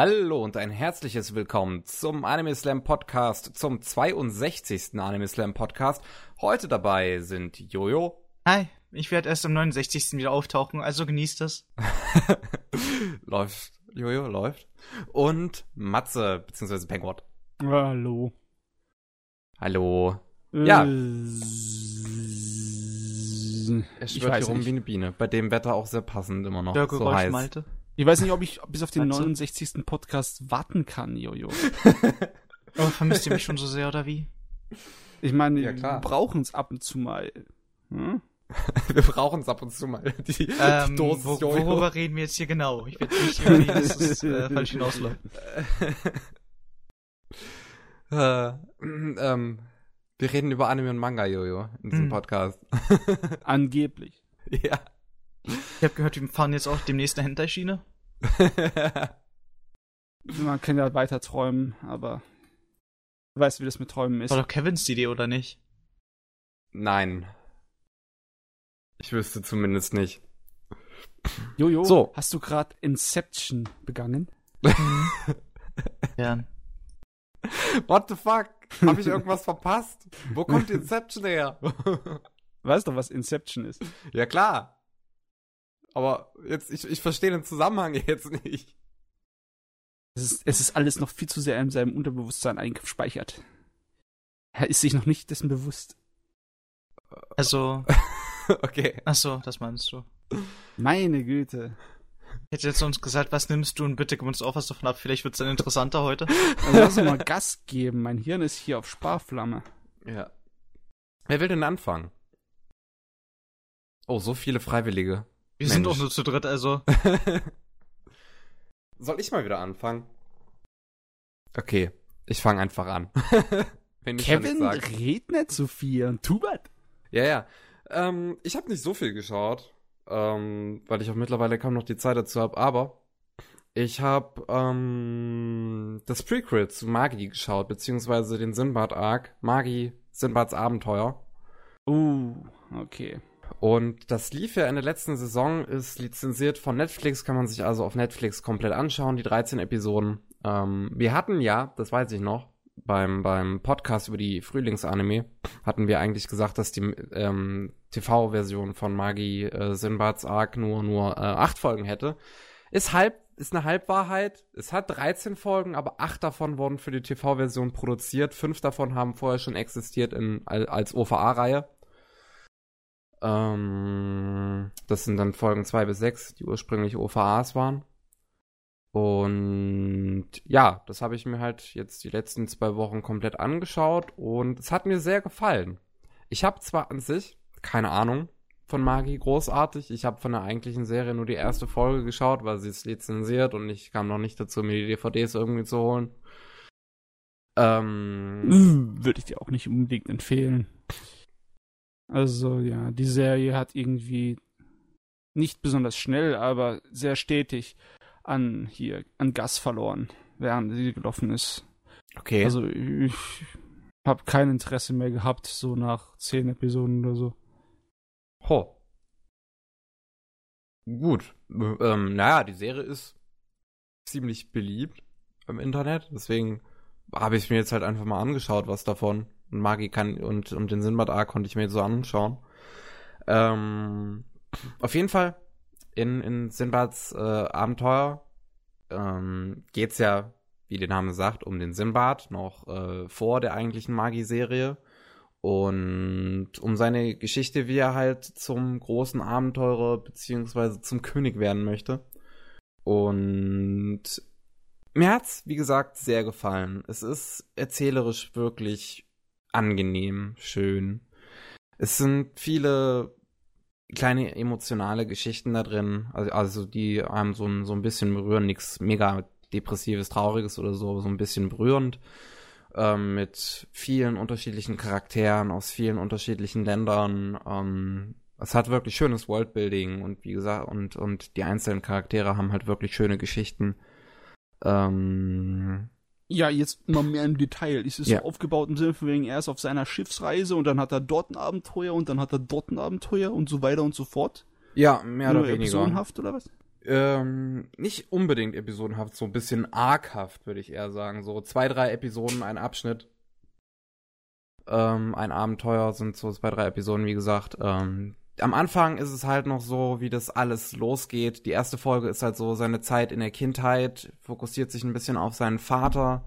Hallo und ein herzliches Willkommen zum Anime Slam Podcast, zum 62. Anime Slam Podcast. Heute dabei sind Jojo. Hi, ich werde erst am 69. wieder auftauchen, also genießt das. läuft, Jojo, läuft. Und Matze, beziehungsweise Penguin. Hallo. Hallo. Ja. Äh, Es ich schwirrt hier rum nicht. wie eine Biene. Bei dem Wetter auch sehr passend immer noch. so Dörrgeräusch, heiß. Malte. Ich weiß nicht, ob ich bis auf den Meinst du? 69. Podcast warten kann, Jojo. Oh, vermisst ihr mich schon so sehr, oder wie? Ich meine, Ja, klar. wir brauchen es ab und zu mal. Hm? Wir brauchen es ab und zu mal. Die, die Ähm, Dosis wo, Jojo. worüber reden wir jetzt hier genau? Ich will nicht irgendwie, dass es äh, falsch hinausläuft. Äh, ähm, wir reden über Anime und Manga, Jojo, in diesem Hm. Podcast. Angeblich. ja. Ich habe gehört, wir fahren jetzt auch demnächst eine Hentai-Schiene. Man kann ja weiter träumen, aber du weißt, wie das mit Träumen ist. War doch Kevins Idee, oder nicht? Nein. Ich wüsste zumindest nicht. Jojo, So. hast du gerade Inception begangen? Ja. What the fuck? Hab ich irgendwas verpasst? Wo kommt Inception her? Weißt du, was Inception ist? ja klar. Aber jetzt, ich, ich verstehe den Zusammenhang jetzt nicht. Es ist, es ist alles noch viel zu sehr in seinem Unterbewusstsein eingespeichert. Er ist sich noch nicht dessen bewusst. Also, okay. ach so, das meinst du. Meine Güte. Hätte jetzt uns gesagt, was nimmst du und bitte gib uns auch was davon ab. Vielleicht wird's dann interessanter heute. Also lass uns mal Gas geben. Mein Hirn ist hier auf Sparflamme. Ja. Wer will denn anfangen? Oh, so viele Freiwillige. Wir sind Mensch. auch nur zu dritt, also. Soll ich mal wieder anfangen? Okay, ich fange einfach an. Kevin, nichts sag. red nicht so viel. Tu was. Ja, ja. Ähm, ich habe nicht so viel geschaut, ähm, weil ich auch mittlerweile kaum noch die Zeit dazu habe, aber ich habe ähm, das Prequel zu Magi geschaut, beziehungsweise den Sinbad-Arc, Magi, Sinbads Abenteuer. Uh, okay. Und das lief ja in der letzten Saison, ist lizenziert von Netflix, kann man sich also auf Netflix komplett anschauen, die 13 Episoden. Ähm, wir hatten ja, das weiß ich noch, beim, beim Podcast über die Frühlingsanime, hatten wir eigentlich gesagt, dass die ähm, TV-Version von Magi äh, Sinbads Arc nur, nur äh, acht Folgen hätte. Ist halb, ist eine Halbwahrheit. Es hat 13 Folgen, aber acht davon wurden für die TV-Version produziert. Fünf davon haben vorher schon existiert in, al- als OVA-Reihe. Ähm, das sind dann Folgen 2 bis 6, die ursprünglich OVAs waren. Und ja, das habe ich mir halt jetzt die letzten zwei Wochen komplett angeschaut und es hat mir sehr gefallen. Ich habe zwar an sich keine Ahnung von Magi großartig. Ich habe von der eigentlichen Serie nur die erste Folge geschaut, weil sie ist lizenziert und ich kam noch nicht dazu, mir die DVDs irgendwie zu holen. Ähm, Würde ich dir auch nicht unbedingt empfehlen. Also, ja, die Serie hat irgendwie nicht besonders schnell, aber sehr stetig an hier, an Gas verloren, während sie gelaufen ist. okay. Also, ich habe kein Interesse mehr gehabt, so nach zehn Episoden oder so. Ho. Gut. Ähm, naja, die Serie ist ziemlich beliebt im Internet, deswegen habe ich mir jetzt halt einfach mal angeschaut, was davon. Und Magi kann und, und den Sinbad A konnte ich mir so anschauen. Ähm, auf jeden Fall, in, in Sinbads äh, Abenteuer ähm, geht's ja, wie der Name sagt, um den Sinbad, noch äh, vor der eigentlichen Magi-Serie. Und um seine Geschichte, wie er halt zum großen Abenteurer beziehungsweise zum König werden möchte. Und mir hat's, wie gesagt, sehr gefallen. Es ist erzählerisch wirklich angenehm, schön. Es sind viele kleine emotionale Geschichten da drin, also, also die einem so, ein- so ein bisschen berühren, nichts mega depressives, trauriges oder so, so ein bisschen berührend ähm, mit vielen unterschiedlichen Charakteren aus vielen unterschiedlichen Ländern. Ähm, es hat wirklich schönes Worldbuilding und wie gesagt, und, und die einzelnen Charaktere haben halt wirklich schöne Geschichten. Ähm, Ja, jetzt immer mehr im Detail. Es ist Ja. so aufgebaut im Sinne von wegen, er ist auf seiner Schiffsreise und dann hat er dort ein Abenteuer und dann hat er dort ein Abenteuer und so weiter und so fort. ja, mehr Nur oder weniger. episodenhaft oder was? Ähm, nicht unbedingt episodenhaft, so ein bisschen arkhaft, würde ich eher sagen. So zwei, drei Episoden, ein Abschnitt. Ähm, ein Abenteuer sind so zwei, drei Episoden, wie gesagt. Ähm, am Anfang ist es halt noch so, wie das alles losgeht. Die erste Folge ist halt so seine Zeit in der Kindheit, fokussiert sich ein bisschen auf seinen Vater.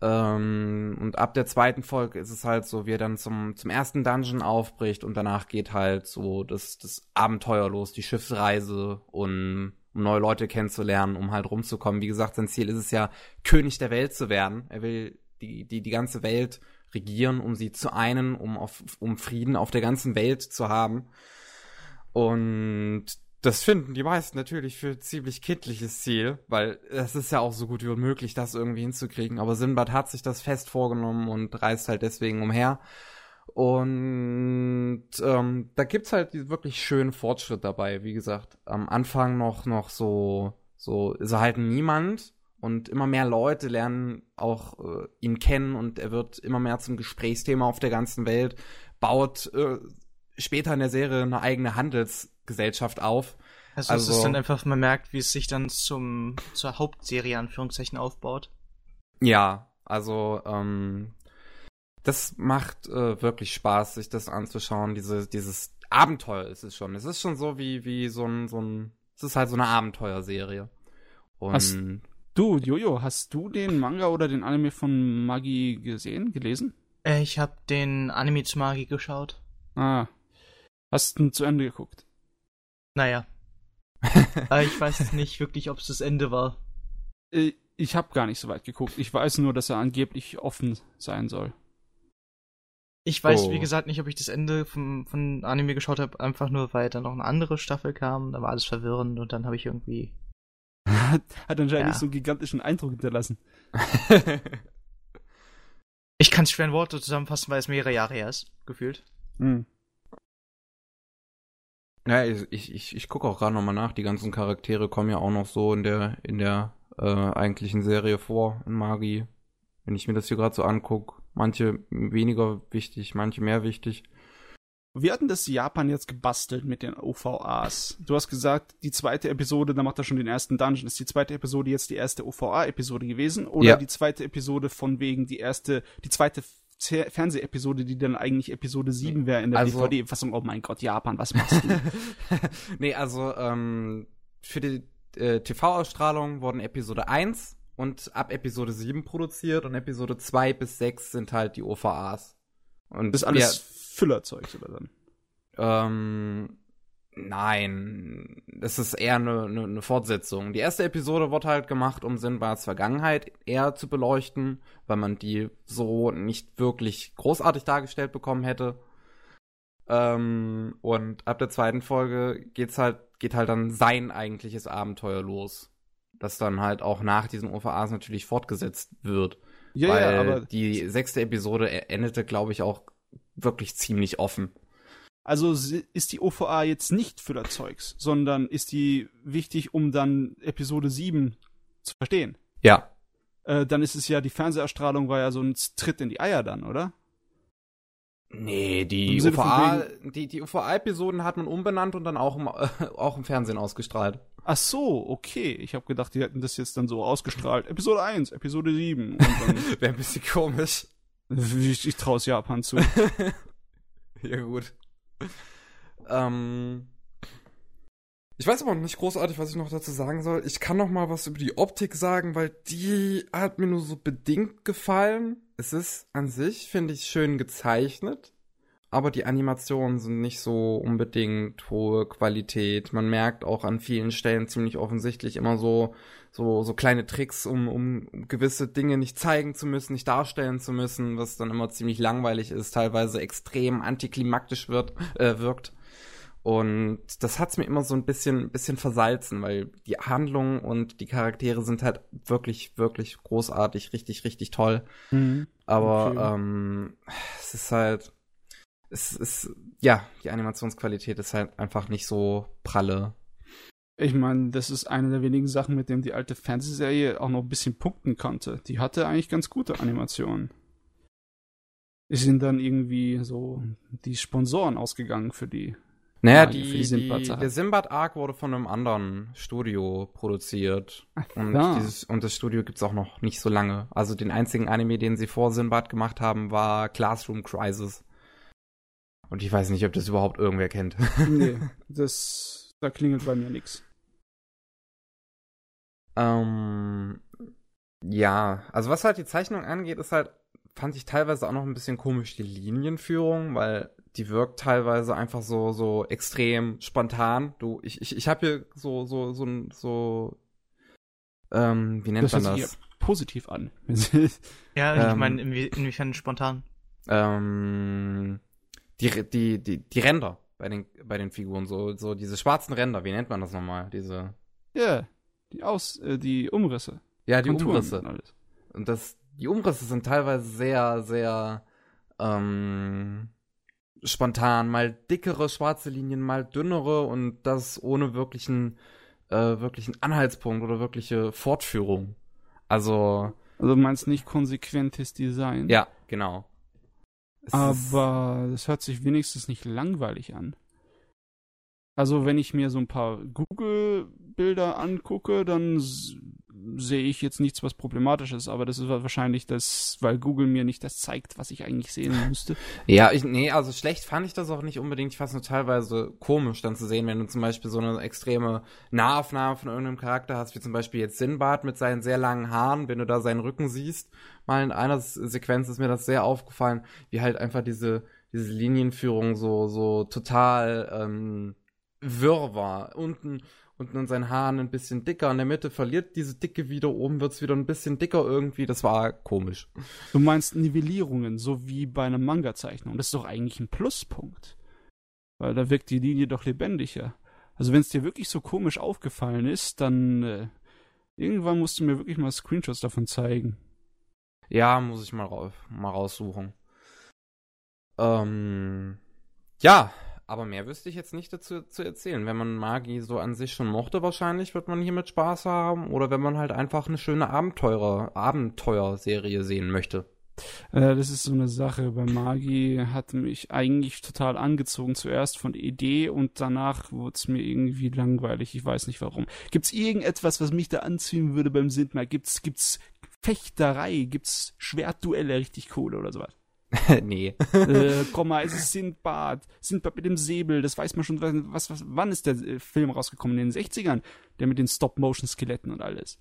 Ähm, und ab der zweiten Folge ist es halt so, wie er dann zum, zum ersten Dungeon aufbricht und danach geht halt so das, das Abenteuer los, die Schiffsreise und um neue Leute kennenzulernen, um halt rumzukommen. Wie gesagt, sein Ziel ist es ja, König der Welt zu werden. Er will die, die, die ganze Welt regieren, um sie zu einen, um, auf, um Frieden auf der ganzen Welt zu haben. Und das finden die meisten natürlich für ziemlich kindliches Ziel, weil es ist ja auch so gut wie unmöglich, das irgendwie hinzukriegen. Aber Sinbad hat sich das fest vorgenommen und reist halt deswegen umher. Und ähm, da gibt's halt wirklich schönen Fortschritt dabei. Wie gesagt, am Anfang noch noch so so ist er halt niemand und immer mehr Leute lernen auch äh, ihn kennen und er wird immer mehr zum Gesprächsthema auf der ganzen Welt, baut äh, später in der Serie eine eigene Handelsgesellschaft auf. Also, also es ist dann einfach, man merkt, wie es sich dann zum zur Hauptserie Anführungszeichen aufbaut. Ja, also ähm, das macht äh, wirklich Spaß, sich das anzuschauen. Diese, dieses Abenteuer ist es schon. Es ist schon so wie, wie so ein, so ein, es ist halt so eine Abenteuerserie. Und hast du, Jojo, hast du den Manga oder den Anime von Magi gesehen, gelesen? Äh, ich habe den Anime zu Magi geschaut. Ah. Hast du zu Ende geguckt? Naja. äh, ich weiß nicht wirklich, ob es das Ende war. Äh, ich habe gar nicht so weit geguckt. Ich weiß nur, dass er angeblich offen sein soll. Ich weiß, oh. wie gesagt, nicht, ob ich das Ende vom, von Anime geschaut habe, einfach nur, weil dann noch eine andere Staffel kam. Da war alles verwirrend und dann habe ich irgendwie. Hat, hat anscheinend ja. nicht so einen gigantischen Eindruck hinterlassen. ich kann es schwer in Worte zusammenfassen, weil es mehrere Jahre her ist, gefühlt. Hm. Ja, ich, ich, ich gucke auch gerade nochmal nach. Die ganzen Charaktere kommen ja auch noch so in der, in der äh, eigentlichen Serie vor, in Magi. Wenn ich mir das hier gerade so angucke. Manche weniger wichtig, manche mehr wichtig. Wir hatten das Japan jetzt gebastelt mit den OVAs. Du hast gesagt, die zweite Episode, da macht er schon den ersten Dungeon. Ist die zweite Episode jetzt die erste OVA-Episode gewesen? Oder ja. die zweite Episode von wegen die erste, die zweite Fernsehepisode, die dann eigentlich Episode 7 wäre in der also, DVD-Fassung? Oh mein Gott, Japan, was machst du? nee, also ähm, für die äh, TV-Ausstrahlung wurden Episode 1 und ab Episode 7 produziert und Episode 2 bis 6 sind halt die OVAs. Und das ist alles Füllerzeug, oder dann? Ähm, nein, das ist eher eine, eine, eine, Fortsetzung. Die erste Episode wurde halt gemacht, um Sinbads Vergangenheit eher zu beleuchten, weil man die so nicht wirklich großartig dargestellt bekommen hätte. Ähm, und ab der zweiten Folge geht's halt, geht halt dann sein eigentliches Abenteuer los das dann halt auch nach diesen OVAs natürlich fortgesetzt wird. Ja, weil ja, aber die sechste Episode e-, endete, glaube ich, auch wirklich ziemlich offen. Also ist die OVA jetzt nicht für das Zeugs, sondern ist die wichtig, um dann Episode 7 zu verstehen? Ja. Äh, dann ist es ja, die Fernseherstrahlung war ja so ein Tritt in die Eier dann, oder? Nee, die UVA, die, die UVA-Episoden hat man umbenannt und dann auch im, äh, auch im Fernsehen ausgestrahlt. Ach so, okay. Ich habe gedacht, die hätten das jetzt dann so ausgestrahlt. Episode 1, Episode 7. Wäre ein bisschen komisch. Ich, ich traue Japan zu. ja, gut. Ähm, ich weiß aber noch nicht großartig, was ich noch dazu sagen soll. Ich kann noch mal was über die Optik sagen, weil die hat mir nur so bedingt gefallen. Es ist an sich, finde ich, schön gezeichnet aber die Animationen sind nicht so unbedingt hohe Qualität. Man merkt auch an vielen Stellen ziemlich offensichtlich immer so, so, so kleine Tricks, um, um gewisse Dinge nicht zeigen zu müssen, nicht darstellen zu müssen, was dann immer ziemlich langweilig ist, teilweise extrem antiklimaktisch wird, äh, wirkt. Und das hat's mir immer so ein bisschen, bisschen versalzen, weil die Handlung und die Charaktere sind halt wirklich, wirklich großartig, richtig, richtig toll. Mhm. Aber okay. ähm, es ist halt, es ist, ja, die Animationsqualität ist halt einfach nicht so pralle. Ich meine, das ist eine der wenigen Sachen, mit dem die alte Fernsehserie auch noch ein bisschen punkten konnte. Die hatte eigentlich ganz gute Animationen. Es sind dann irgendwie so die Sponsoren ausgegangen für die. Naja, die, für die Sinbad die, der Sinbad-Arc wurde von einem anderen Studio produziert. Und, ja. dieses, und das Studio gibt's auch noch nicht so lange. Also den einzigen Anime, den sie vor Sinbad gemacht haben, war Classroom Crisis. Und ich weiß nicht, ob das überhaupt irgendwer kennt. nee, das, da klingelt bei mir nix. Ähm, ja, also was halt die Zeichnung angeht, ist halt, fand ich teilweise auch noch ein bisschen komisch die Linienführung, weil die wirkt teilweise einfach so, so extrem spontan. Du, ich, ich, ich habe hier so, so, so, ein- so, ähm, wie nennt Das man sich das? positiv an. Ja, ich Ähm, meine, inwie inwiefern spontan. Ähm, die, die, die, die Ränder bei den, bei den Figuren, so, so diese schwarzen Ränder, wie nennt man das nochmal? Diese, Ja, die Aus, äh, die Umrisse. ja, die Konturen Umrisse. und alles. Und das, die Umrisse sind teilweise sehr, sehr ähm, spontan. Mal dickere schwarze Linien, mal dünnere und das ohne wirklichen, äh, wirklichen Anhaltspunkt oder wirkliche Fortführung. Also, Also du meinst nicht konsequentes Design. ja, genau. Es Aber das hört sich wenigstens nicht langweilig an. Also wenn ich mir so ein paar Google-Bilder angucke, dann sehe ich jetzt nichts, was problematisch ist. Aber das ist wahrscheinlich das, weil Google mir nicht das zeigt, was ich eigentlich sehen müsste. Ja, ich, nee, also schlecht fand ich das auch nicht unbedingt. Ich fand es nur teilweise komisch dann zu sehen, wenn du zum Beispiel so eine extreme Nahaufnahme von irgendeinem Charakter hast, wie zum Beispiel jetzt Sinbad mit seinen sehr langen Haaren, wenn du da seinen Rücken siehst. Mal in einer Sequenz ist mir das sehr aufgefallen, wie halt einfach diese, diese Linienführung so, so total ähm, wirr war. Unten, unten in seinen Haaren ein bisschen dicker, in der Mitte verliert diese Dicke wieder, oben wird's wieder ein bisschen dicker irgendwie. Das war komisch. Du meinst Nivellierungen, so wie bei einer Manga-Zeichnung. Das ist doch eigentlich ein Pluspunkt. Weil da wirkt die Linie doch lebendiger. Also wenn es dir wirklich so komisch aufgefallen ist, dann äh, irgendwann musst du mir wirklich mal Screenshots davon zeigen. Ja, muss ich mal, raus, mal raussuchen. Ähm, ja, aber mehr wüsste ich jetzt nicht dazu zu erzählen. Wenn man Magi so an sich schon mochte, wahrscheinlich wird man hier mit Spaß haben. Oder wenn man halt einfach eine schöne Abenteurer, Abenteuerserie sehen möchte. Äh, das ist so eine Sache. Bei Magi hat mich eigentlich total angezogen. Zuerst von Idee und danach wurde es mir irgendwie langweilig. Ich weiß nicht warum. Gibt's irgendetwas, was mich da anziehen würde beim Sindmar? Gibt's, gibt's Fechterei? Gibt's Schwertduelle richtig cool oder sowas? nee. äh, komm mal, es ist Sindbad. Sindbad mit dem Säbel, das weiß man schon. Was, was, wann ist der äh, Film rausgekommen? In den 60ern? Der mit den Stop-Motion-Skeletten und alles.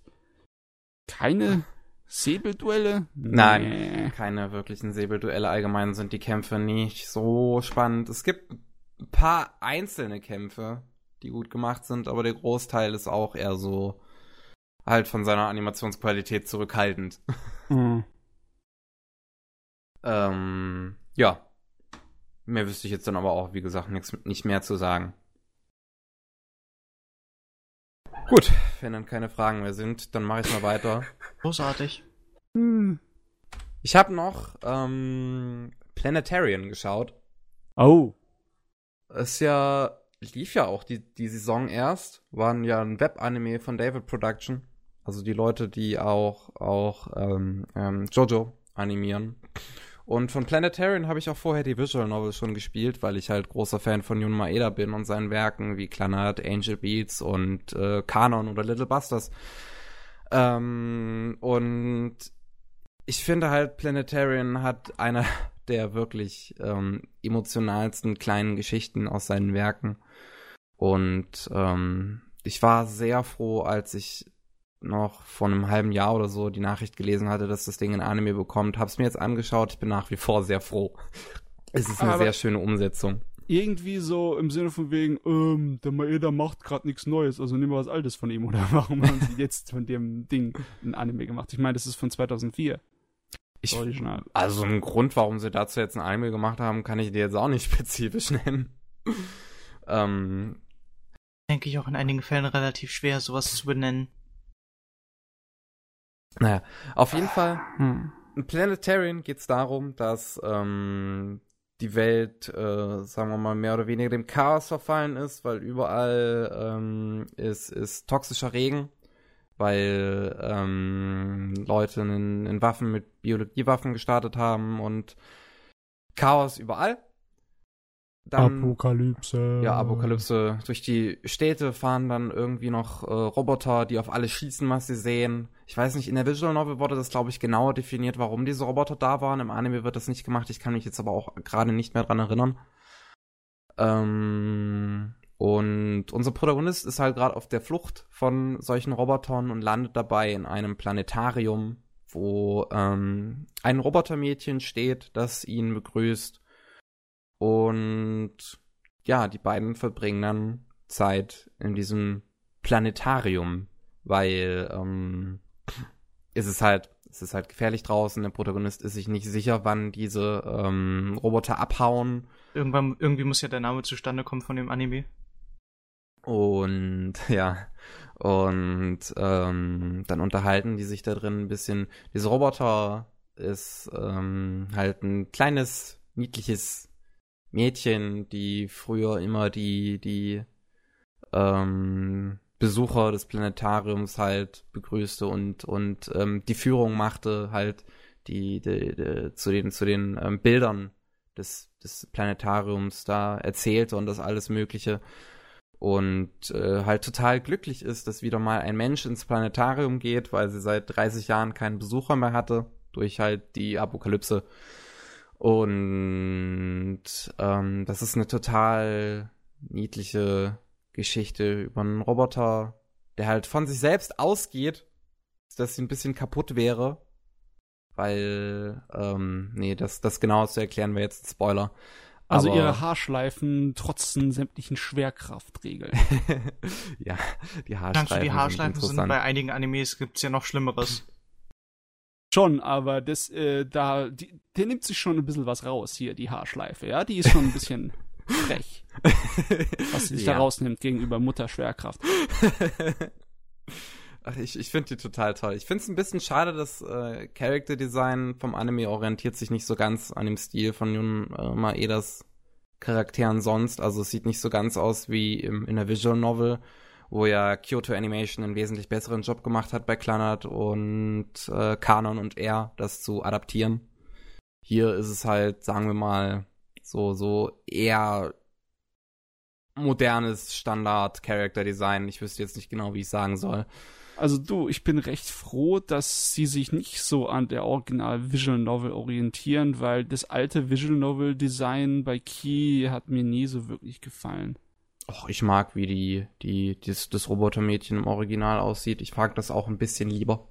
Keine Säbelduelle? Nein. Nee. Keine wirklichen Säbelduelle. Allgemein sind die Kämpfe nicht so spannend. Es gibt ein paar einzelne Kämpfe, die gut gemacht sind, aber der Großteil ist auch eher so halt von seiner Animationsqualität zurückhaltend. Hm. Ähm, ja. Mehr wüsste ich jetzt dann aber auch, wie gesagt, nix, nicht mehr zu sagen. Gut, wenn dann keine Fragen mehr sind, dann mache ich mal weiter. Großartig. Hm. Ich habe noch ähm, Planetarian geschaut. Oh. Ist ja, lief ja auch die, die Saison erst, waren ja ein Web-Anime von David Production. Also die Leute, die auch, auch ähm, ähm, Jojo animieren. Und von Planetarian habe ich auch vorher die Visual Novel schon gespielt, weil ich halt großer Fan von Jun Maeda bin und seinen Werken wie Clannad, Angel Beats und äh, Kanon oder Little Busters. Ähm, und ich finde halt, Planetarian hat eine der wirklich ähm, emotionalsten kleinen Geschichten aus seinen Werken. Und ähm, ich war sehr froh, als ich noch vor einem halben Jahr oder so die Nachricht gelesen hatte, dass das Ding ein Anime bekommt. Hab's mir jetzt angeschaut, ich bin nach wie vor sehr froh. Es ist eine Aber- sehr schöne Umsetzung. Irgendwie so im Sinne von wegen, ähm, der Maeda macht gerade nichts Neues, also nehmen wir was Altes von ihm. Oder warum haben sie jetzt von dem Ding ein Anime gemacht? Ich meine, das ist von 2004. Ich, Original. also einen Grund, warum sie dazu jetzt ein Anime gemacht haben, kann ich dir jetzt auch nicht spezifisch nennen. ähm, Denke ich auch in einigen Fällen relativ schwer, sowas zu benennen. Naja, auf jeden Fall Hm. In Planetarian geht es darum, dass ähm, die Welt, äh, sagen wir mal, mehr oder weniger dem Chaos verfallen ist, weil überall ähm, ist, ist toxischer Regen, weil ähm, Leute in, in Waffen mit Biologiewaffen gestartet haben und Chaos überall. Dann, Apokalypse. Ja, Apokalypse. Durch die Städte fahren dann irgendwie noch äh, Roboter, die auf alles schießen, was sie sehen. Ich weiß nicht, in der Visual Novel wurde das, glaube ich, genauer definiert, warum diese Roboter da waren. Im Anime wird das nicht gemacht. Ich kann mich jetzt aber auch gerade nicht mehr dran erinnern. Ähm, und unser Protagonist ist halt gerade auf der Flucht von solchen Robotern und landet dabei in einem Planetarium, wo ähm, ein Robotermädchen steht, das ihn begrüßt und ja, die beiden verbringen dann Zeit in diesem Planetarium, weil ähm, es ist halt, es ist halt gefährlich draußen. Der Protagonist ist sich nicht sicher, wann diese ähm, Roboter abhauen. Irgendwann, irgendwie muss ja der Name zustande kommen von dem Anime. Und ja, und ähm, dann unterhalten die sich da drin ein bisschen. Dieser Roboter ist ähm, halt ein kleines, niedliches Mädchen, die früher immer die, die ähm, Besucher des Planetariums halt begrüßte und, und ähm, die Führung machte, halt die, die, die zu den, zu den ähm, Bildern des, des Planetariums da erzählte und das alles Mögliche. Und äh, halt total glücklich ist, dass wieder mal ein Mensch ins Planetarium geht, weil sie seit 30 Jahren keinen Besucher mehr hatte, durch halt die Apokalypse. Und ähm, das ist eine total niedliche Geschichte über einen Roboter, der halt von sich selbst ausgeht, dass sie ein bisschen kaputt wäre. Weil, ähm, nee, das, das genau zu erklären wäre jetzt ein Spoiler. Also Aber ihre Haarschleifen trotzen sämtlichen Schwerkraftregeln. ja, die Haarschleifen. Du die Haarschleifen sind, sind bei einigen Animes gibt's ja noch Schlimmeres. Schon, aber das, äh, da, die, der nimmt sich schon ein bisschen was raus hier, die Haarschleife, ja? Die ist schon ein bisschen frech. was sie sich ja. da rausnimmt gegenüber Mutter Schwerkraft. Ach, ich ich finde die total toll. Ich finde es ein bisschen schade, dass äh, Character Design vom Anime orientiert sich nicht so ganz an dem Stil von Jun äh, Maedas Charakteren sonst. Also es sieht nicht so ganz aus wie im, in der Visual Novel wo ja Kyoto Animation einen wesentlich besseren Job gemacht hat bei Kleinert und äh, Kanon und er, das zu adaptieren. Hier ist es halt, sagen wir mal, so, so eher modernes Standard Character Design. Ich wüsste jetzt nicht genau, wie ich sagen soll. Also du, ich bin recht froh, dass sie sich nicht so an der Original Visual Novel orientieren, weil das alte Visual Novel Design bei Key hat mir nie so wirklich gefallen. Och, ich mag, wie die, die, das, das Robotermädchen im Original aussieht. Ich mag das auch ein bisschen lieber.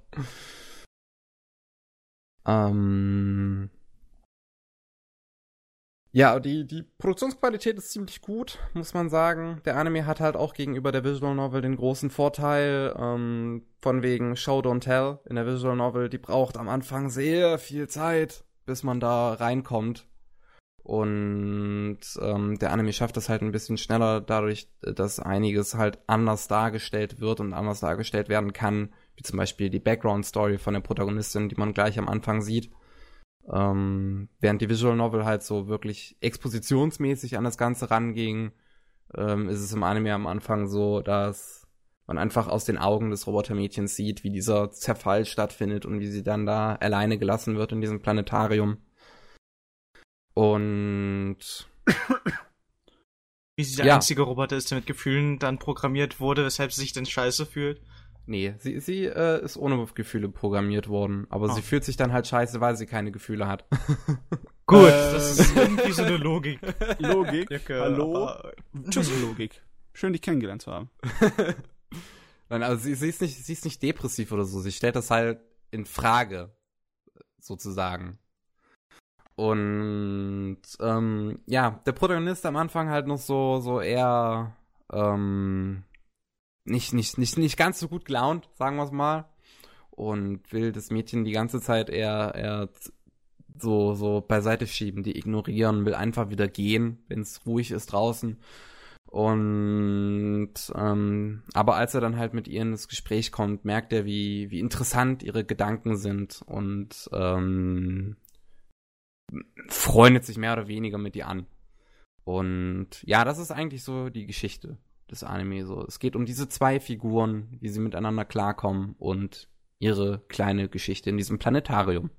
ähm. Ja, die, die Produktionsqualität ist ziemlich gut, muss man sagen. Der Anime hat halt auch gegenüber der Visual Novel den großen Vorteil, ähm, von wegen Show Don't Tell in der Visual Novel, die braucht am Anfang sehr viel Zeit, bis man da reinkommt. Und ähm, der Anime schafft das halt ein bisschen schneller dadurch, dass einiges halt anders dargestellt wird und anders dargestellt werden kann, wie zum Beispiel die Background-Story von der Protagonistin, die man gleich am Anfang sieht. Ähm, während die Visual Novel halt so wirklich expositionsmäßig an das Ganze ranging, ähm, ist es im Anime am Anfang so, dass man einfach aus den Augen des Robotermädchens sieht, wie dieser Zerfall stattfindet und wie sie dann da alleine gelassen wird in diesem Planetarium. Und wie sie der ja. einzige Roboter ist, der mit Gefühlen dann programmiert wurde, weshalb sie sich dann scheiße fühlt. Nee, sie, sie äh, ist ohne Gefühle programmiert worden, aber oh. sie fühlt sich dann halt scheiße, weil sie keine Gefühle hat. Gut, äh, das ist irgendwie so eine Logik. Logik? Hallo? Tschüss, Logik. Schön, dich kennengelernt zu haben. Nein, also sie, sie, ist nicht, sie ist nicht depressiv oder so. Sie stellt das halt in Frage, sozusagen. Und ähm, ja, der Protagonist am Anfang halt noch so, so eher ähm, nicht, nicht, nicht, nicht ganz so gut gelaunt, sagen wir es mal. Und will das Mädchen die ganze Zeit eher, eher so, so beiseite schieben, die ignorieren, will einfach wieder gehen, wenn es ruhig ist draußen. Und ähm, aber als er dann halt mit ihr ins Gespräch kommt, merkt er, wie, wie interessant ihre Gedanken sind und ähm, freundet sich mehr oder weniger mit ihr an. Und ja, das ist eigentlich so die Geschichte des Anime. So, es geht um diese zwei Figuren, wie sie miteinander klarkommen und ihre kleine Geschichte in diesem Planetarium.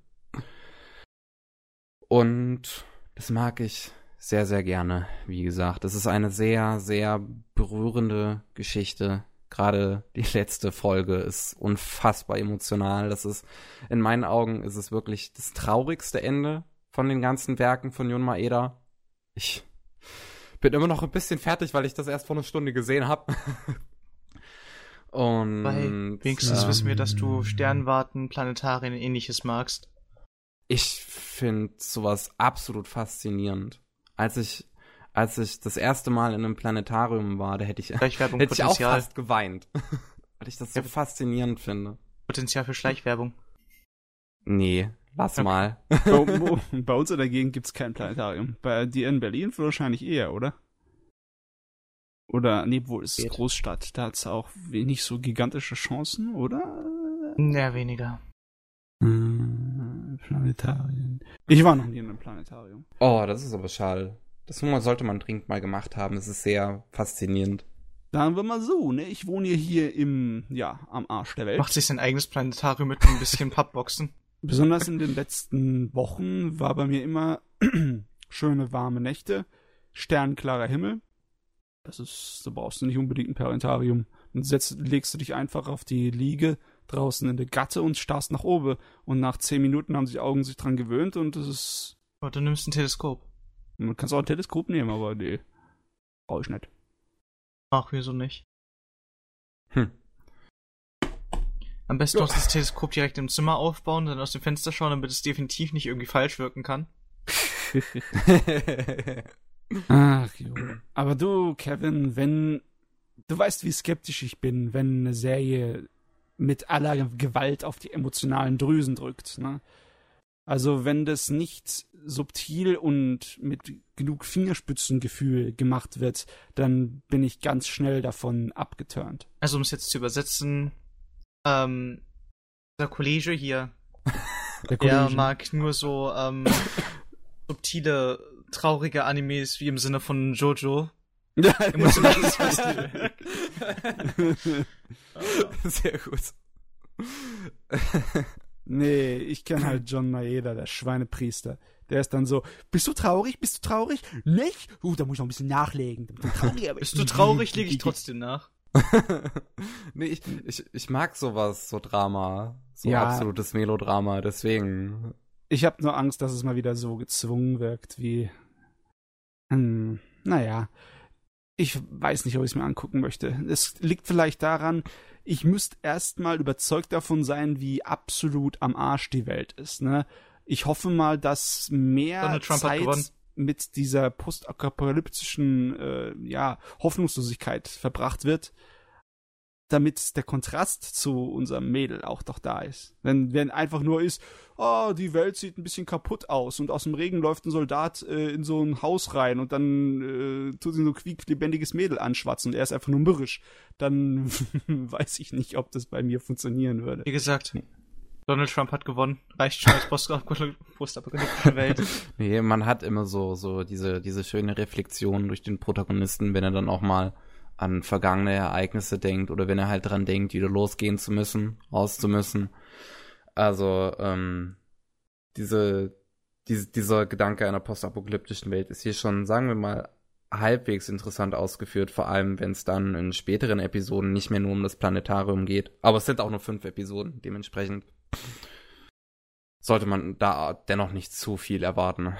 Und das mag ich sehr, sehr gerne, wie gesagt. Es ist eine sehr, sehr berührende Geschichte. Gerade die letzte Folge ist unfassbar emotional. Das ist, in meinen Augen, ist es wirklich das traurigste Ende von den ganzen Werken von Jun Maeda. Ich bin immer noch ein bisschen fertig, weil ich das erst vor einer Stunde gesehen habe. Und Weil wenigstens ähm, wissen wir, dass du Sternwarten, Planetarien ähnliches magst. Ich finde sowas absolut faszinierend. Als ich, als ich das erste Mal in einem Planetarium war, da hätte ich, hätte ich auch fast geweint. weil ich das so ja. faszinierend finde. Potenzial für Schleichwerbung. Nee, lass okay. mal. bei, bei uns in der Gegend gibt's kein Planetarium. Bei dir in Berlin wahrscheinlich eher, oder? Oder, nee, wo ist Geht. Großstadt? Da hat's auch wenig so gigantische Chancen, oder? Ja, weniger. Hm, Planetarien. Ich war noch nie in einem Planetarium. Oh, das ist aber schade. Das sollte man dringend mal gemacht haben. Es ist sehr faszinierend. Sagen wir mal so, ne? Ich wohne hier im, ja, am Arsch der Welt. Macht sich sein eigenes Planetarium mit ein bisschen Pappboxen. Besonders in den letzten Wochen war bei mir immer schöne warme Nächte, sternklarer Himmel. Das ist, da brauchst du nicht unbedingt ein Planetarium. Dann setzt, legst du dich einfach auf die Liege draußen in der Gatte und starrst nach oben. Und nach zehn Minuten haben sich Augen sich dran gewöhnt und das ist. Aber du nimmst ein Teleskop. Man kann auch ein Teleskop nehmen, aber nee. Brauch ich nicht. Ach, wieso nicht? Hm. Am besten noch das Teleskop direkt im Zimmer aufbauen, dann aus dem Fenster schauen, damit es definitiv nicht irgendwie falsch wirken kann. Ach, jo. Aber du, Kevin, wenn. Du weißt, wie skeptisch ich bin, wenn eine Serie mit aller Gewalt auf die emotionalen Drüsen drückt. Ne? Also wenn das nicht subtil und mit genug Fingerspitzengefühl gemacht wird, dann bin ich ganz schnell davon abgeturnt. Also um es jetzt zu übersetzen, ähm, der Kollege hier, der, der mag nur so ähm, subtile, traurige Animes wie im Sinne von Jojo. Ja, Emotionales Festival. Sehr gut. nee, ich kenne halt John Maeda, der Schweinepriester. Der ist dann so, bist du traurig? Bist du traurig? Nicht? Uh, da muss ich noch ein bisschen nachlegen. bist du traurig? Lege ich trotzdem nach. nee, ich, ich, ich mag sowas, so Drama. So ja. absolutes Melodrama, deswegen. Ich habe nur Angst, dass es mal wieder so gezwungen wirkt, wie. Hm, naja ich weiß nicht, ob ich es mir angucken möchte. Es liegt vielleicht daran, ich müsste erstmal überzeugt davon sein, wie absolut am Arsch die Welt ist. Ne? Ich hoffe mal, dass mehr Zeit mit dieser postapokalyptischen äh, ja, Hoffnungslosigkeit verbracht wird, damit der Kontrast zu unserem Mädel auch doch da ist. Wenn, wenn einfach nur ist, oh, die Welt sieht ein bisschen kaputt aus und aus dem Regen läuft ein Soldat äh, in so ein Haus rein und dann äh, tut sie so ein quieklebendiges Mädel anschwatzen und er ist einfach nur mürrisch, dann weiß ich nicht, ob das bei mir funktionieren würde. Wie gesagt, Donald Trump hat gewonnen. Reicht schon als postapokalyptische Welt. nee, man hat immer so, so diese, diese schöne Reflexion durch den Protagonisten, wenn er dann auch mal an vergangene Ereignisse denkt oder wenn er halt dran denkt, wieder losgehen zu müssen, raus zu müssen. Also, ähm, diese, diese, dieser Gedanke einer postapokalyptischen Welt ist hier schon, sagen wir mal, halbwegs interessant ausgeführt, vor allem wenn es dann in späteren Episoden nicht mehr nur um das Planetarium geht. Aber es sind auch nur fünf Episoden, dementsprechend sollte man da dennoch nicht zu viel erwarten.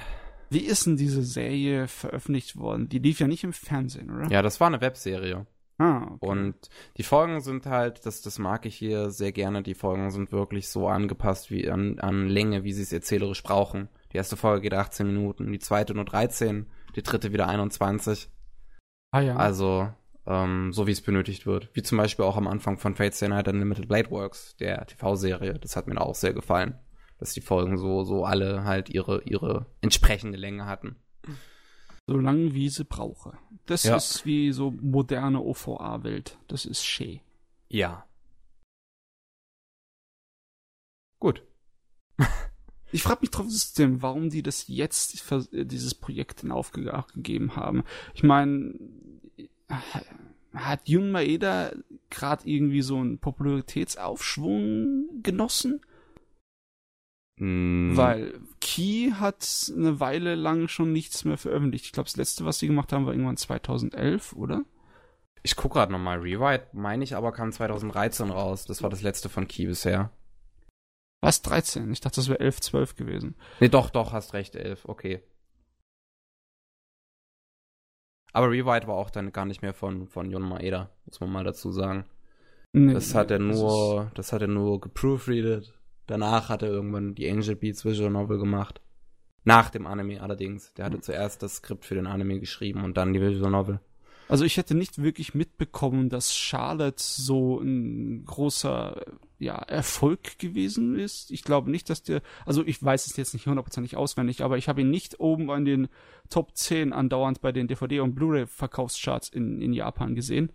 Wie ist denn diese Serie veröffentlicht worden? Die lief ja nicht im Fernsehen, oder? Ja, das war eine Webserie. Ah, okay. Und die Folgen sind halt, das, das mag ich hier sehr gerne, die Folgen sind wirklich so angepasst wie an, an Länge, wie sie es erzählerisch brauchen. Die erste Folge geht 18 Minuten, die zweite nur 13, die dritte wieder 21. Ah ja. Also, ähm, so wie es benötigt wird. Wie zum Beispiel auch am Anfang von Fate Stay Night Unlimited Blade Works, der TV-Serie. Das hat mir auch sehr gefallen dass die Folgen so, so alle halt ihre, ihre entsprechende Länge hatten. So lang wie sie brauche. Das ja. ist wie so moderne OVA-Welt. Das ist schön. Ja. Gut. Ich frage mich trotzdem, warum die das jetzt, dieses Projekt in Aufgabe gegeben haben. Ich meine, hat Jun Maeda gerade irgendwie so einen Popularitätsaufschwung genossen? Mm. Weil Key hat eine Weile lang schon nichts mehr veröffentlicht. Ich glaube, das letzte, was sie gemacht haben, war irgendwann 2011, oder? Ich gucke gerade nochmal. Rewrite, meine ich, aber kam 2013 raus. Das war das letzte von Key bisher. Was? 13? Ich dachte, das wäre 11, 12 gewesen. Nee, doch, doch, hast recht, 11. Okay. Aber Rewrite war auch dann gar nicht mehr von, von Jon Maeda, muss man mal dazu sagen. Nee, das hat er nur, das, das hat er nur geproofreadet. Danach hat er irgendwann die Angel Beats Visual Novel gemacht. Nach dem Anime allerdings. Der hatte mhm. zuerst das Skript für den Anime geschrieben und dann die Visual Novel. Also ich hätte nicht wirklich mitbekommen, dass Charlotte so ein großer ja, Erfolg gewesen ist. Ich glaube nicht, dass der, also ich weiß es jetzt nicht hundertprozentig auswendig, aber ich habe ihn nicht oben an den Top 10 andauernd bei den DVD- und Blu-ray-Verkaufscharts in, in Japan gesehen.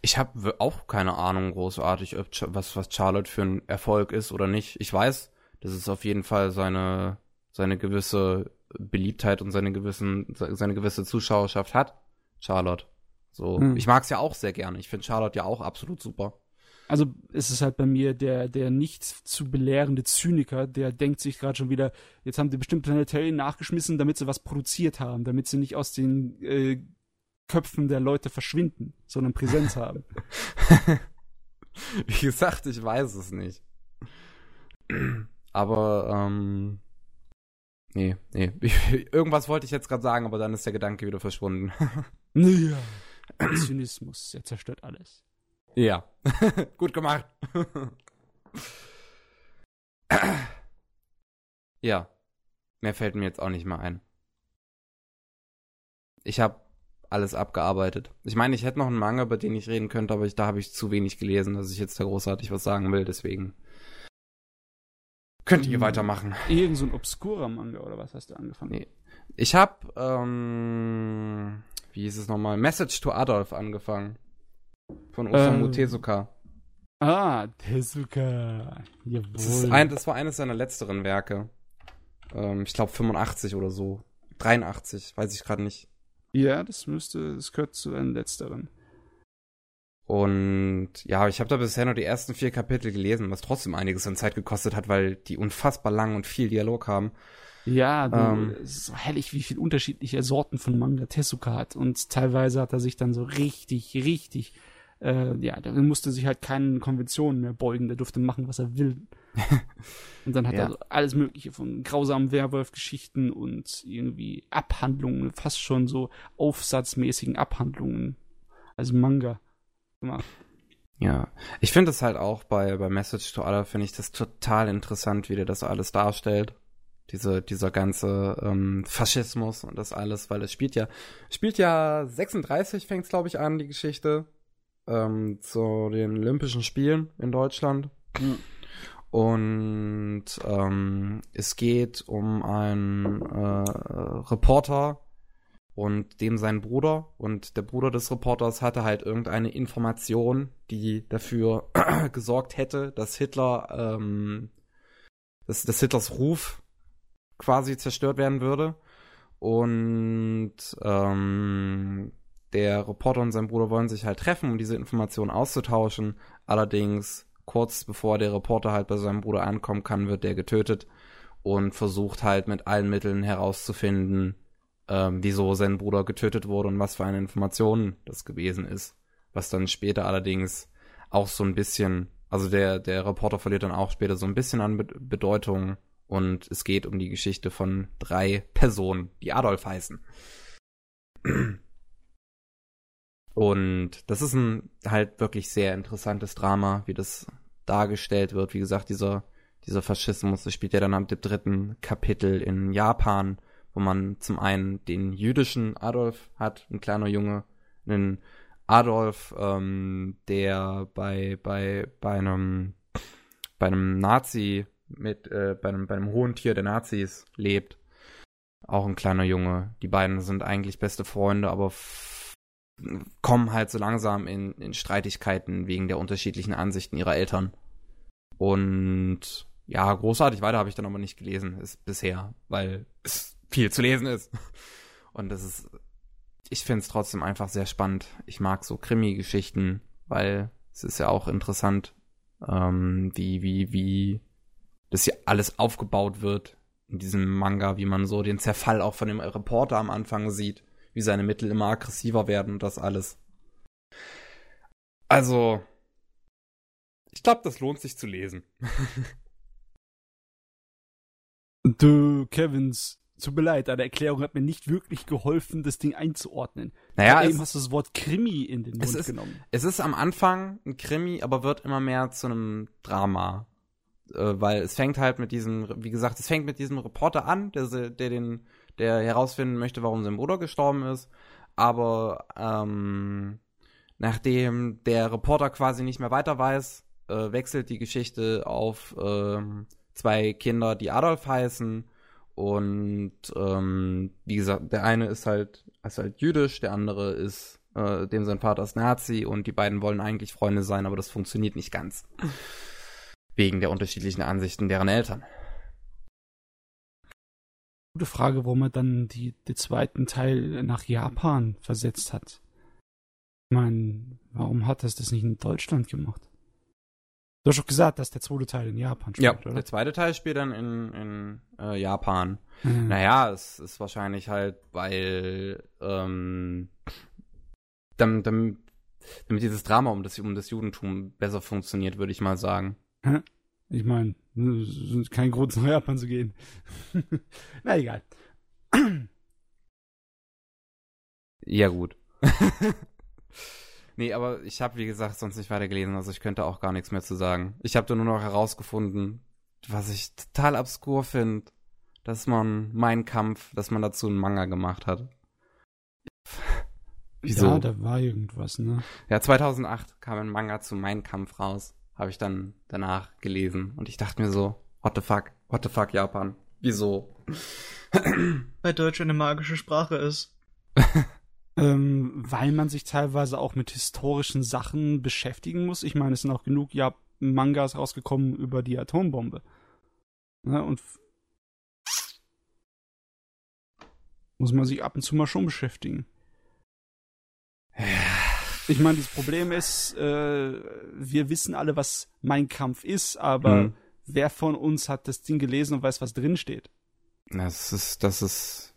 Ich habe auch keine Ahnung großartig, ob, was, was Charlotte für ein Erfolg ist oder nicht. Ich weiß, dass es auf jeden Fall seine, seine gewisse Beliebtheit und seine gewissen, seine gewisse Zuschauerschaft hat. Charlotte. So, hm. ich mag's ja auch sehr gerne. Ich finde Charlotte ja auch absolut super. Also ist es halt bei mir der, der nicht zu belehrende Zyniker, der denkt sich gerade schon wieder, jetzt haben die bestimmt Planetarian nachgeschmissen, damit sie was produziert haben, damit sie nicht aus den äh, Köpfen der Leute verschwinden, sondern Präsenz haben. Wie gesagt, ich weiß es nicht. Aber, ähm, nee, nee. Irgendwas wollte ich jetzt gerade sagen, aber dann ist der Gedanke wieder verschwunden. ja. Zynismus, er zerstört alles. Ja, gut gemacht. ja, mehr fällt mir jetzt auch nicht mehr ein. Ich habe alles abgearbeitet. Ich meine, ich hätte noch einen Manga, über den ich reden könnte, aber ich, da habe ich zu wenig gelesen, dass ich jetzt da großartig was sagen will, deswegen könnt ihr hm. weitermachen. Irgend so ein obskurer Manga oder was hast du angefangen? Nee. Ich habe ähm, wie hieß es nochmal? Message to Adolf angefangen. Von Osamu ähm. Tezuka. Ah, Tezuka. Jawohl. Das, ein, das, war eines seiner letzteren Werke. Ähm, ich glaube 85 oder so. 83, weiß ich gerade nicht. Ja, das müsste, das gehört zu einem letzteren. Und ja, ich habe da bisher nur die ersten vier Kapitel gelesen, was trotzdem einiges an Zeit gekostet hat, weil die unfassbar lang und viel Dialog haben. Ja, du, ähm, es ist so herrlich, wie viele unterschiedliche Sorten von Manga Tezuka hat. Und teilweise hat er sich dann so richtig, richtig, äh, ja, der musste sich halt keinen Konventionen mehr beugen, der durfte machen, was er will. und dann hat ja. er alles Mögliche von grausamen Werwolf-Geschichten und irgendwie Abhandlungen, fast schon so aufsatzmäßigen Abhandlungen als Manga gemacht. Ja, ich finde es halt auch bei, bei Message to Other, finde ich das total interessant, wie der das alles darstellt diese, dieser ganze ähm, Faschismus und das alles, weil es spielt ja, spielt ja 36 fängt es, glaube ich, an, die Geschichte, ähm, zu den Olympischen Spielen in Deutschland. Mhm. Und ähm, es geht um einen äh, Reporter und dem sein Bruder. Und der Bruder des Reporters hatte halt irgendeine Information, die dafür gesorgt hätte, dass Hitler, ähm, dass, dass Hitlers Ruf quasi zerstört werden würde. Und ähm, der Reporter und sein Bruder wollen sich halt treffen, um diese Informationen auszutauschen. Allerdings kurz bevor der Reporter halt bei seinem Bruder ankommen kann, wird der getötet und versucht halt mit allen Mitteln herauszufinden, ähm, wieso sein Bruder getötet wurde und was für eine Information das gewesen ist. Was dann später allerdings auch so ein bisschen, also der, der Reporter verliert dann auch später so ein bisschen an Be Bedeutung und es geht um die Geschichte von drei Personen, die Adolf heißen. Und das ist ein halt wirklich sehr interessantes Drama, wie das dargestellt wird. Wie gesagt, dieser, dieser Faschismus, das spielt ja dann am dritten Kapitel in Japan, wo man zum einen den jüdischen Adolf hat, ein kleiner Junge, einen Adolf, ähm, der bei, bei, bei einem, bei einem Nazi mit äh, bei, einem, bei einem hohen Tier der Nazis lebt. Auch ein kleiner Junge. Die beiden sind eigentlich beste Freunde, aber kommen halt so langsam in, in Streitigkeiten wegen der unterschiedlichen Ansichten ihrer Eltern. Und ja, großartig weiter habe ich dann aber nicht gelesen ist bisher, weil es viel zu lesen ist. Und das ist, ich finde es trotzdem einfach sehr spannend. Ich mag so Krimi-Geschichten, weil es ist ja auch interessant, ähm, wie, wie, wie das hier alles aufgebaut wird, in diesem Manga, wie man so den Zerfall auch von dem Reporter am Anfang sieht, wie seine Mittel immer aggressiver werden und das alles. Also, ich glaube, das lohnt sich zu lesen. du, Kevins, tut mir leid, deine Erklärung hat mir nicht wirklich geholfen, das Ding einzuordnen. Naja, eben hast du das Wort Krimi in den Mund ist, genommen. Es ist am Anfang ein Krimi, aber wird immer mehr zu einem Drama. Äh, weil es fängt halt mit diesem, wie gesagt, es fängt mit diesem Reporter an, der, der den, der herausfinden möchte, warum sein Bruder gestorben ist. Aber ähm, nachdem der Reporter quasi nicht mehr weiter weiß, äh, wechselt die Geschichte auf ähm, zwei Kinder, die Adolf heißen. Und ähm, wie gesagt, der eine ist halt, ist halt jüdisch, der andere ist, äh, dem sein Vater ist Nazi und die beiden wollen eigentlich Freunde sein, aber das funktioniert nicht ganz. Wegen der unterschiedlichen Ansichten deren Eltern. Gute Frage, warum er dann die, den zweiten Teil nach Japan versetzt hat. Ich meine, warum hat er das nicht in Deutschland gemacht? Du hast doch gesagt, dass der zweite Teil in Japan spielt, ja, oder? der zweite Teil spielt dann in, in äh, Japan. Mhm. Naja, es ist wahrscheinlich halt, weil ähm, damit, damit, damit dieses Drama um das, um das Judentum besser funktioniert, würde ich mal sagen. Ich meine, kein Grund nach Japan zu gehen. Na egal. ja gut. nee, aber ich habe wie gesagt sonst nicht weiter gelesen, also ich könnte auch gar nichts mehr zu sagen. Ich habe da nur noch herausgefunden, was ich total obskur finde, dass man Mein Kampf, dass man dazu einen Manga gemacht hat. Wieso? Ja, da war irgendwas, ne? Ja, 2008 kam ein Manga zu Mein Kampf raus habe ich dann danach gelesen. Und ich dachte mir so, what the fuck, what the fuck, Japan? Wieso? Weil Deutsch eine magische Sprache ist. ähm, weil man sich teilweise auch mit historischen Sachen beschäftigen muss. Ich meine, es sind auch genug ja, Mangas rausgekommen über die Atombombe. Ja, und muss man sich ab und zu mal schon beschäftigen. Ja. Ich meine, das Problem ist, äh, wir wissen alle, was mein Kampf ist, aber mhm. wer von uns hat das Ding gelesen und weiß, was drin steht? Das ist, das ist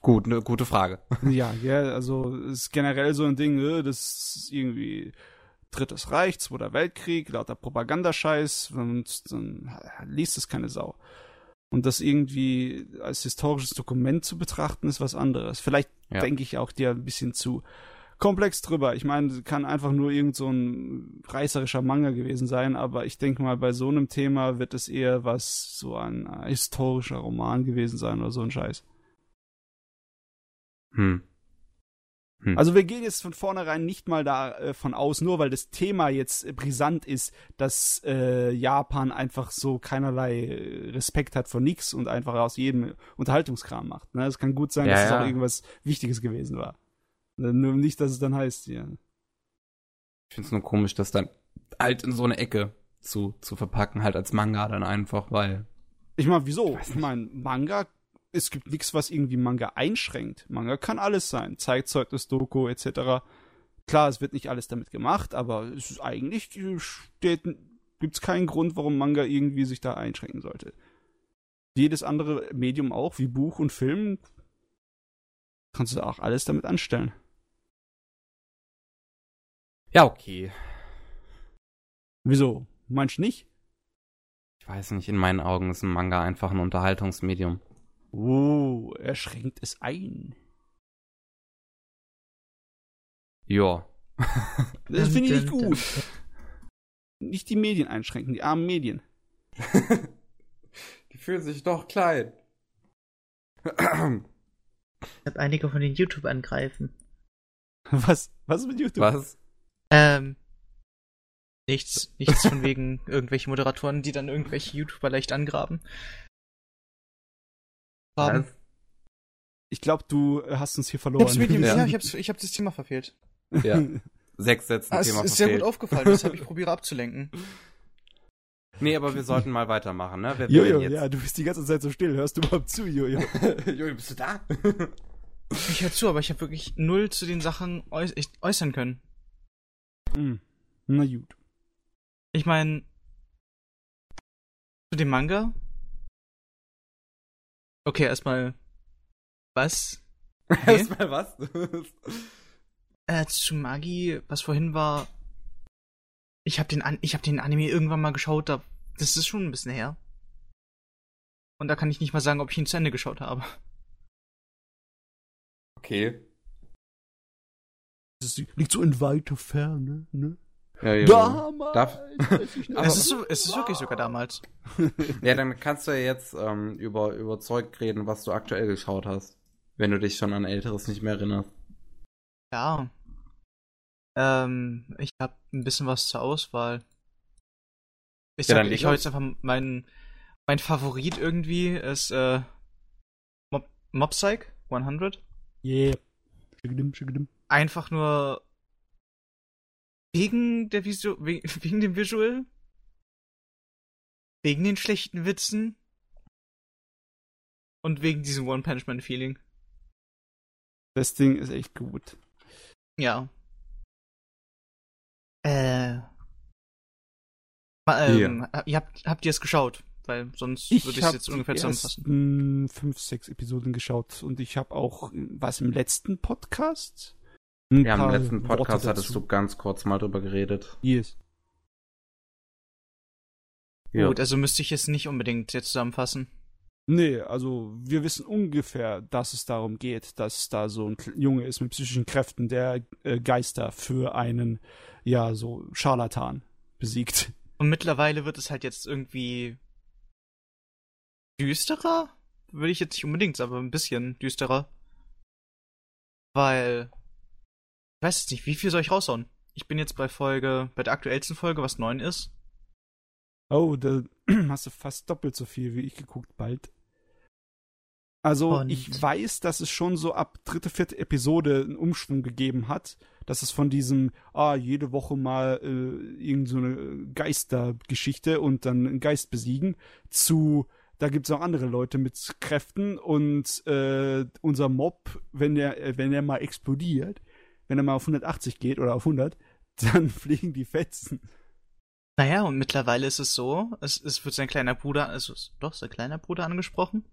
gut, eine gute Frage. Ja, ja, also ist generell so ein Ding, äh, das ist irgendwie Drittes Reich, Zweiter Weltkrieg, lauter Propagandascheiß und dann liest es keine Sau. Und das irgendwie als historisches Dokument zu betrachten, ist was anderes. Vielleicht ja. denke ich auch dir ein bisschen zu komplex drüber. Ich meine, kann einfach nur irgend so ein reißerischer Manga gewesen sein, aber ich denke mal, bei so einem Thema wird es eher was, so ein äh, historischer Roman gewesen sein oder so ein Scheiß. Hm. Hm. Also wir gehen jetzt von vornherein nicht mal davon äh, aus, nur weil das Thema jetzt äh, brisant ist, dass äh, Japan einfach so keinerlei Respekt hat vor nix und einfach aus jedem Unterhaltungskram macht. Ne? Es kann gut sein, ja, dass ja. es auch irgendwas Wichtiges gewesen war. Nur nicht, dass es dann heißt, ja. Ich finde es nur komisch, das dann halt in so eine Ecke zu, zu verpacken, halt als Manga dann einfach, weil. Ich meine, wieso? Ich, ich meine, Manga, es gibt nichts, was irgendwie Manga einschränkt. Manga kann alles sein. Zeitzeugnis, Doku, etc. Klar, es wird nicht alles damit gemacht, aber es ist eigentlich steht, gibt's keinen Grund, warum Manga irgendwie sich da einschränken sollte. Jedes andere Medium auch, wie Buch und Film, kannst du auch alles damit anstellen. Ja, okay. Wieso? Meinst du nicht? Ich weiß nicht, in meinen Augen ist ein Manga einfach ein Unterhaltungsmedium. Oh, er schränkt es ein. Ja. das finde ich nicht gut. Nicht die Medien einschränken, die armen Medien. die fühlen sich doch klein. ich habe einige von den YouTube angreifen. Was? Was mit YouTube? Was? Ähm, nichts, nichts von wegen irgendwelche Moderatoren, die dann irgendwelche YouTuber leicht angraben. Haben. Ich glaube, du hast uns hier verloren. Ich hab's ja. ja, ich, hab's, ich hab das Thema verfehlt. Ja. Sechs Sätze ah, Thema ist verfehlt. sehr gut aufgefallen, deshalb ich probiere abzulenken. Nee, aber wir sollten mal weitermachen, ne? Wer Jojo, ja, du bist die ganze Zeit so still. Hörst du überhaupt zu, Jojo? Jojo, bist du da? ich höre zu, aber ich habe wirklich null zu den Sachen äußern können. Hm. Na gut. Ich meine, zu dem Manga Okay, erstmal. Was? Okay. erstmal was? äh, zu Magi, was vorhin war. Ich habe den, An ich hab den Anime irgendwann mal geschaut, da, das ist schon ein bisschen her. Und da kann ich nicht mal sagen, ob ich ihn zu Ende geschaut habe. Okay. Das liegt so in weiter Ferne, ne? Ja, ja. Damals! Darf, es, ist so, es ist wirklich sogar damals. ja, dann kannst du ja jetzt ähm, über, über Zeug reden, was du aktuell geschaut hast. Wenn du dich schon an Älteres nicht mehr erinnerst. Ja. Ähm, ich habe ein bisschen was zur Auswahl. Ich sag, ja, ich hau jetzt einfach meinen mein Favorit irgendwie ist äh, Mob, Mob Psych 100. Yeah. Einfach nur wegen der Visu wegen dem Visual, wegen den schlechten Witzen und wegen diesem One Punch Man Feeling. Das Ding ist echt gut. Ja. Äh. Ähm, yeah. ihr habt, habt ihr es geschaut? Weil sonst ich würde ich es jetzt ungefähr zusammenfassen. fünf, sechs Episoden geschaut und ich habe auch, was im letzten Podcast? Ja, im letzten Podcast hattest du ganz kurz mal drüber geredet. Yes. Ja. Gut, also müsste ich es nicht unbedingt jetzt zusammenfassen. Nee, also wir wissen ungefähr, dass es darum geht, dass da so ein Junge ist mit psychischen Kräften, der äh, Geister für einen, ja, so Scharlatan besiegt. Und mittlerweile wird es halt jetzt irgendwie düsterer? Würde ich jetzt nicht unbedingt, aber ein bisschen düsterer. Weil. Ich weiß jetzt nicht, wie viel soll ich raushauen? Ich bin jetzt bei Folge, bei der aktuellsten Folge, was 9 ist. Oh, da hast du fast doppelt so viel wie ich geguckt, bald. Also, Und ich weiß, dass es schon so ab dritte, vierte Episode einen Umschwung gegeben hat, dass es von diesem, ah, jede Woche mal äh, irgend so eine Geistergeschichte und dann einen Geist besiegen, zu, da gibt es auch andere Leute mit Kräften und äh, unser Mob, wenn der, äh, wenn der mal explodiert, wenn er mal auf 180 geht oder auf 100, dann fliegen die Fetzen. Naja, und mittlerweile ist es so, es, es wird sein kleiner Bruder, also doch sein kleiner Bruder angesprochen.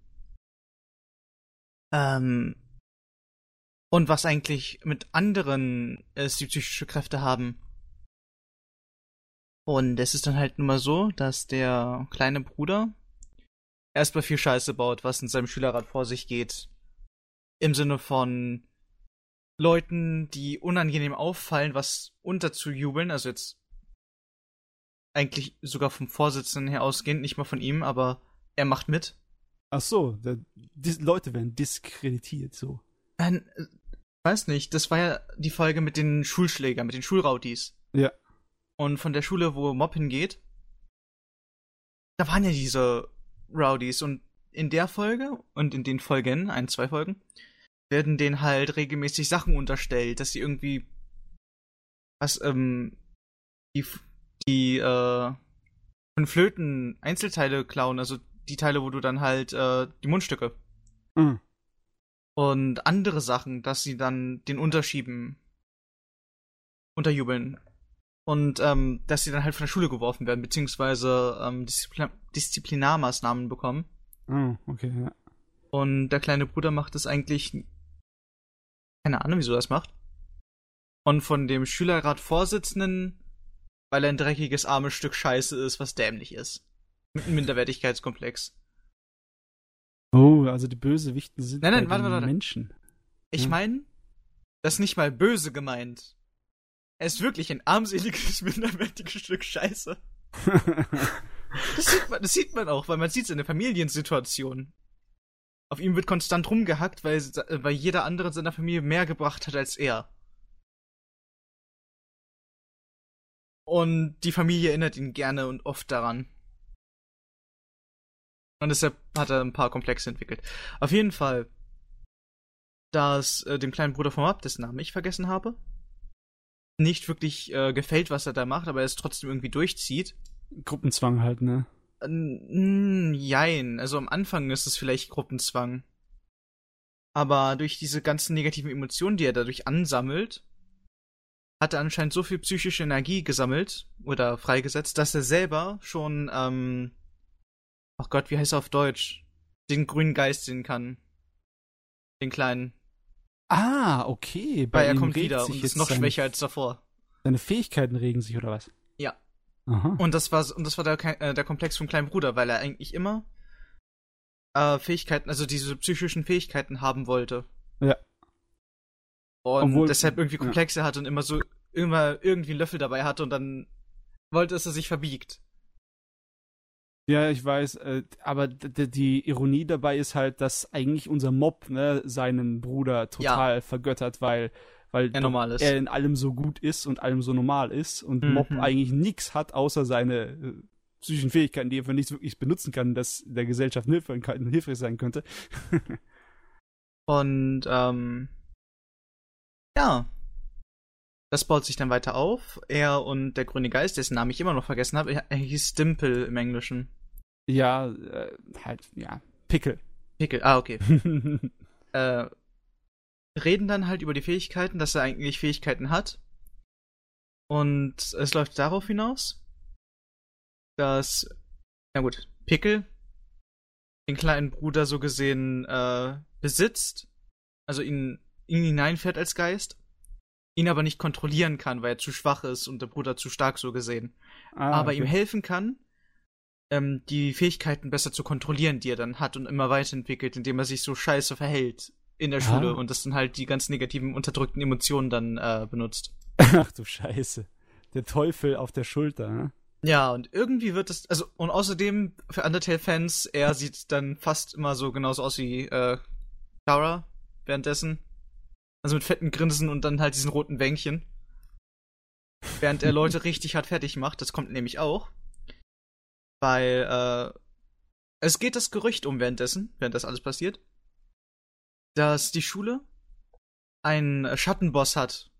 Ähm, und was eigentlich mit anderen äh, die psychische Kräfte haben. Und es ist dann halt nun mal so, dass der kleine Bruder erstmal viel Scheiße baut, was in seinem Schülerrat vor sich geht. Im Sinne von Leuten, die unangenehm auffallen, was unterzujubeln, also jetzt eigentlich sogar vom Vorsitzenden her ausgehend, nicht mal von ihm, aber er macht mit. Ach so, die Leute werden diskreditiert, so. Äh, weiß nicht, das war ja die Folge mit den Schulschlägern, mit den Schulrautis. Ja. Und von der Schule, wo Mob hingeht, da waren ja diese Rowdies und in der Folge und in den Folgen, ein, zwei Folgen, werden denen halt regelmäßig Sachen unterstellt, dass sie irgendwie was, ähm, die, die, äh, von Flöten Einzelteile klauen, also die Teile, wo du dann halt, äh, die Mundstücke. Mhm. Und andere Sachen, dass sie dann den unterschieben, unterjubeln. Und ähm, dass sie dann halt von der Schule geworfen werden, beziehungsweise ähm, Disziplin Disziplinarmaßnahmen bekommen. Oh, okay, ja. Und der kleine Bruder macht es eigentlich. Keine Ahnung, wieso er das macht. Und von dem Schülerrat-Vorsitzenden, weil er ein dreckiges, armes Stück Scheiße ist, was dämlich ist. Mit einem Minderwertigkeitskomplex. Oh, also die Bösewichten sind nein, nein, warte, warte, warte. Menschen. Ich ja. meine, das ist nicht mal böse gemeint. Er ist wirklich ein armseliges, minderwertiges Stück Scheiße. das, sieht man, das sieht man auch, weil man sieht seine Familiensituation. Auf ihm wird konstant rumgehackt, weil, weil jeder andere in seiner Familie mehr gebracht hat als er. Und die Familie erinnert ihn gerne und oft daran. Und deshalb hat er ein paar Komplexe entwickelt. Auf jeden Fall, dass äh, dem kleinen Bruder vom Ab, dessen Namen ich vergessen habe, nicht wirklich äh, gefällt, was er da macht, aber er es trotzdem irgendwie durchzieht. Gruppenzwang halt, ne? Jein. Also am Anfang ist es vielleicht Gruppenzwang. Aber durch diese ganzen negativen Emotionen, die er dadurch ansammelt, hat er anscheinend so viel psychische Energie gesammelt oder freigesetzt, dass er selber schon, ähm, ach Gott, wie heißt er auf Deutsch? den grünen Geist sehen kann. Den kleinen. Ah, okay. Bei Weil er kommt wieder und ist noch schwächer als davor. Seine Fähigkeiten regen sich, oder was? Aha. Und das war, und das war der, äh, der Komplex vom kleinen Bruder, weil er eigentlich immer äh, Fähigkeiten, also diese psychischen Fähigkeiten haben wollte. Ja. Und Obwohl, deshalb irgendwie Komplexe ja. hatte und immer so immer irgendwie einen Löffel dabei hatte und dann wollte, dass er sich verbiegt. Ja, ich weiß, äh, aber die Ironie dabei ist halt, dass eigentlich unser Mob ne, seinen Bruder total ja. vergöttert, weil, weil er, er, in allem so gut ist und allem so normal ist und mhm. Mob eigentlich nichts hat, außer seine äh, psychischen Fähigkeiten, die er für nichts wirklich benutzen kann, dass der Gesellschaft hilfreich sein könnte. und ähm, ja, das baut sich dann weiter auf. Er und der grüne Geist, dessen Namen ich immer noch vergessen habe, er hieß Dimple im Englischen. Ja, äh, halt, ja, Pickel. Pickel, ah, okay. äh, reden dann halt über die Fähigkeiten, dass er eigentlich Fähigkeiten hat. Und es läuft darauf hinaus, dass, na gut, Pickel den kleinen Bruder so gesehen äh, besitzt, also ihn, ihn hineinfährt als Geist ihn aber nicht kontrollieren kann, weil er zu schwach ist und der Bruder zu stark so gesehen. Ah, aber okay. ihm helfen kann, ähm, die Fähigkeiten besser zu kontrollieren, die er dann hat und immer weiterentwickelt, indem er sich so scheiße verhält in der Schule ah. und das dann halt die ganz negativen, unterdrückten Emotionen dann äh, benutzt. Ach du Scheiße. Der Teufel auf der Schulter, ne? Ja, und irgendwie wird es, also, und außerdem für Undertale-Fans, er sieht dann fast immer so genauso aus wie äh, Kara währenddessen. Also mit fetten Grinsen und dann halt diesen roten Wänkchen. Während er Leute richtig hart fertig macht. Das kommt nämlich auch. Weil, äh, es geht das Gerücht um währenddessen, während das alles passiert, dass die Schule einen Schattenboss hat,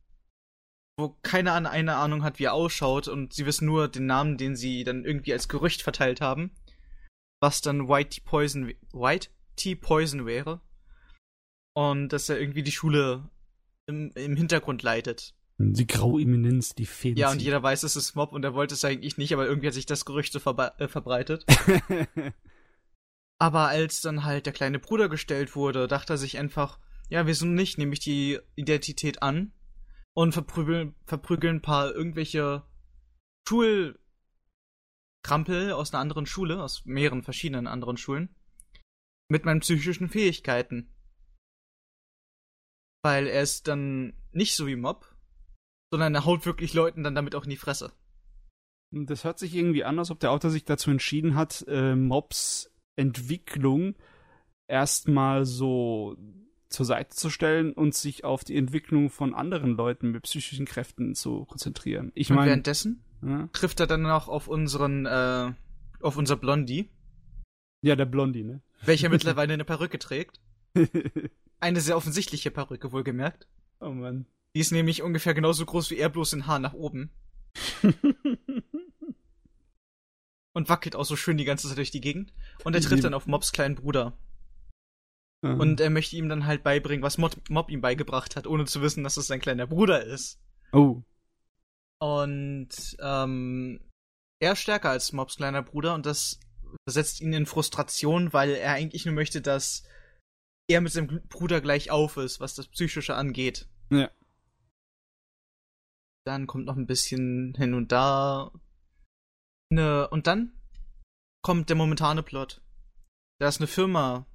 wo keiner eine Ahnung hat, wie er ausschaut und sie wissen nur den Namen, den sie dann irgendwie als Gerücht verteilt haben, was dann White Tea Poison, White Tea Poison wäre und dass er irgendwie die Schule im, im Hintergrund leitet. Die graue Eminenz, die Fäden. Ja, und jeder weiß, es ist Mob und er wollte es eigentlich nicht, aber irgendwie hat sich das Gerücht so äh, verbreitet. aber als dann halt der kleine Bruder gestellt wurde, dachte er sich einfach, ja, wieso nicht, nehme ich die Identität an und verprügeln, verprügeln ein paar irgendwelche Schulkrampel aus einer anderen Schule, aus mehreren verschiedenen anderen Schulen, mit meinen psychischen Fähigkeiten weil er ist dann nicht so wie Mob, sondern er haut wirklich Leuten dann damit auch in die Fresse. Das hört sich irgendwie an, als ob der Autor sich dazu entschieden hat, äh, Mobs Entwicklung erstmal so zur Seite zu stellen und sich auf die Entwicklung von anderen Leuten mit psychischen Kräften zu konzentrieren. Ich meine, währenddessen ja? trifft er dann auch auf unseren, äh, auf unser Blondie. Ja, der Blondie, ne? Welcher mittlerweile eine Perücke trägt. Eine sehr offensichtliche Perücke, wohlgemerkt. Oh Mann. Die ist nämlich ungefähr genauso groß wie er, bloß in Haar nach oben. und wackelt auch so schön die ganze Zeit durch die Gegend. Und er trifft dann auf Mobs kleinen Bruder. Mhm. Und er möchte ihm dann halt beibringen, was Mob, Mob ihm beigebracht hat, ohne zu wissen, dass es sein kleiner Bruder ist. Oh. Und ähm, er ist stärker als Mobs kleiner Bruder und das setzt ihn in Frustration, weil er eigentlich nur möchte, dass er mit seinem Bruder gleich auf ist, was das Psychische angeht. Ja. Dann kommt noch ein bisschen hin und da. Ne, und dann kommt der momentane Plot. Da ist eine Firma,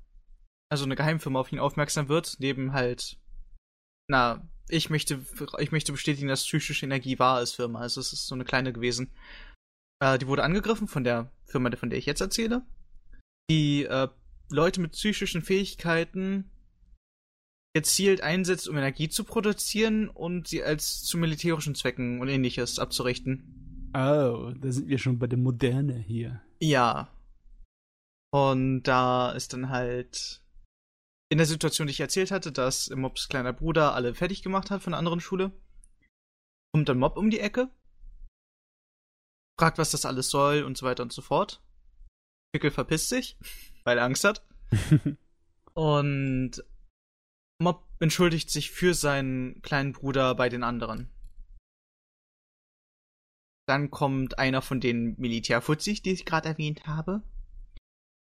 also eine Geheimfirma auf ihn aufmerksam wird, neben halt, na, ich möchte, ich möchte bestätigen, dass psychische Energie wahr ist, Firma. Also es ist so eine kleine gewesen. Äh, die wurde angegriffen von der Firma, von der ich jetzt erzähle. Die äh, Leute mit psychischen Fähigkeiten gezielt einsetzt, um Energie zu produzieren und sie als zu militärischen Zwecken und ähnliches abzurichten. Oh, da sind wir schon bei der Moderne hier. Ja. Und da ist dann halt in der Situation, die ich erzählt hatte, dass Mobs kleiner Bruder alle fertig gemacht hat von einer anderen Schule, kommt dann Mob um die Ecke, fragt, was das alles soll und so weiter und so fort. Pickel verpisst sich weil er Angst hat. und Mob entschuldigt sich für seinen kleinen Bruder bei den anderen. Dann kommt einer von den Militärfuzis, die ich gerade erwähnt habe,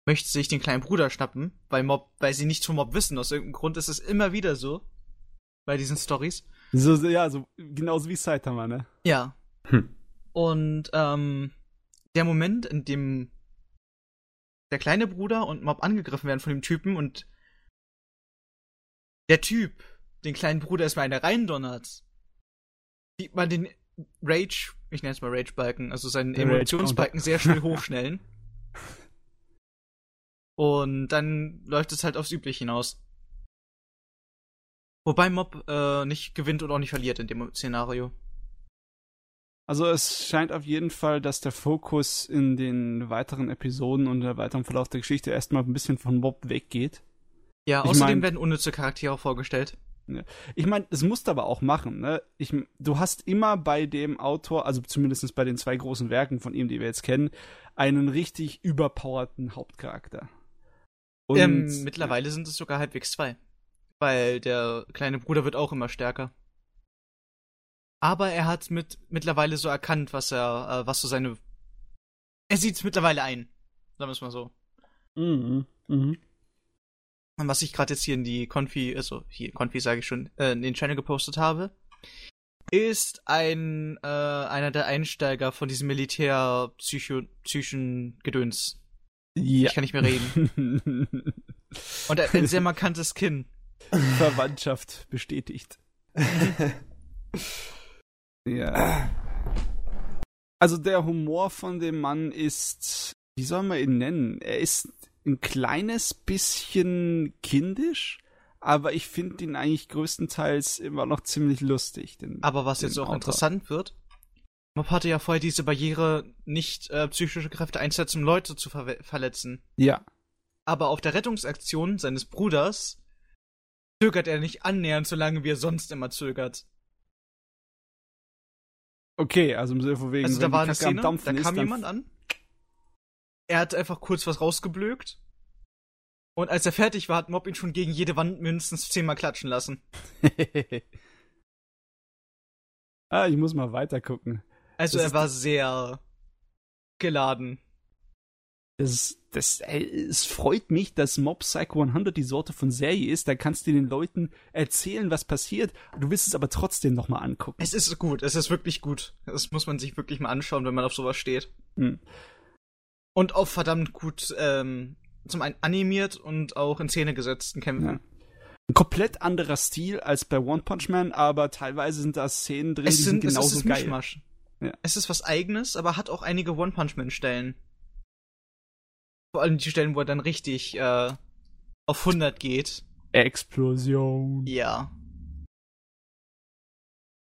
möchte sich den kleinen Bruder schnappen, weil Mob, weil sie nichts vom Mob wissen. Aus irgendeinem Grund ist es immer wieder so. Bei diesen Stories. So, ja, so, genauso wie Saitama, ne? Ja. Hm. Und, ähm, der Moment, in dem der kleine Bruder und Mob angegriffen werden von dem Typen und der Typ den kleinen Bruder erstmal eine reindonnert, sieht man den Rage, ich nenne es mal Rage-Balken, also seinen Emotionsbalken sehr schnell hochschnellen. Und dann läuft es halt aufs Übliche hinaus. Wobei Mob äh, nicht gewinnt und auch nicht verliert in dem Szenario. Also es scheint auf jeden Fall, dass der Fokus in den weiteren Episoden und der weiteren Verlauf der Geschichte erstmal ein bisschen von Mob weggeht. Ja, ich außerdem mein, werden unnütze Charaktere vorgestellt. Ich meine, es musst aber auch machen. Ne? Ich, du hast immer bei dem Autor, also zumindest bei den zwei großen Werken von ihm, die wir jetzt kennen, einen richtig überpowerten Hauptcharakter. Und, ähm, mittlerweile ja. sind es sogar halbwegs zwei. Weil der kleine Bruder wird auch immer stärker. Aber er hat mit mittlerweile so erkannt, was er, äh, was so seine. Er sieht es mittlerweile ein. Sagen wir es mal so. Mhm. Mhm. Und was ich gerade jetzt hier in die Konfi, also hier Konfi sage ich schon, äh, in den Channel gepostet habe, ist ein äh, einer der Einsteiger von diesem Militär-psychischen Gedöns. Ja. Ich kann nicht mehr reden. Und ein sehr markantes Kinn. Verwandtschaft bestätigt. Ja. Also der Humor von dem Mann ist, wie soll man ihn nennen? Er ist ein kleines bisschen kindisch, aber ich finde ihn eigentlich größtenteils immer noch ziemlich lustig. Den, aber was jetzt auch Autor. interessant wird, Mob hatte ja vorher diese Barriere, nicht äh, psychische Kräfte einzusetzen, um Leute zu ver verletzen. Ja. Aber auf der Rettungsaktion seines Bruders zögert er nicht annähernd so lange, wie er sonst immer zögert. Okay, also im Sinne von wegen, also da war eine Szene, da kam ist, jemand an. Er hat einfach kurz was rausgeblökt. Und als er fertig war, hat Mob ihn schon gegen jede Wand mindestens zehnmal klatschen lassen. ah, ich muss mal weiter gucken. Also das er war sehr geladen. Das, das, es freut mich, dass Mob Psycho 100 die Sorte von Serie ist. Da kannst du den Leuten erzählen, was passiert. Du willst es aber trotzdem nochmal angucken. Es ist gut, es ist wirklich gut. Das muss man sich wirklich mal anschauen, wenn man auf sowas steht. Hm. Und auch verdammt gut ähm, zum einen animiert und auch in Szene gesetzten Kämpfen. Ja. Ein komplett anderer Stil als bei One Punch Man, aber teilweise sind da Szenen drin, es sind, die sind genauso es ist geil. Mischmasch. Ja. Es ist was eigenes, aber hat auch einige One Punch Man Stellen. Vor allem die Stellen, wo er dann richtig äh, auf 100 geht. Explosion. Ja.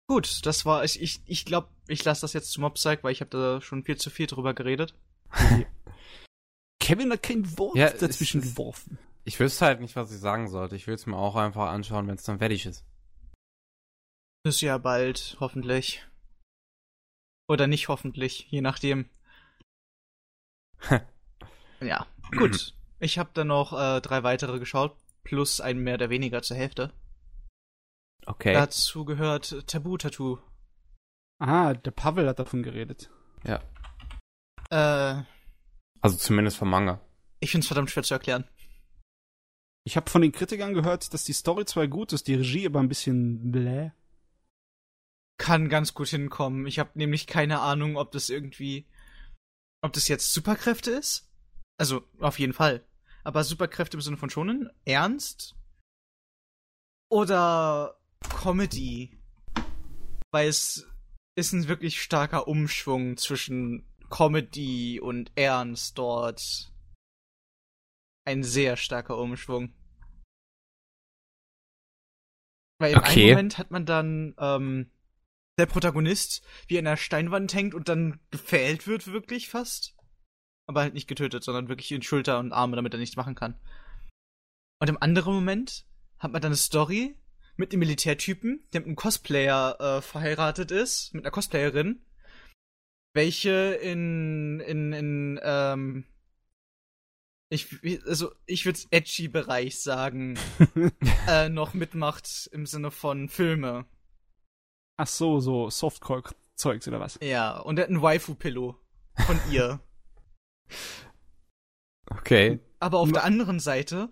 Gut, das war ich ich ich glaube, ich lasse das jetzt zum Mobspsych, weil ich habe da schon viel zu viel drüber geredet. Kevin hat kein Wort ja, dazwischen ist, geworfen. Ich wüsste halt nicht, was ich sagen sollte. Ich will es mir auch einfach anschauen, wenn es dann fertig ist. Ist ja bald, hoffentlich. Oder nicht hoffentlich, je nachdem. ja, gut. Ich habe dann noch äh, drei weitere geschaut, plus ein mehr oder weniger zur Hälfte. Okay. Dazu gehört Tabu Tattoo. Ah, der Pavel hat davon geredet. Ja. Äh. Also zumindest vom Manga. Ich find's verdammt schwer zu erklären. Ich habe von den Kritikern gehört, dass die Story zwar gut ist, die Regie aber ein bisschen bläh kann ganz gut hinkommen. Ich habe nämlich keine Ahnung, ob das irgendwie, ob das jetzt Superkräfte ist. Also auf jeden Fall. Aber Superkräfte im Sinne von schonen, ernst oder Comedy, weil es ist ein wirklich starker Umschwung zwischen Comedy und Ernst dort. Ein sehr starker Umschwung. Weil im okay. einen Moment hat man dann ähm, der Protagonist wie in einer Steinwand hängt und dann gefällt wird, wirklich fast. Aber halt nicht getötet, sondern wirklich in Schulter und Arme, damit er nichts machen kann. Und im anderen Moment hat man dann eine Story mit einem Militärtypen, der mit einem Cosplayer äh, verheiratet ist, mit einer Cosplayerin, welche in, in, in, ähm, ich, also ich würde edgy Bereich sagen, äh, noch mitmacht im Sinne von Filme. Ach so, so Softcore-Zeugs oder was? Ja, und er hat ein Waifu-Pillow von ihr. okay. Aber auf der anderen Seite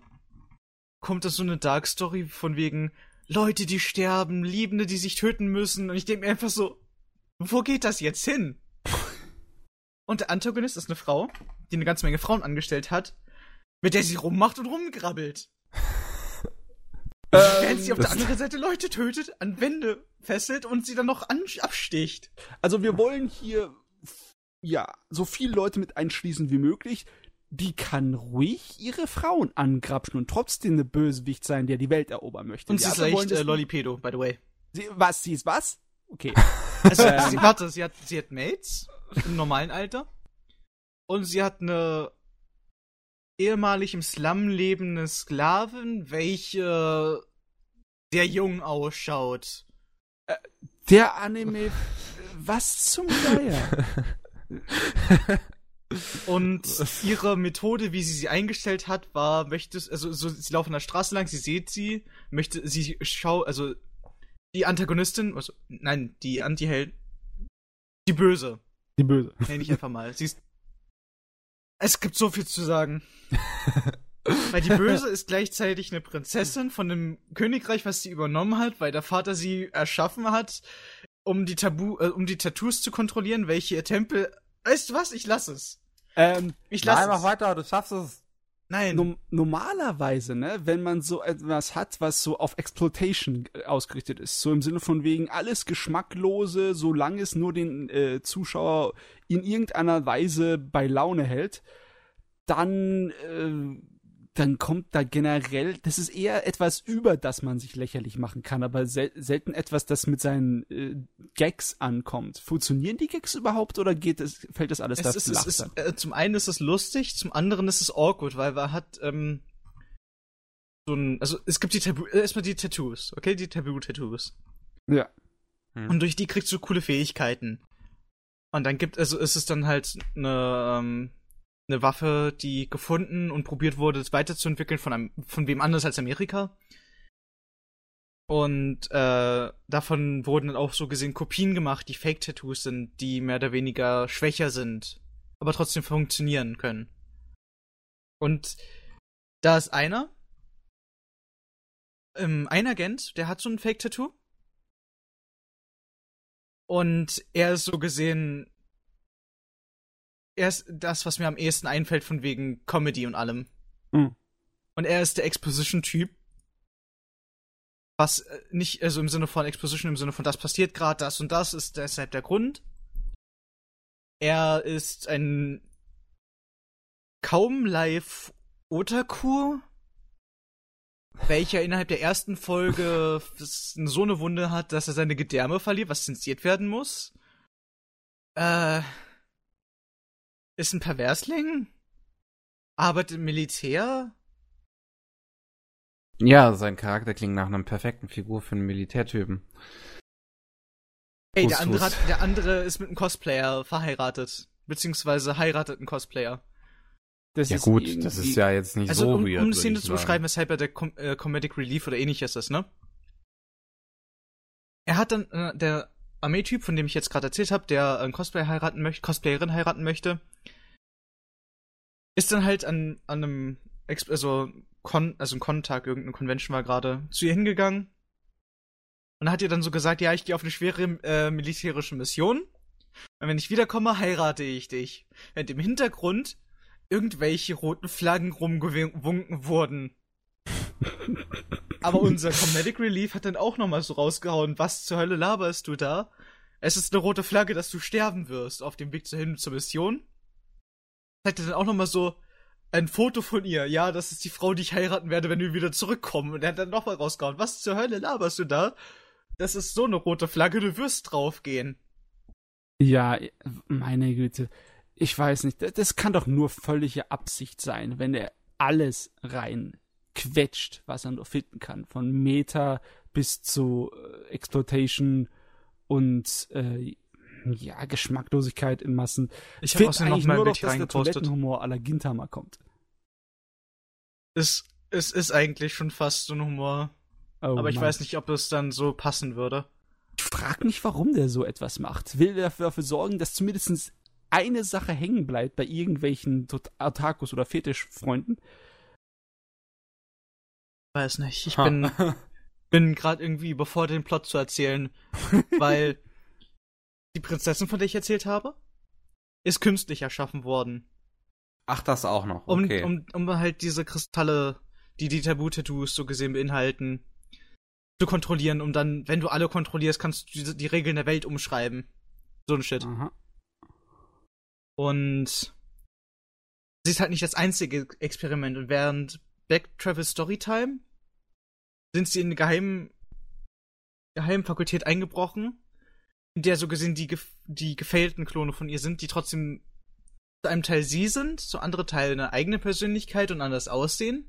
kommt da so eine Dark Story von wegen Leute, die sterben, Liebende, die sich töten müssen. Und ich denke mir einfach so, wo geht das jetzt hin? Und der Antagonist ist eine Frau, die eine ganze Menge Frauen angestellt hat, mit der sie rummacht und rumgrabbelt. Ähm, Während sie auf der anderen Seite Leute tötet, an Wände fesselt und sie dann noch absticht. Also wir wollen hier ja so viele Leute mit einschließen wie möglich. Die kann ruhig ihre Frauen angrapschen und trotzdem eine Bösewicht sein, der die Welt erobern möchte. Und sie ist leicht äh, Lollipedo, by the way. Sie, was, sie ist was? Okay. Also, ähm. sie, warte, sie hat, sie hat Mates im normalen Alter. Und sie hat eine ehemalig im Slum lebende Sklavin, welche sehr jung ausschaut. Äh, der Anime. was zum Geier? Und ihre Methode, wie sie sie eingestellt hat, war, möchte, also so, sie laufen an der Straße lang, sie sieht sie, möchte, sie schau, also die Antagonistin, also, nein, die Antiheld, die Böse. Die Böse. Nenn ich einfach mal. Sie ist es gibt so viel zu sagen. weil die Böse ist gleichzeitig eine Prinzessin von einem Königreich, was sie übernommen hat, weil der Vater sie erschaffen hat, um die Tabu, äh, um die Tattoos zu kontrollieren, welche ihr Tempel. Weißt du was? Ich lass es. Ähm, ich lass Nein, es. mach weiter, du schaffst es. Nein. No normalerweise, ne, wenn man so etwas hat, was so auf Exploitation äh, ausgerichtet ist, so im Sinne von wegen alles Geschmacklose, solange es nur den äh, Zuschauer in irgendeiner Weise bei Laune hält, dann äh, dann kommt da generell, das ist eher etwas, über das man sich lächerlich machen kann, aber sel selten etwas, das mit seinen äh, Gags ankommt. Funktionieren die Gags überhaupt oder geht es, fällt das alles es ist, es ist, äh, Zum einen ist es lustig, zum anderen ist es awkward, weil man hat ähm, so ein, also es gibt die Tabu, äh, erstmal die Tattoos, okay, die Tabu-Tattoos. Ja. Hm. Und durch die kriegst du coole Fähigkeiten. Und dann gibt, also ist es dann halt eine, ähm, eine Waffe, die gefunden und probiert wurde, weiterzuentwickeln von einem, von wem anders als Amerika. Und äh, davon wurden dann auch so gesehen Kopien gemacht, die Fake-Tattoos sind, die mehr oder weniger schwächer sind, aber trotzdem funktionieren können. Und da ist einer, ähm, ein Agent, der hat so ein Fake-Tattoo. Und er ist so gesehen er ist das, was mir am ehesten einfällt von wegen Comedy und allem. Mhm. Und er ist der Exposition-Typ. Was äh, nicht, also im Sinne von Exposition, im Sinne von das passiert gerade, das und das ist deshalb der Grund. Er ist ein kaum live Otaku, welcher innerhalb der ersten Folge so eine Wunde hat, dass er seine Gedärme verliert, was zensiert werden muss. Äh, ist ein Perversling? Arbeitet im Militär? Ja, sein Charakter klingt nach einer perfekten Figur für einen Militärtypen. Ey, der andere, hat, der andere ist mit einem Cosplayer verheiratet. Beziehungsweise heiratet einen Cosplayer. Das ja gut, das ist ja jetzt nicht also, so um, weird. Um eine Szene zu beschreiben, weshalb er der Com äh, Comedic Relief oder ähnliches ist, ne? Er hat dann, äh, der Armeetyp, von dem ich jetzt gerade erzählt habe, der einen Cosplayer heiraten möchte, Cosplayerin heiraten möchte, ist dann halt an, an einem, Exp also, Con, also ein Con-Tag, irgendeine Convention war gerade, zu ihr hingegangen und hat ihr dann so gesagt, ja, ich gehe auf eine schwere äh, militärische Mission und wenn ich wiederkomme, heirate ich dich. Während im Hintergrund irgendwelche roten Flaggen rumgewunken wurden. Aber unser Comedic Relief hat dann auch nochmal so rausgehauen, was zur Hölle laberst du da? Es ist eine rote Flagge, dass du sterben wirst auf dem Weg hin zur Mission er dann auch nochmal so ein Foto von ihr. Ja, das ist die Frau, die ich heiraten werde, wenn wir wieder zurückkommen. Und er hat dann nochmal rausgehauen. Was zur Hölle laberst du da? Das ist so eine rote Flagge, du wirst draufgehen. Ja, meine Güte. Ich weiß nicht, das kann doch nur völlige Absicht sein, wenn er alles rein quetscht, was er nur finden kann. Von Meta bis zu äh, Exploitation und äh, ja, Geschmacklosigkeit in Massen. Ich habe außerdem noch mal nur noch, dass der Toilettenhumor la Gintama kommt. Es, es ist eigentlich schon fast so ein Humor. Oh, aber ich Mann. weiß nicht, ob es dann so passen würde. Ich frag mich, warum der so etwas macht. Will er dafür sorgen, dass zumindest eine Sache hängen bleibt bei irgendwelchen Otakus oder Fetischfreunden. Weiß nicht. Ich bin, bin gerade irgendwie überfordert, den Plot zu erzählen, weil die Prinzessin, von der ich erzählt habe, ist künstlich erschaffen worden. Ach, das auch noch. Okay. Um, um, um halt diese Kristalle, die die Tabu-Tattoos so gesehen beinhalten, zu kontrollieren, um dann, wenn du alle kontrollierst, kannst du die, die Regeln der Welt umschreiben. So ein Shit. Aha. Und sie ist halt nicht das einzige Experiment. Und während Back Travel Storytime sind sie in eine geheimen, geheimen Fakultät eingebrochen, in der so gesehen die, die gefailten Klone von ihr sind, die trotzdem zu einem Teil sie sind, zu anderen Teil eine eigene Persönlichkeit und anders aussehen.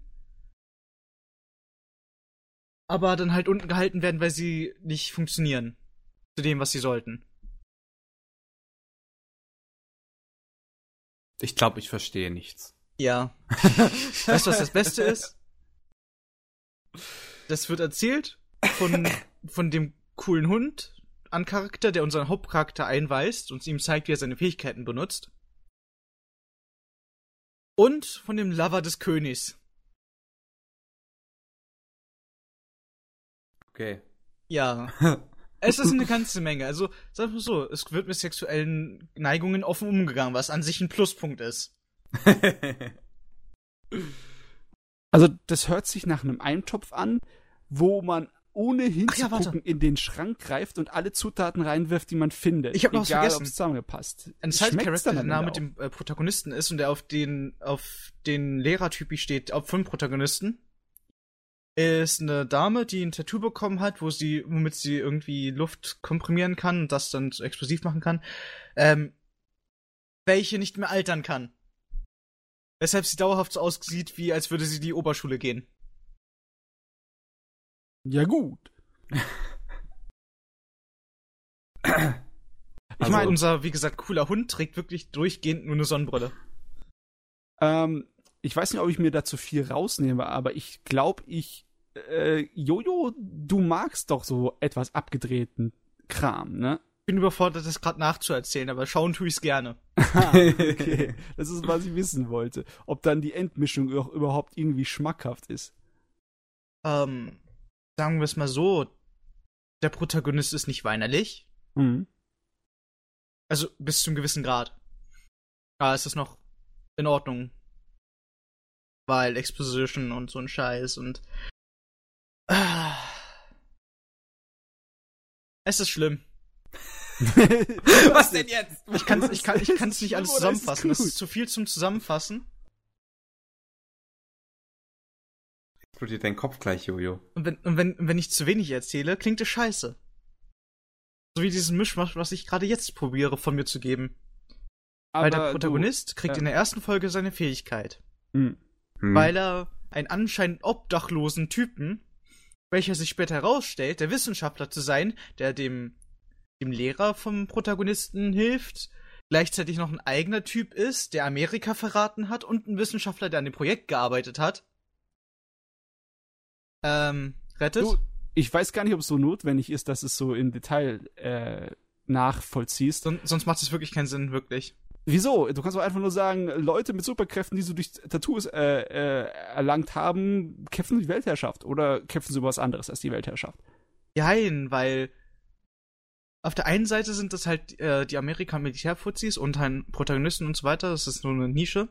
Aber dann halt unten gehalten werden, weil sie nicht funktionieren. Zu dem, was sie sollten. Ich glaube, ich verstehe nichts. Ja. weißt du, was das Beste ist? Das wird erzählt von, von dem coolen Hund an Charakter, der unseren Hauptcharakter einweist und ihm zeigt, wie er seine Fähigkeiten benutzt und von dem Lover des Königs. Okay. Ja. es ist eine ganze Menge. Also, sag mal so, es wird mit sexuellen Neigungen offen umgegangen, was an sich ein Pluspunkt ist. Also, das hört sich nach einem Eintopf an, wo man ohne hinzugucken ja, in den Schrank greift und alle Zutaten reinwirft, die man findet. Ich habe noch was vergessen. zusammengepasst. Ein Side-Character, der nah mit dem äh, Protagonisten ist und der auf den auf den Lehrertypi steht, auf fünf Protagonisten, ist eine Dame, die ein Tattoo bekommen hat, wo sie, womit sie irgendwie Luft komprimieren kann und das dann explosiv machen kann, ähm, welche nicht mehr altern kann. Weshalb sie dauerhaft so aussieht, wie als würde sie die Oberschule gehen. Ja, gut. Ich meine, also, unser, wie gesagt, cooler Hund trägt wirklich durchgehend nur eine Sonnenbrille. Ähm, ich weiß nicht, ob ich mir da zu viel rausnehme, aber ich glaube, ich. Äh, Jojo, du magst doch so etwas abgedrehten Kram, ne? Ich bin überfordert, das gerade nachzuerzählen, aber schauen tue ich es gerne. okay. Das ist, was ich wissen wollte. Ob dann die Endmischung auch überhaupt irgendwie schmackhaft ist. Ähm, sagen wir es mal so, der Protagonist ist nicht weinerlich. Mhm. Also bis zu einem gewissen Grad. Es ist noch in Ordnung. Weil Exposition und so ein Scheiß und. Ah, es ist schlimm. Was denn jetzt? Ich kann es ich kann, ich kann's nicht alles zusammenfassen. Das ist zu viel zum Zusammenfassen. explodiert dein Kopf gleich, Jojo. Und wenn, und wenn, wenn ich zu wenig erzähle, klingt es scheiße. So wie diesen Mischmasch, was ich gerade jetzt probiere, von mir zu geben. Aber weil der Protagonist du, kriegt ja. in der ersten Folge seine Fähigkeit. Hm. Hm. Weil er einen anscheinend obdachlosen Typen, welcher sich später herausstellt, der Wissenschaftler zu sein, der dem, dem Lehrer vom Protagonisten hilft, gleichzeitig noch ein eigener Typ ist, der Amerika verraten hat und ein Wissenschaftler, der an dem Projekt gearbeitet hat ähm, rettet. Du, ich weiß gar nicht, ob es so notwendig ist, dass es so im Detail äh, nachvollziehst. Son sonst macht es wirklich keinen Sinn, wirklich. Wieso? Du kannst doch einfach nur sagen, Leute mit Superkräften, die so durch Tattoos äh, äh, erlangt haben, kämpfen die Weltherrschaft oder kämpfen sie über was anderes als die Weltherrschaft. Nein, weil auf der einen Seite sind das halt äh, die Amerika-Militärfuzis und halt Protagonisten und so weiter, das ist nur eine Nische.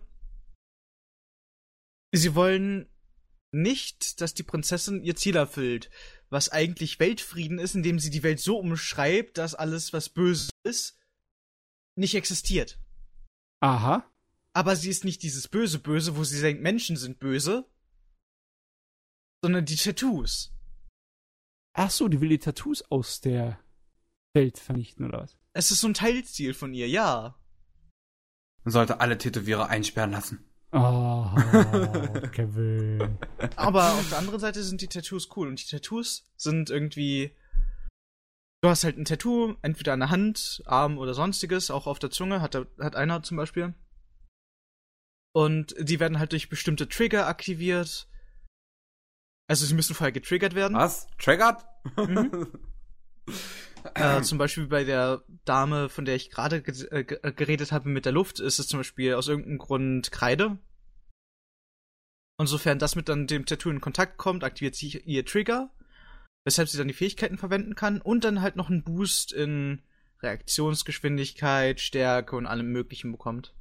Sie wollen nicht, dass die Prinzessin ihr Ziel erfüllt, was eigentlich Weltfrieden ist, indem sie die Welt so umschreibt, dass alles, was böse ist, nicht existiert. Aha. Aber sie ist nicht dieses böse Böse, wo sie denkt, Menschen sind böse, sondern die Tattoos. Ach so, die will die Tattoos aus der Welt vernichten, oder was? Es ist so ein Teilziel von ihr, ja. Man sollte alle Tätowierer einsperren lassen. Oh, Kevin. Aber auf der anderen Seite sind die Tattoos cool und die Tattoos sind irgendwie. Du hast halt ein Tattoo, entweder an der Hand, Arm oder sonstiges, auch auf der Zunge, hat, hat einer zum Beispiel. Und die werden halt durch bestimmte Trigger aktiviert. Also sie müssen vorher getriggert werden. Was? Triggered? Mhm. Äh, zum Beispiel bei der Dame, von der ich gerade ge äh, äh, geredet habe mit der Luft, ist es zum Beispiel aus irgendeinem Grund Kreide. Und sofern das mit dann dem Tattoo in Kontakt kommt, aktiviert sich ihr Trigger, weshalb sie dann die Fähigkeiten verwenden kann und dann halt noch einen Boost in Reaktionsgeschwindigkeit, Stärke und allem Möglichen bekommt.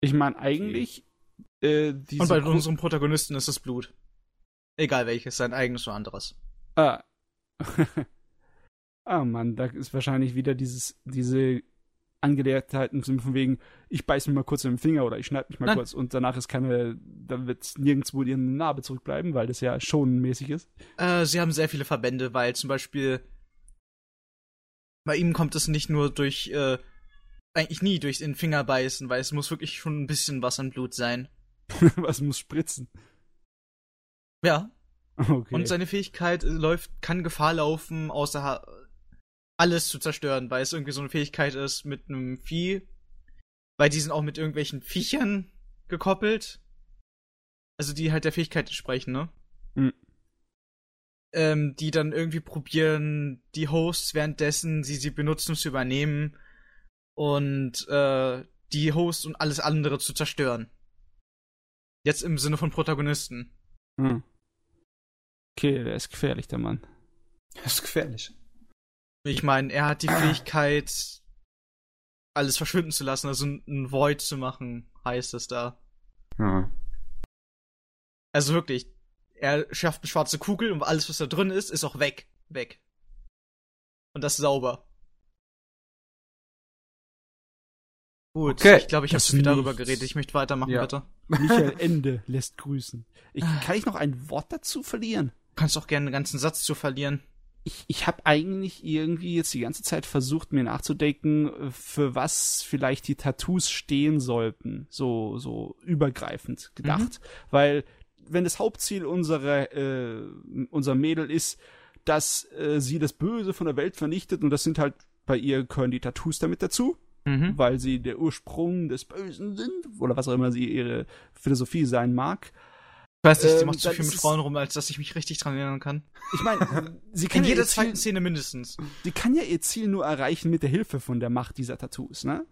Ich meine, eigentlich. Äh, und bei unserem Protagonisten ist es Blut. Egal welches, sein eigenes oder anderes. Ah. ah, Mann, da ist wahrscheinlich wieder dieses, diese Angelehrtheiten von wegen, ich beiß mir mal kurz in den Finger oder ich schneide mich mal Nein. kurz und danach ist keine, dann wird nirgendwo ihre Narbe zurückbleiben, weil das ja schon mäßig ist. Äh, sie haben sehr viele Verbände, weil zum Beispiel bei ihm kommt es nicht nur durch, äh, eigentlich nie durch den Finger beißen, weil es muss wirklich schon ein bisschen was an Blut sein. was muss spritzen? Ja. Okay. Und seine Fähigkeit äh, läuft, kann Gefahr laufen, außer alles zu zerstören, weil es irgendwie so eine Fähigkeit ist mit einem Vieh. Weil die sind auch mit irgendwelchen Viechern gekoppelt. Also die halt der Fähigkeit entsprechen, ne? Mhm. Ähm, die dann irgendwie probieren, die Hosts währenddessen sie sie benutzen zu übernehmen und äh, die Hosts und alles andere zu zerstören. Jetzt im Sinne von Protagonisten. Mhm. Okay, der ist gefährlich, der Mann. Der ist gefährlich. Ich meine, er hat die Fähigkeit, alles verschwinden zu lassen, also ein Void zu machen, heißt es da. Ja. Also wirklich, er schafft eine schwarze Kugel und alles, was da drin ist, ist auch weg. Weg. Und das sauber. Gut, okay. ich glaube, ich habe zu viel darüber geredet. Ich möchte weitermachen, ja. bitte. Michael Ende lässt grüßen. Ich, kann ich noch ein Wort dazu verlieren? Kannst auch gerne einen ganzen Satz zu verlieren. Ich, ich habe eigentlich irgendwie jetzt die ganze Zeit versucht, mir nachzudenken, für was vielleicht die Tattoos stehen sollten. So, so übergreifend gedacht. Mhm. Weil, wenn das Hauptziel unserer, äh, unser Mädel ist, dass äh, sie das Böse von der Welt vernichtet, und das sind halt bei ihr gehören die Tattoos damit dazu, mhm. weil sie der Ursprung des Bösen sind, oder was auch immer sie ihre Philosophie sein mag. Ich weiß nicht, sie ähm, macht zu viel mit Frauen rum, als dass ich mich richtig dran erinnern kann. Ich meine, sie kann In jeder zweiten Szene mindestens. Sie kann ja ihr Ziel nur erreichen mit der Hilfe von der Macht dieser Tattoos, ne?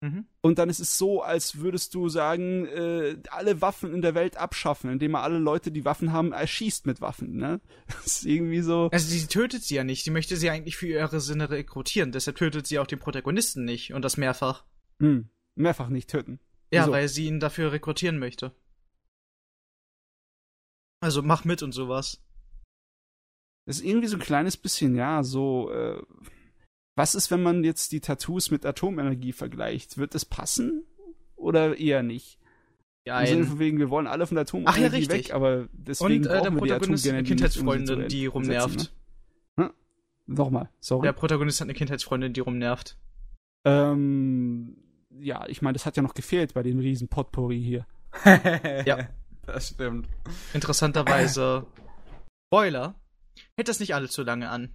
Mhm. Und dann ist es so, als würdest du sagen, äh, alle Waffen in der Welt abschaffen, indem man alle Leute, die Waffen haben, erschießt mit Waffen, ne? Das ist irgendwie so. Also sie tötet sie ja nicht, sie möchte sie eigentlich für ihre Sinne rekrutieren, deshalb tötet sie auch den Protagonisten nicht und das mehrfach. Hm, mehrfach nicht töten. Ja, Wieso? weil sie ihn dafür rekrutieren möchte. Also mach mit und sowas. Das ist irgendwie so ein kleines bisschen, ja, so, äh, was ist, wenn man jetzt die Tattoos mit Atomenergie vergleicht? Wird es passen? Oder eher nicht? Ja, Im Sinne von wegen, wir wollen alle von der Atomenergie Ach, ja, weg, aber deswegen Und äh, der Protagonist hat eine Kindheitsfreundin, um die rumnervt. Ne? Hm? Nochmal, sorry. Der Protagonist hat eine Kindheitsfreundin, die rumnervt. Ähm, ja, ich meine, das hat ja noch gefehlt bei dem riesen Potpourri hier. ja. Das stimmt. Interessanterweise, Spoiler, hält das nicht allzu lange an.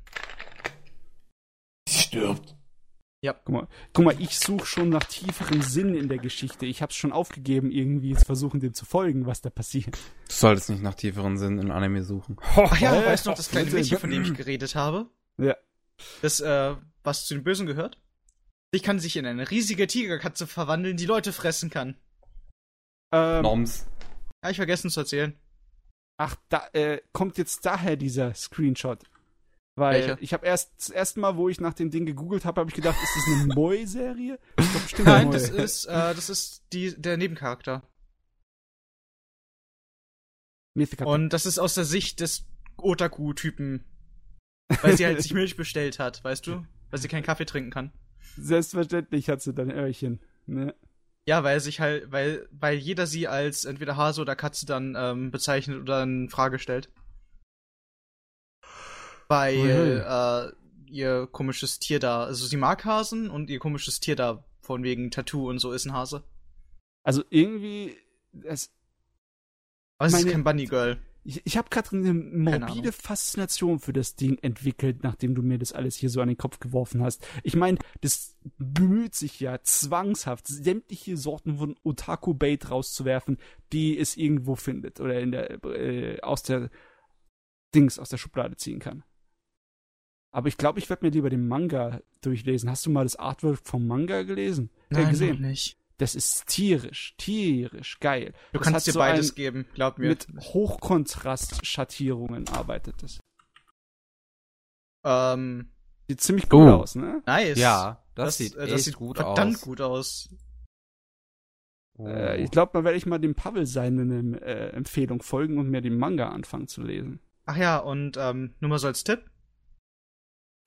Sie stirbt. Ja. Guck mal, guck mal ich suche schon nach tieferen Sinn in der Geschichte. Ich hab's schon aufgegeben, irgendwie zu versuchen, dem zu folgen, was da passiert. Du solltest nicht nach tieferen Sinn in Anime suchen. Ach ja, äh, weißt du noch das kleine Mädchen, von dem ich geredet habe? Ja. Das, äh, was zu den Bösen gehört? Ich kann sich in eine riesige Tigerkatze verwandeln, die Leute fressen kann. Ähm, Noms. Habe ich vergessen zu erzählen. Ach, da äh, kommt jetzt daher dieser Screenshot. Weil Welche? ich habe erst das erste Mal, wo ich nach dem Ding gegoogelt habe, habe ich gedacht, ist das eine Moe-Serie? Nein, Moi. das ist, äh, das ist die, der Nebencharakter. Und das ist aus der Sicht des Otaku-Typen. Weil sie halt sich Milch bestellt hat, weißt du? Weil sie keinen Kaffee trinken kann. Selbstverständlich hat sie dann Öhrchen. Ne? Ja, weil sich halt, weil, weil jeder sie als entweder Hase oder Katze dann ähm, bezeichnet oder in Frage stellt. Weil mhm. äh, ihr komisches Tier da, also sie mag Hasen und ihr komisches Tier da von wegen Tattoo und so ist ein Hase. Also irgendwie, es. Aber es meine, ist kein Bunny Girl ich, ich habe gerade eine morbide Faszination für das Ding entwickelt, nachdem du mir das alles hier so an den Kopf geworfen hast. Ich meine, das bemüht sich ja zwangshaft, sämtliche Sorten von Otaku-Bait rauszuwerfen, die es irgendwo findet oder in der äh, aus der Dings aus der Schublade ziehen kann. Aber ich glaube, ich werde mir lieber den Manga durchlesen. Hast du mal das Artwork vom Manga gelesen? Äh, Nein, äh, gesehen? Noch nicht. Das ist tierisch, tierisch geil. Du das kannst dir so beides geben, glaub mir. Mit Hochkontrastschattierungen arbeitet es. Ähm. Sieht ziemlich gut oh. aus, ne? Nice. Ja, das, das sieht, äh, das sieht gut verdammt aus. gut aus. Oh. Äh, ich glaube, da werde ich mal dem Pavel seine äh, Empfehlung folgen und mir den Manga anfangen zu lesen. Ach ja, und ähm, nur mal so als Tipp.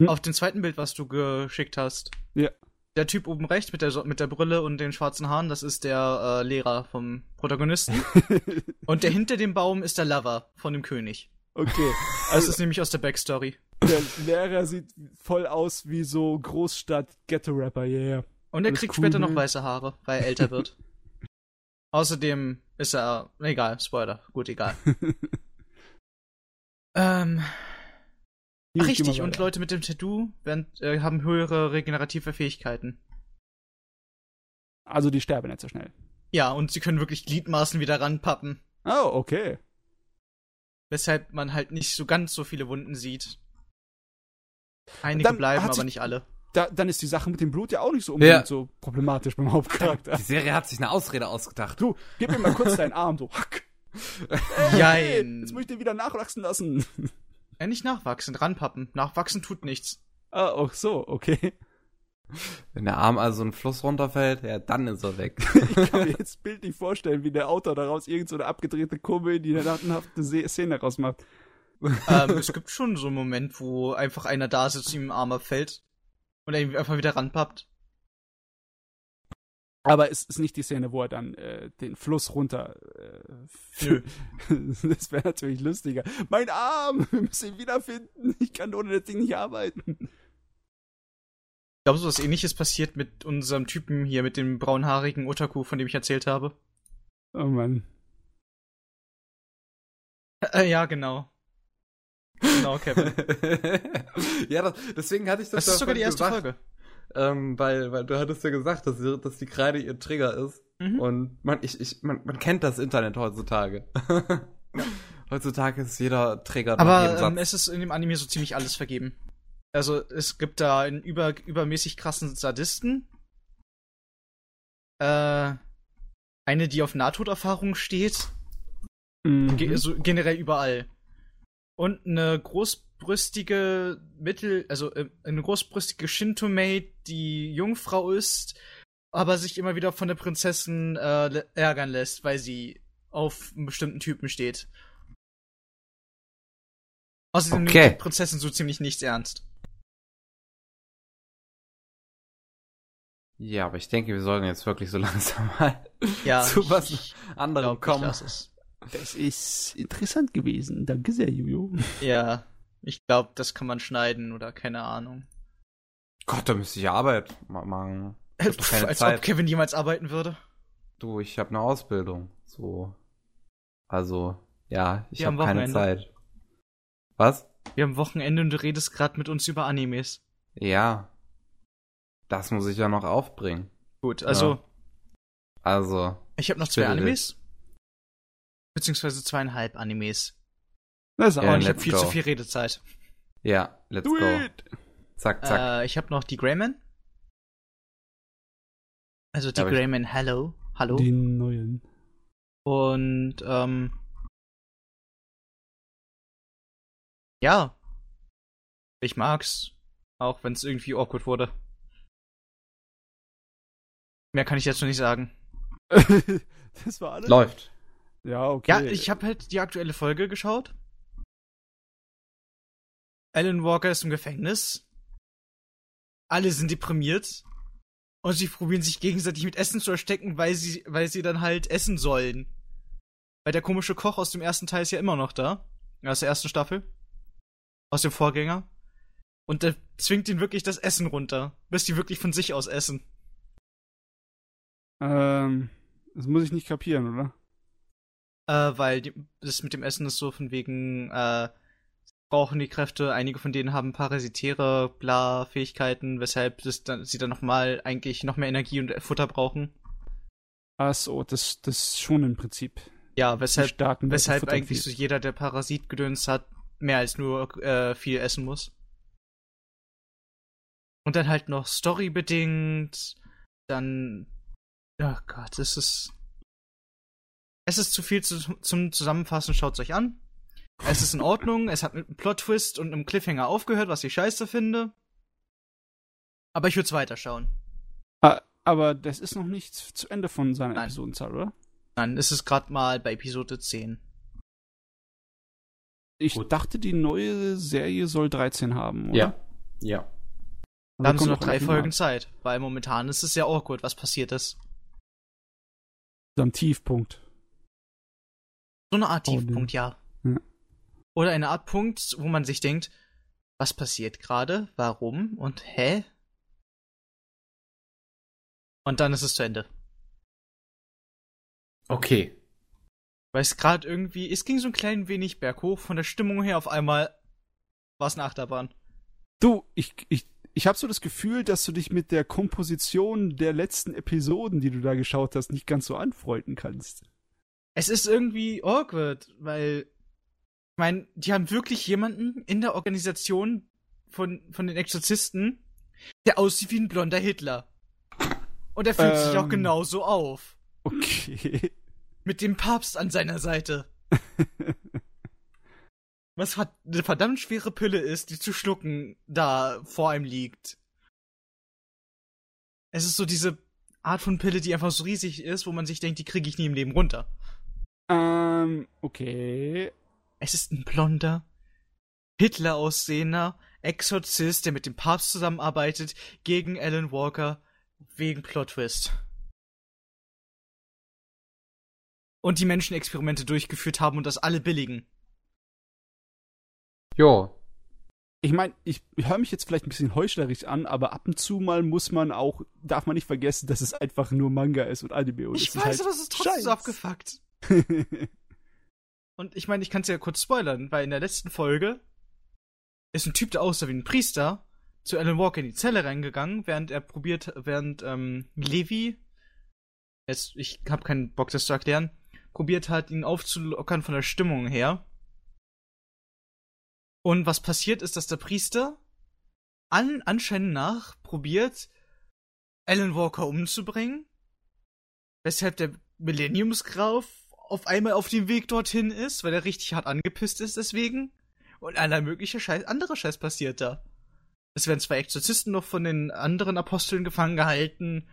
Hm? Auf dem zweiten Bild, was du geschickt hast. Ja. Der Typ oben rechts mit der, mit der Brille und den schwarzen Haaren, das ist der äh, Lehrer vom Protagonisten. und der hinter dem Baum ist der Lover von dem König. Okay. Also, das ist nämlich aus der Backstory. Der Lehrer sieht voll aus wie so Großstadt-Ghetto-Rapper, yeah. Und er kriegt cool, später noch weiße Haare, weil er älter wird. Außerdem ist er. Egal, Spoiler. Gut, egal. ähm. Ach, richtig, und Leute mit dem Tattoo werden, äh, haben höhere regenerative Fähigkeiten. Also die sterben nicht so schnell. Ja, und sie können wirklich Gliedmaßen wieder ranpappen. Oh, okay. Weshalb man halt nicht so ganz so viele Wunden sieht. Einige dann bleiben, aber nicht alle. Da, dann ist die Sache mit dem Blut ja auch nicht so unbedingt ja. so problematisch beim Hauptcharakter. Die Serie hat sich eine Ausrede ausgedacht. Du, gib mir mal kurz deinen Arm, so hack. Jein. Jetzt muss ich den wieder nachwachsen lassen. Ja, nicht nachwachsen, ranpappen. Nachwachsen tut nichts. Ah, auch so, okay. Wenn der Arm also einen Fluss runterfällt, ja, dann ist er weg. ich kann mir jetzt bildlich vorstellen, wie der Autor daraus irgendeine so abgedrehte Komödie, eine datenhafte Szene rausmacht. ähm, es gibt schon so einen Moment, wo einfach einer da sitzt, ihm im Arm abfällt und er ihn einfach wieder ranpappt. Aber es ist nicht die Szene, wo er dann äh, den Fluss runter. Äh, das wäre natürlich lustiger. Mein Arm, wir müssen ihn wiederfinden. Ich kann ohne das Ding nicht arbeiten. Glaubst du, was ähnliches passiert mit unserem Typen hier, mit dem braunhaarigen Otaku, von dem ich erzählt habe? Oh Mann. Äh, ja, genau. Genau, Kevin. ja, das, deswegen hatte ich das. Das ist sogar die erste gesagt. Folge. Ähm, weil, weil du hattest ja gesagt, dass, sie, dass die Kreide ihr Trigger ist. Mhm. Und man, ich, ich, man, man kennt das Internet heutzutage. ja. Heutzutage ist jeder Trigger. Aber ähm, es ist in dem Anime so ziemlich alles vergeben. Also es gibt da einen über, übermäßig krassen Sadisten. Äh, eine, die auf Nahtoderfahrung steht. Mhm. Ge so generell überall. Und eine groß großbrüstige Mittel, also äh, eine großbrüstige Shinto-Maid, die Jungfrau ist, aber sich immer wieder von der Prinzessin äh, ärgern lässt, weil sie auf einen bestimmten Typen steht. Außerdem okay. nimmt die Prinzessin so ziemlich nichts ernst. Ja, aber ich denke, wir sollten jetzt wirklich so langsam mal ja, zu was anderem kommen. Das ist interessant gewesen. Danke sehr, Juju. Ja. Ich glaube, das kann man schneiden oder keine Ahnung. Gott, da müsste ich Arbeit machen. Pff, als Zeit. ob Kevin jemals arbeiten würde. Du, ich habe eine Ausbildung. So. Also, ja, ich habe keine Zeit. Was? Wir haben Wochenende und du redest gerade mit uns über Animes. Ja. Das muss ich ja noch aufbringen. Gut, also. Ja. Also. Ich habe noch zwei Animes. Beziehungsweise zweieinhalb Animes. Das ist auch ja, ich habe viel go. zu viel Redezeit. Ja, let's Do go. It. Zack, zack. Äh, ich habe noch die Greyman. Also die Greyman Hello. Hallo. Die neuen. Und ähm, ja, ich mag's, auch wenn es irgendwie awkward wurde. Mehr kann ich jetzt noch nicht sagen. das war alles. Läuft. Ja, okay. Ja, ich habe halt die aktuelle Folge geschaut. Alan Walker ist im Gefängnis. Alle sind deprimiert. Und sie probieren sich gegenseitig mit Essen zu erstecken, weil sie, weil sie dann halt essen sollen. Weil der komische Koch aus dem ersten Teil ist ja immer noch da. Aus der ersten Staffel. Aus dem Vorgänger. Und der zwingt ihn wirklich das Essen runter. Bis die wirklich von sich aus essen. Ähm, das muss ich nicht kapieren, oder? Äh, weil die, das mit dem Essen ist so von wegen, äh, brauchen die Kräfte. Einige von denen haben parasitäre bla Fähigkeiten, weshalb das dann, sie dann nochmal eigentlich noch mehr Energie und Futter brauchen. Ach so, das, das schon im Prinzip. Ja, weshalb, weshalb eigentlich so jeder, der Parasit gedönst hat, mehr als nur äh, viel essen muss. Und dann halt noch storybedingt, dann. Oh Gott, es ist. Es ist zu viel zu, zum Zusammenfassen, schaut's euch an. Es ist in Ordnung, es hat mit einem Plot-Twist und einem Cliffhanger aufgehört, was ich scheiße finde. Aber ich würde es weiterschauen. Ah, aber das ist noch nicht zu Ende von seiner Nein. Episodenzahl, oder? Nein, es ist gerade mal bei Episode 10. Ich Gut. dachte, die neue Serie soll 13 haben, oder? Ja. Ja. Da haben sie noch drei Folgen Finale. Zeit, weil momentan ist es ja awkward, was passiert ist. Am Tiefpunkt. So eine Art Oh. Tiefpunkt, ja. Ja. Oder eine Art Punkt, wo man sich denkt, was passiert gerade, warum und hä? Und dann ist es zu Ende. Okay. Weil es gerade irgendwie, es ging so ein klein wenig berghoch von der Stimmung her, auf einmal war es eine Achterbahn. Du, ich, ich, ich habe so das Gefühl, dass du dich mit der Komposition der letzten Episoden, die du da geschaut hast, nicht ganz so anfreunden kannst. Es ist irgendwie awkward, weil, meine, die haben wirklich jemanden in der Organisation von, von den Exorzisten, der aussieht wie ein blonder Hitler. Und er fühlt sich auch Ähm. genauso auf. Okay. Mit dem Papst an seiner Seite. Was eine verdammt schwere Pille ist, die zu schlucken da vor einem liegt. Es ist so diese Art von Pille, die einfach so riesig ist, wo man sich denkt, die kriege ich nie im Leben runter. ähm, okay. Es ist ein blonder, Hitler aussehender Exorzist, der mit dem Papst zusammenarbeitet, gegen Alan Walker wegen Plot Twist. Und die Menschenexperimente durchgeführt haben und das alle billigen. Jo. Ich meine, ich höre mich jetzt vielleicht ein bisschen heuchlerisch an, aber ab und zu mal muss man auch, darf man nicht vergessen, dass es einfach nur Manga ist und Anime. Und Ich es weiß, halt aber es ist trotzdem so abgefuckt. Und ich meine, ich kann es ja kurz spoilern, weil in der letzten Folge ist ein Typ, der aussah wie ein Priester, zu Alan Walker in die Zelle reingegangen, während er probiert, während ähm, Levi, jetzt, ich habe keinen Bock, das zu erklären, probiert hat, ihn aufzulockern von der Stimmung her. Und was passiert ist, dass der Priester allen Anscheinen nach probiert, Alan Walker umzubringen, weshalb der Millenniumsgraf auf einmal auf dem Weg dorthin ist, weil er richtig hart angepisst ist deswegen. Und aller mögliche Scheiß, andere Scheiß passiert da. Es werden zwei Exorzisten noch von den anderen Aposteln gefangen gehalten.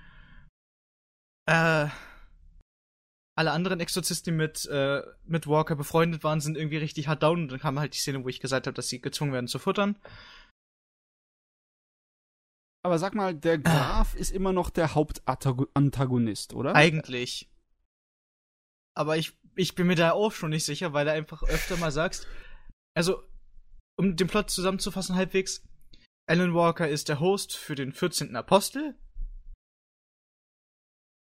Äh, alle anderen Exorzisten, die mit, äh, mit Walker befreundet waren, sind irgendwie richtig hart down. Und dann kam halt die Szene, wo ich gesagt habe, dass sie gezwungen werden zu futtern. aber sag mal, der Graf ist immer noch der Hauptantagonist, oder? Eigentlich. Aber ich, ich bin mir da auch schon nicht sicher, weil du einfach öfter mal sagst, also, um den Plot zusammenzufassen halbwegs, Alan Walker ist der Host für den 14. Apostel.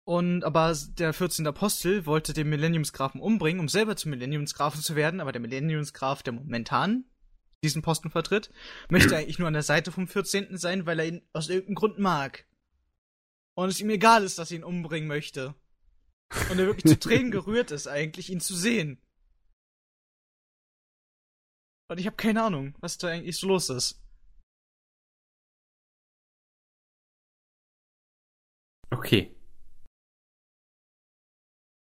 Und aber der 14. Apostel wollte den Millenniumsgrafen umbringen, um selber zum Millenniumsgrafen zu werden, aber der Millenniumsgraf, der momentan diesen Posten vertritt, möchte eigentlich nur an der Seite vom 14. sein, weil er ihn aus irgendeinem Grund mag. Und es ihm egal ist, dass er ihn umbringen möchte. Und er wirklich zu Tränen gerührt ist, eigentlich ihn zu sehen. Und ich habe keine Ahnung, was da eigentlich so los ist. Okay.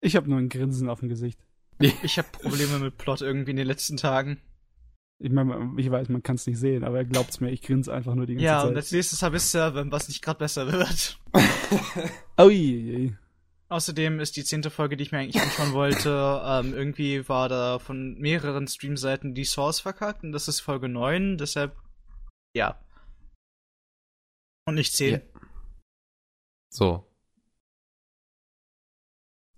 Ich habe nur ein Grinsen auf dem Gesicht. Ich habe Probleme mit Plot irgendwie in den letzten Tagen. Ich meine, ich weiß, man kann es nicht sehen, aber er glaubt's mir, ich grinse einfach nur die ganze Ja, Zeit. und als nächstes habe ich Server, was nicht gerade besser wird. Ui, Außerdem ist die zehnte Folge, die ich mir eigentlich anschauen wollte, ähm, irgendwie war da von mehreren Streamseiten die Source verkackt und das ist Folge 9, deshalb ja. Und nicht 10. Ja. So.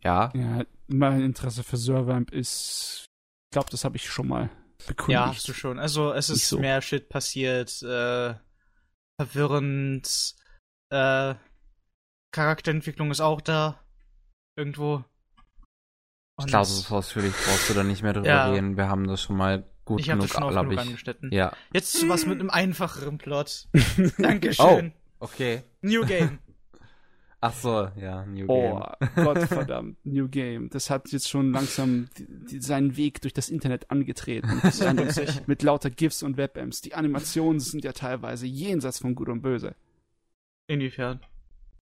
Ja. Ja, mein Interesse für Servamp ist, ich glaube, das habe ich schon mal bekundigt. Ja, hast du schon. Also es ist so. mehr Shit passiert, äh, verwirrend, äh, Charakterentwicklung ist auch da. Irgendwo. Ich Und glaube, so ausführlich brauchst du da nicht mehr drüber Ja. reden. Wir haben das schon mal gut ich genug, das schon oft glaub genug ich. angeschnitten. Ja. Jetzt zu was mit einem einfacheren Plot. Dankeschön. Okay. New Game. Ach so, ja, New Game. Oh, Gottverdammt, New Game. Das hat jetzt schon langsam die, die, seinen Weg durch das Internet angetreten. mit lauter GIFs und Webamps. Die Animationen sind ja teilweise jenseits von Gut und Böse. Inwiefern?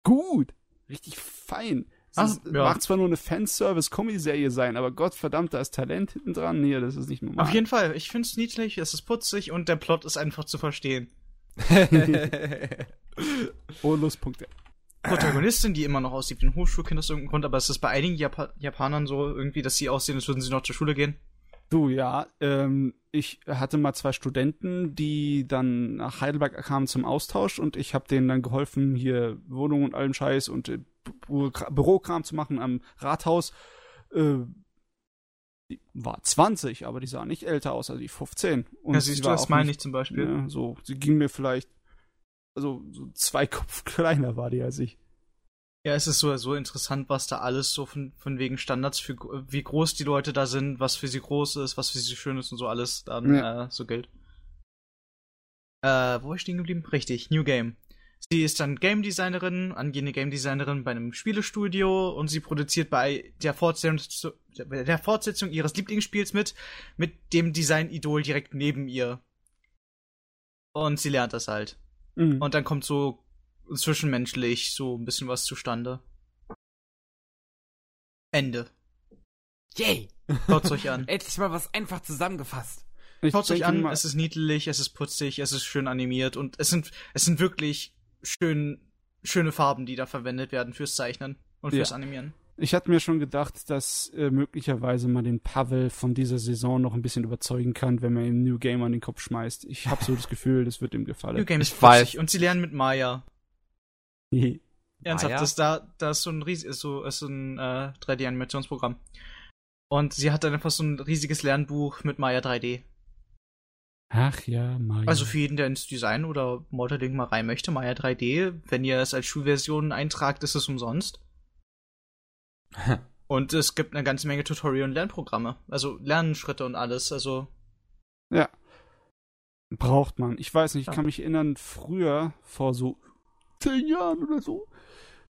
Gut. Richtig fein. Ach, ist, ja. Mag zwar nur eine Fanservice-Comedy-Serie sein, aber Gottverdammt, da ist Talent hinten dran. Nee, das ist nicht normal. Auf jeden Fall. Ich find's niedlich, es ist putzig und der Plot ist einfach zu verstehen. Bonuspunkte. Protagonistin, die immer noch aussieht wie ein Hochschulkind aus irgendeinem Grund, aber es ist bei einigen Jap Japanern so irgendwie, dass sie aussehen, als würden sie noch zur Schule gehen. Du, ja, ähm, ich hatte mal zwei Studenten, die dann nach Heidelberg kamen zum Austausch und ich habe denen dann geholfen, hier Wohnung und allem Scheiß und äh, Bürokram zu machen am Rathaus. Äh, die war 20, aber die sah nicht älter aus, also die 15. Und ja, siehst du, das meine ich zum Beispiel. Ja, so, sie ging mir vielleicht, also so zwei Kopf kleiner war die als ich. Ja, es ist so, so interessant, was da alles so von, von wegen Standards für wie groß die Leute da sind, was für sie groß ist, was für sie schön ist und so alles dann ja. äh, so gilt. Äh, wo ist stehen geblieben? Richtig, New Game. Sie ist dann Game Designerin, angehende Game Designerin bei einem Spielestudio und sie produziert bei der Fortsetzung, der Fortsetzung ihres Lieblingsspiels mit, mit dem Design-Idol direkt neben ihr. Und sie lernt das halt. Mhm. Und dann kommt so zwischenmenschlich so ein bisschen was zustande. Ende. Yay! Schaut's euch an. Endlich mal was einfach zusammengefasst. Schaut's euch an, es ist niedlich, es ist putzig, es ist schön animiert und es sind, es sind wirklich schön, schöne Farben, die da verwendet werden fürs Zeichnen und fürs ja. Animieren. Ich hatte mir schon gedacht, dass äh, möglicherweise man den Pavel von dieser Saison noch ein bisschen überzeugen kann, wenn man ihm New Game an den Kopf schmeißt. Ich habe so das Gefühl, das wird ihm gefallen. New Game ist falsch. Und sie lernen mit Maya. Ernsthaft, das da, da ist so ein riesiges, ist so, ist so ein äh, 3D-Animationsprogramm. Und sie hat dann einfach so ein riesiges Lernbuch mit Maya 3D. Ach ja, Maya. Also für jeden, der ins Design oder Modeling mal rein möchte, Maya 3D, wenn ihr es als Schulversion eintragt, ist es umsonst. und es gibt eine ganze Menge Tutorial- und Lernprogramme. Also Lernschritte und alles, also. Ja. Braucht man. Ich weiß nicht, ich ja. kann mich erinnern, früher, vor so zehn Jahren oder so,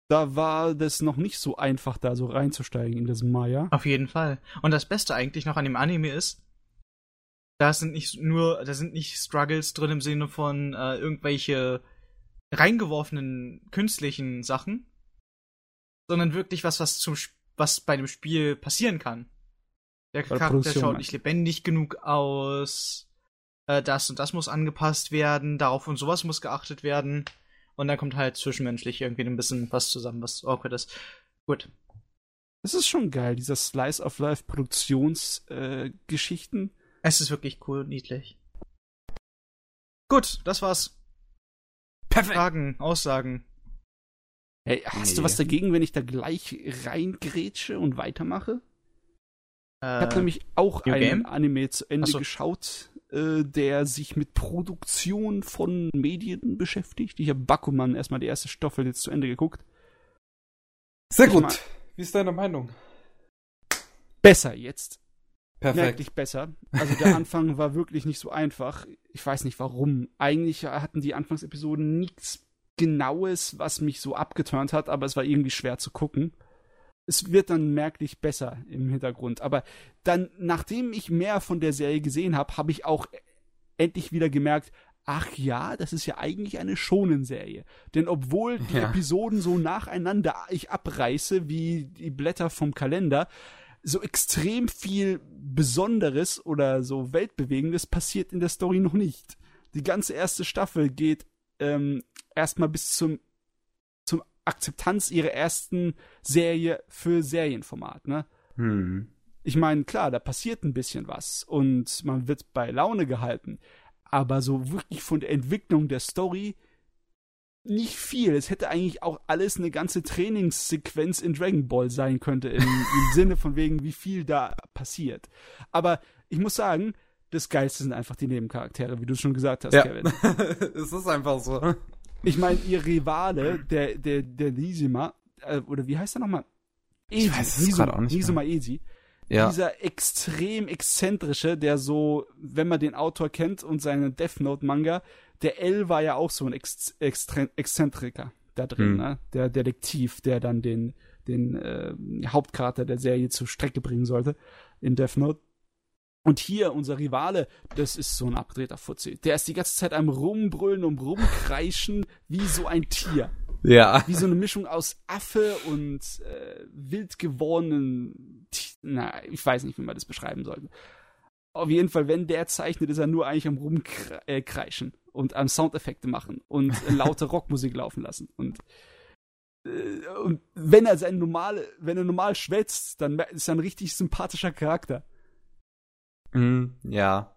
da war das noch nicht so einfach, da so reinzusteigen in das Maya. Auf jeden Fall. Und das Beste eigentlich noch an dem Anime ist, da sind nicht nur, da sind nicht Struggles drin im Sinne von äh, irgendwelche reingeworfenen künstlichen Sachen, sondern wirklich was, was zum, was bei dem Spiel passieren kann. Der Charakter schaut nicht lebendig genug aus, äh, das und das muss angepasst werden, darauf und sowas muss geachtet werden. Und dann kommt halt zwischenmenschlich irgendwie ein bisschen was zusammen, was awkward ist. Gut. Das ist schon geil, dieser Slice of Life Produktionsgeschichten. Äh, es ist wirklich cool und niedlich. Gut, das war's. Perfekt. Fragen, Aussagen. Hey, hast nee. du was dagegen, wenn ich da gleich reingrätsche und weitermache? Äh, ich habe nämlich auch New einen Game? Anime zu Ende so. geschaut, äh, der sich mit Produktion von Medien beschäftigt. Ich habe Bakuman erstmal die erste Staffel jetzt zu Ende geguckt. Sehr ich gut. Wie ist deine Meinung? Besser jetzt. Perfekt. Merklich besser. Also der Anfang war wirklich nicht so einfach. Ich weiß nicht warum. Eigentlich hatten die Anfangsepisoden nichts Genaues, was mich so abgeturnt hat, aber es war irgendwie schwer zu gucken. Es wird dann merklich besser im Hintergrund. Aber dann, nachdem ich mehr von der Serie gesehen habe, habe ich auch endlich wieder gemerkt, ach ja, das ist ja eigentlich eine Schonenserie. Denn obwohl die ja. Episoden so nacheinander ich abreiße wie die Blätter vom Kalender, so extrem viel Besonderes oder so Weltbewegendes passiert in der Story noch nicht. Die ganze erste Staffel geht ähm, erstmal bis zum Akzeptanz ihrer ersten Serie für Serienformat, ne? Hm. Ich meine, klar, da passiert ein bisschen was und man wird bei Laune gehalten, aber so wirklich von der Entwicklung der Story nicht viel. Es hätte eigentlich auch alles eine ganze Trainingssequenz in Dragon Ball sein könnte, im, im Sinne von wegen, wie viel da passiert. Aber ich muss sagen, das Geilste sind einfach die Nebencharaktere, wie du schon gesagt hast, ja. Kevin. es ist einfach so. Ich meine, ihr Rivale, der, der, der Nisima, äh, oder wie heißt er nochmal? Ich weiß es gerade auch nicht. Nisima Esi. Ja. Dieser extrem exzentrische, der so, wenn man den Autor kennt und seinen Death Note Manga, der L war ja auch so ein Ex Extre Exzentriker. da drin, mhm. ne? Der Detektiv, der dann den, den äh, Hauptcharakter der Serie zur Strecke bringen sollte in Death Note. Und hier, unser Rivale, das ist so ein abgedrehter Fuzzi. Der ist die ganze Zeit am Rumbrüllen und Rumkreischen wie so ein Tier. Ja. Wie so eine Mischung aus Affe und äh, wild gewordenen. Na, ich weiß nicht, wie man das beschreiben sollte. Auf jeden Fall, wenn der zeichnet, ist er nur eigentlich am Rumkreischen und am Soundeffekte machen und laute Rockmusik laufen lassen. Und, äh, und wenn er sein normale, wenn er normal schwätzt, dann ist er ein richtig sympathischer Charakter. Mm, ja.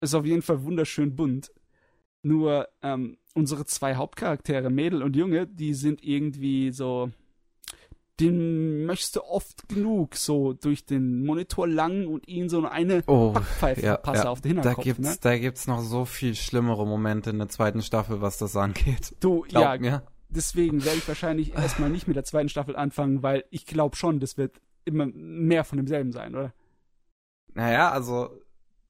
Ist auf jeden Fall wunderschön bunt. Nur ähm, unsere zwei Hauptcharaktere, Mädel und Junge, die sind irgendwie so. Den möchtest du oft genug so durch den Monitor lang und ihnen so eine oh, Backpfeife ja, ja. auf den Hinterkopf. Da gibt's, ne? da gibt's noch so viel schlimmere Momente in der zweiten Staffel, was das angeht. Du, Glaub ja, mir. deswegen werde ich wahrscheinlich erstmal nicht mit der zweiten Staffel anfangen, weil ich glaube schon, das wird immer mehr von demselben sein, oder? Naja, also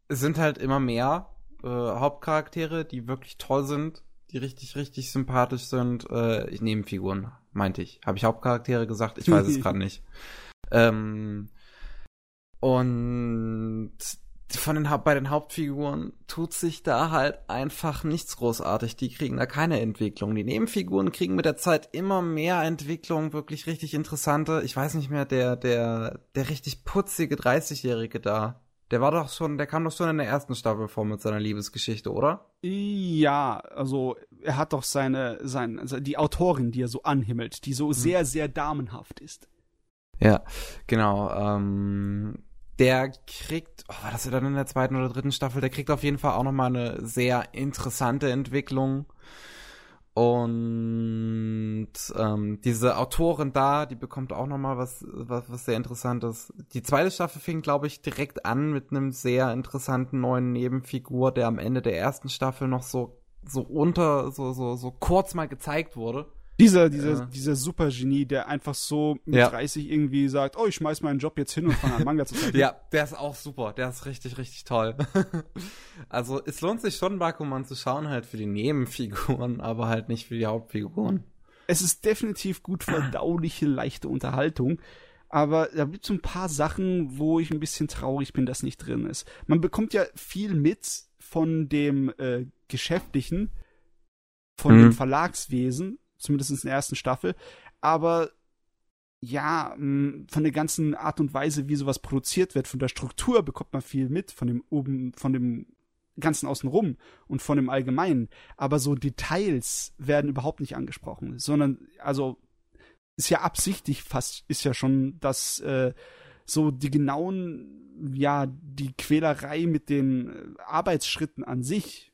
es sind halt immer mehr äh, Hauptcharaktere, die wirklich toll sind, die richtig, richtig sympathisch sind. Äh, ich Nebenfiguren, meinte ich. Habe ich Hauptcharaktere gesagt? Ich weiß es gerade nicht. Ähm, und von den bei den Hauptfiguren tut sich da halt einfach nichts großartig. Die kriegen da keine Entwicklung. Die Nebenfiguren kriegen mit der Zeit immer mehr Entwicklung, wirklich richtig interessante. Ich weiß nicht mehr, der, der, der richtig putzige 30-Jährige da. Der war doch schon, der kam doch schon in der ersten Staffel vor mit seiner Liebesgeschichte, oder? Ja, also er hat doch seine, also die Autorin, die er so anhimmelt, die so hm. sehr, sehr damenhaft ist. Ja, genau. Ähm, der kriegt, oh, war das dann in der zweiten oder dritten Staffel? Der kriegt auf jeden Fall auch noch mal eine sehr interessante Entwicklung. Und ähm, diese Autorin da, die bekommt auch noch mal was, was, was sehr Interessantes. Die zweite Staffel fing, glaube ich, direkt an mit einem sehr interessanten neuen Nebenfigur, der am Ende der ersten Staffel noch so so unter, so so so kurz mal gezeigt wurde. Dieser, dieser, ja. dieser Supergenie, der einfach so mit ja. 30 irgendwie sagt, oh, ich schmeiß meinen Job jetzt hin und fange an Manga zu zeichnen. ja, der ist auch super. Der ist richtig, richtig toll. also, es lohnt sich schon, Bakuman zu schauen, halt für die Nebenfiguren, aber halt nicht für die Hauptfiguren. Es ist definitiv gut verdauliche, leichte Unterhaltung. Aber da gibt es ein paar Sachen, wo ich ein bisschen traurig bin, dass nicht drin ist. Man bekommt ja viel mit von dem äh, Geschäftlichen, von mhm. dem Verlagswesen, zumindest in der ersten Staffel. Aber ja, von der ganzen Art und Weise, wie sowas produziert wird, von der Struktur bekommt man viel mit, von dem oben, von dem ganzen außenrum und von dem Allgemeinen. Aber so Details werden überhaupt nicht angesprochen, sondern, also, ist ja absichtlich fast, ist ja schon, dass äh, so die genauen, ja, die Quälerei mit den Arbeitsschritten an sich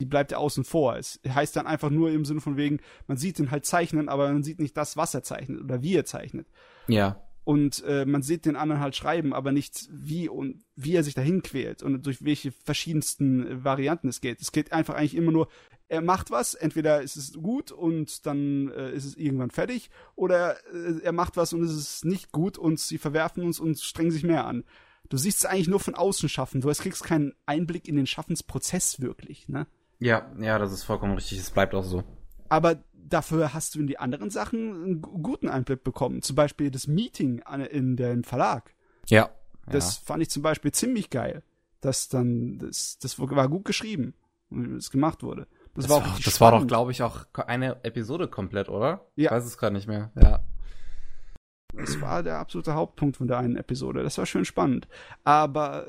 die bleibt ja außen vor. Es heißt dann einfach nur im Sinne von wegen, man sieht ihn halt zeichnen, aber man sieht nicht das, was er zeichnet oder wie er zeichnet. Ja. Und äh, man sieht den anderen halt schreiben, aber nicht wie und wie er sich dahin quält und durch welche verschiedensten Varianten es geht. Es geht einfach eigentlich immer nur, er macht was, entweder ist es gut und dann äh, ist es irgendwann fertig, oder äh, er macht was und es ist nicht gut und sie verwerfen uns und strengen sich mehr an. Du siehst es eigentlich nur von außen schaffen, du kriegst keinen Einblick in den Schaffensprozess wirklich, ne? Ja, ja, das ist vollkommen richtig. Es bleibt auch so. Aber dafür hast du in die anderen Sachen einen guten Einblick bekommen. Zum Beispiel das Meeting in dem Verlag. Ja. Das ja. fand ich zum Beispiel ziemlich geil. Das dann, das, das war gut geschrieben, wie es gemacht wurde. Das, das war, auch das war doch, glaube ich, auch eine Episode komplett, oder? Ja. Ich weiß es gerade nicht mehr. Ja. Das war der absolute Hauptpunkt von der einen Episode. Das war schön spannend. Aber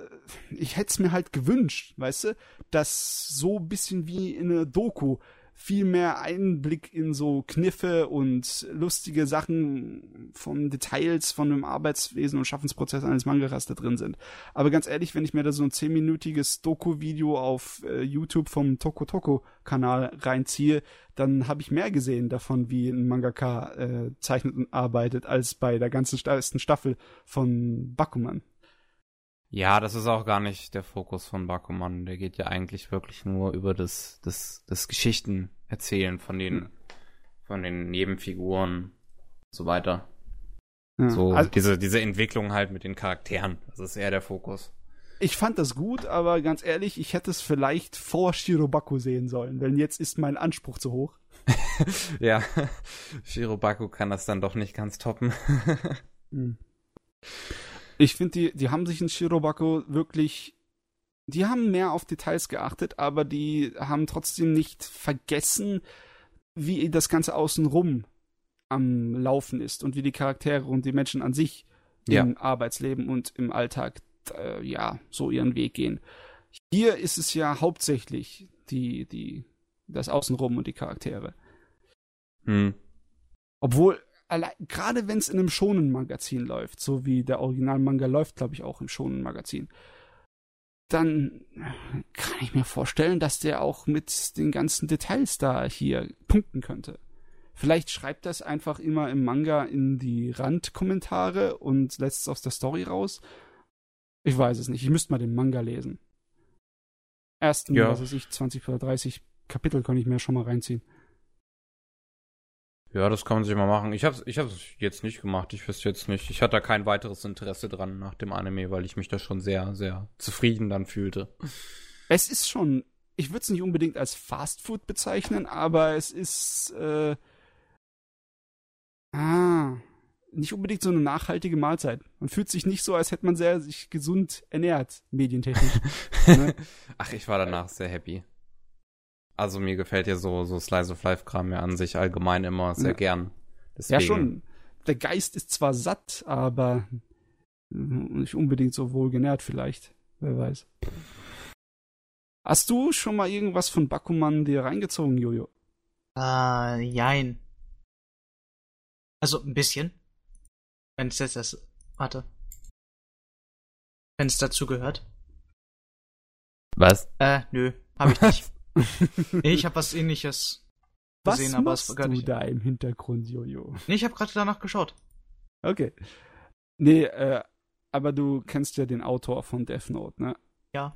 ich hätte es mir halt gewünscht, weißt du, dass so ein bisschen wie in einer Doku viel mehr Einblick in so Kniffe und lustige Sachen von Details von dem Arbeitswesen und Schaffensprozess eines Mangakas da drin sind. Aber ganz ehrlich, wenn ich mir da so ein zehnminütiges Doku-Video auf äh, YouTube vom Toko Toko Kanal reinziehe, dann habe ich mehr gesehen davon, wie ein Mangaka äh, zeichnet und arbeitet, als bei der ganzen ersten Staffel von Bakuman. Ja, das ist auch gar nicht der Fokus von Bakuman. Der geht ja eigentlich wirklich nur über das, das, das Geschichten erzählen von den, hm. von den Nebenfiguren und so weiter. Ja, so, also, diese, diese Entwicklung halt mit den Charakteren. Das ist eher der Fokus. Ich fand das gut, aber ganz ehrlich, ich hätte es vielleicht vor Shirobaku sehen sollen, denn jetzt ist mein Anspruch zu hoch. ja, Shirobako kann das dann doch nicht ganz toppen. Hm. Ich finde, die, die haben sich in Shirobako wirklich die haben mehr auf Details geachtet, aber die haben trotzdem nicht vergessen, wie das Ganze außenrum am Laufen ist und wie die Charaktere und die Menschen an sich ja. im Arbeitsleben und im Alltag äh, ja so ihren Weg gehen. Hier ist es ja hauptsächlich die, die, das Außenrum und die Charaktere. Hm. Obwohl, gerade wenn es in einem Shonen-Magazin läuft, so wie der Original-Manga läuft, glaube ich, auch im Shonen-Magazin, dann kann ich mir vorstellen, dass der auch mit den ganzen Details da hier punkten könnte. Vielleicht schreibt das einfach immer im Manga in die Randkommentare und lässt es aus der Story raus. Ich weiß es nicht. Ich müsste mal den Manga lesen. Ersten, ja. was weiß ich, 20 oder 30 Kapitel kann ich mir schon mal reinziehen. Ja, das kann man sich mal machen. Ich hab's, ich hab's jetzt nicht gemacht. Ich wüsste jetzt nicht. Ich hatte da kein weiteres Interesse dran nach dem Anime, weil ich mich da schon sehr, sehr zufrieden dann fühlte. Es ist schon, ich würde es nicht unbedingt als Fast Food bezeichnen, aber es ist, äh, ah, nicht unbedingt so eine nachhaltige Mahlzeit. Man fühlt sich nicht so, als hätte man sehr sich gesund ernährt, medientechnisch. ne? Ach, ich war danach sehr happy. Also mir gefällt ja so, so Slice of Life-Kram ja an sich allgemein immer sehr ja. gern. Deswegen. Ja, schon. Der Geist ist zwar satt, aber nicht unbedingt so wohlgenährt vielleicht. Wer weiß. Hast du schon mal irgendwas von Bakuman dir reingezogen, Jojo? Äh, jein. Also ein bisschen. Wenn es jetzt das. Warte. Wenn es dazu gehört. Was? Äh, nö, hab ich nicht. nee, ich habe was ähnliches was gesehen, aber es war du da im Hintergrund, Jojo? Nee, ich habe gerade danach geschaut. Okay. Nee, äh, aber du kennst ja den Autor von Death Note, ne? Ja.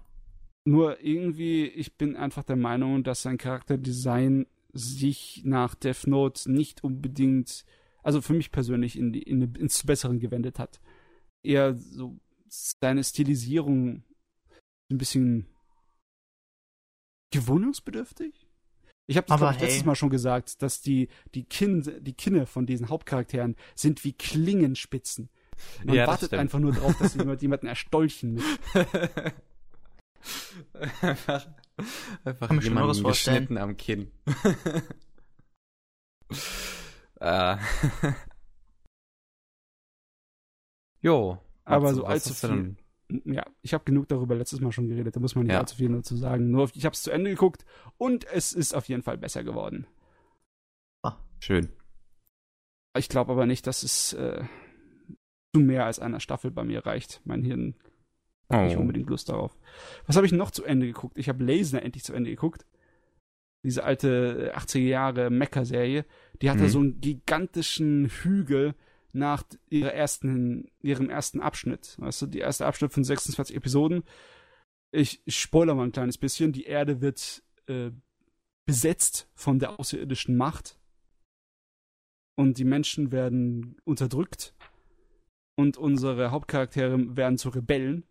Nur irgendwie, ich bin einfach der Meinung, dass sein Charakterdesign sich nach Death Note nicht unbedingt, also für mich persönlich, in die, in, ins Besseren gewendet hat. Eher so seine Stilisierung ein bisschen gewöhnungsbedürftig? Ich habe das ich, hey. letztes Mal schon gesagt, dass die, die, Kinn, die Kinne von diesen Hauptcharakteren sind wie Klingenspitzen. Man ja, wartet einfach nur darauf, dass jemand jemanden erstolchen mit. einfach einfach Kann jemanden geschnitten am Kinn. äh. jo. Aber so allzu viel ja, ich habe genug darüber letztes Mal schon geredet, da muss man nicht ja. allzu viel dazu sagen. Nur ich habe es zu Ende geguckt und es ist auf jeden Fall besser geworden. Ah, schön. Ich glaube aber nicht, dass es äh, zu mehr als einer Staffel bei mir reicht. Mein Hirn hat oh. nicht unbedingt Lust darauf. Was habe ich noch zu Ende geguckt? Ich habe Laser endlich zu Ende geguckt. Diese alte 80er Jahre Mecha-Serie. Die hatte mhm. so einen gigantischen Hügel nach ihrer ersten, ihrem ersten Abschnitt. Weißt du, die erste Abschnitt von 26 Episoden. Ich, ich spoiler mal ein kleines bisschen. Die Erde wird äh, besetzt von der außerirdischen Macht. Und die Menschen werden unterdrückt. Und unsere Hauptcharaktere werden zu Rebellen.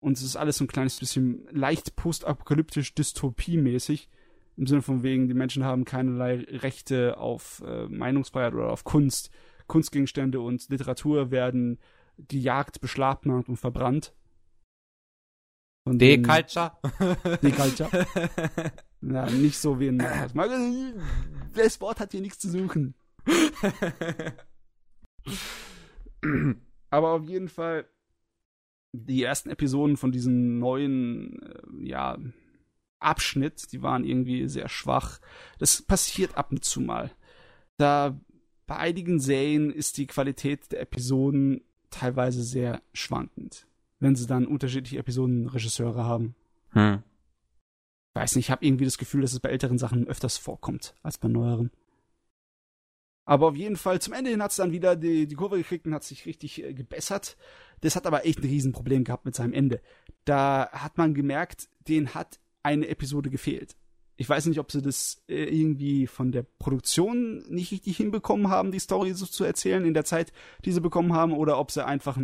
Und es ist alles so ein kleines bisschen leicht postapokalyptisch dystopiemäßig. Im Sinne von wegen, die Menschen haben keinerlei Rechte auf äh, Meinungsfreiheit oder auf Kunst Kunstgegenstände und Literatur werden gejagt, beschlagnahmt und verbrannt. Deculture. Deculture. ja, nicht so wie ein. Das Wort hat hier nichts zu suchen. Aber auf jeden Fall die ersten Episoden von diesem neuen, äh, ja, Abschnitt, die waren irgendwie sehr schwach. Das passiert ab und zu mal. Da bei einigen Serien ist die Qualität der Episoden teilweise sehr schwankend, wenn sie dann unterschiedliche Episodenregisseure haben. Hm. Ich weiß nicht, ich habe irgendwie das Gefühl, dass es bei älteren Sachen öfters vorkommt als bei neueren. Aber auf jeden Fall, zum Ende hin hat es dann wieder die, die Kurve gekriegt und hat sich richtig äh, gebessert. Das hat aber echt ein Riesenproblem gehabt mit seinem Ende. Da hat man gemerkt, den hat eine Episode gefehlt. Ich weiß nicht, ob sie das äh, irgendwie von der Produktion nicht richtig hinbekommen haben, die Story so zu erzählen in der Zeit, die sie bekommen haben, oder ob sie einfach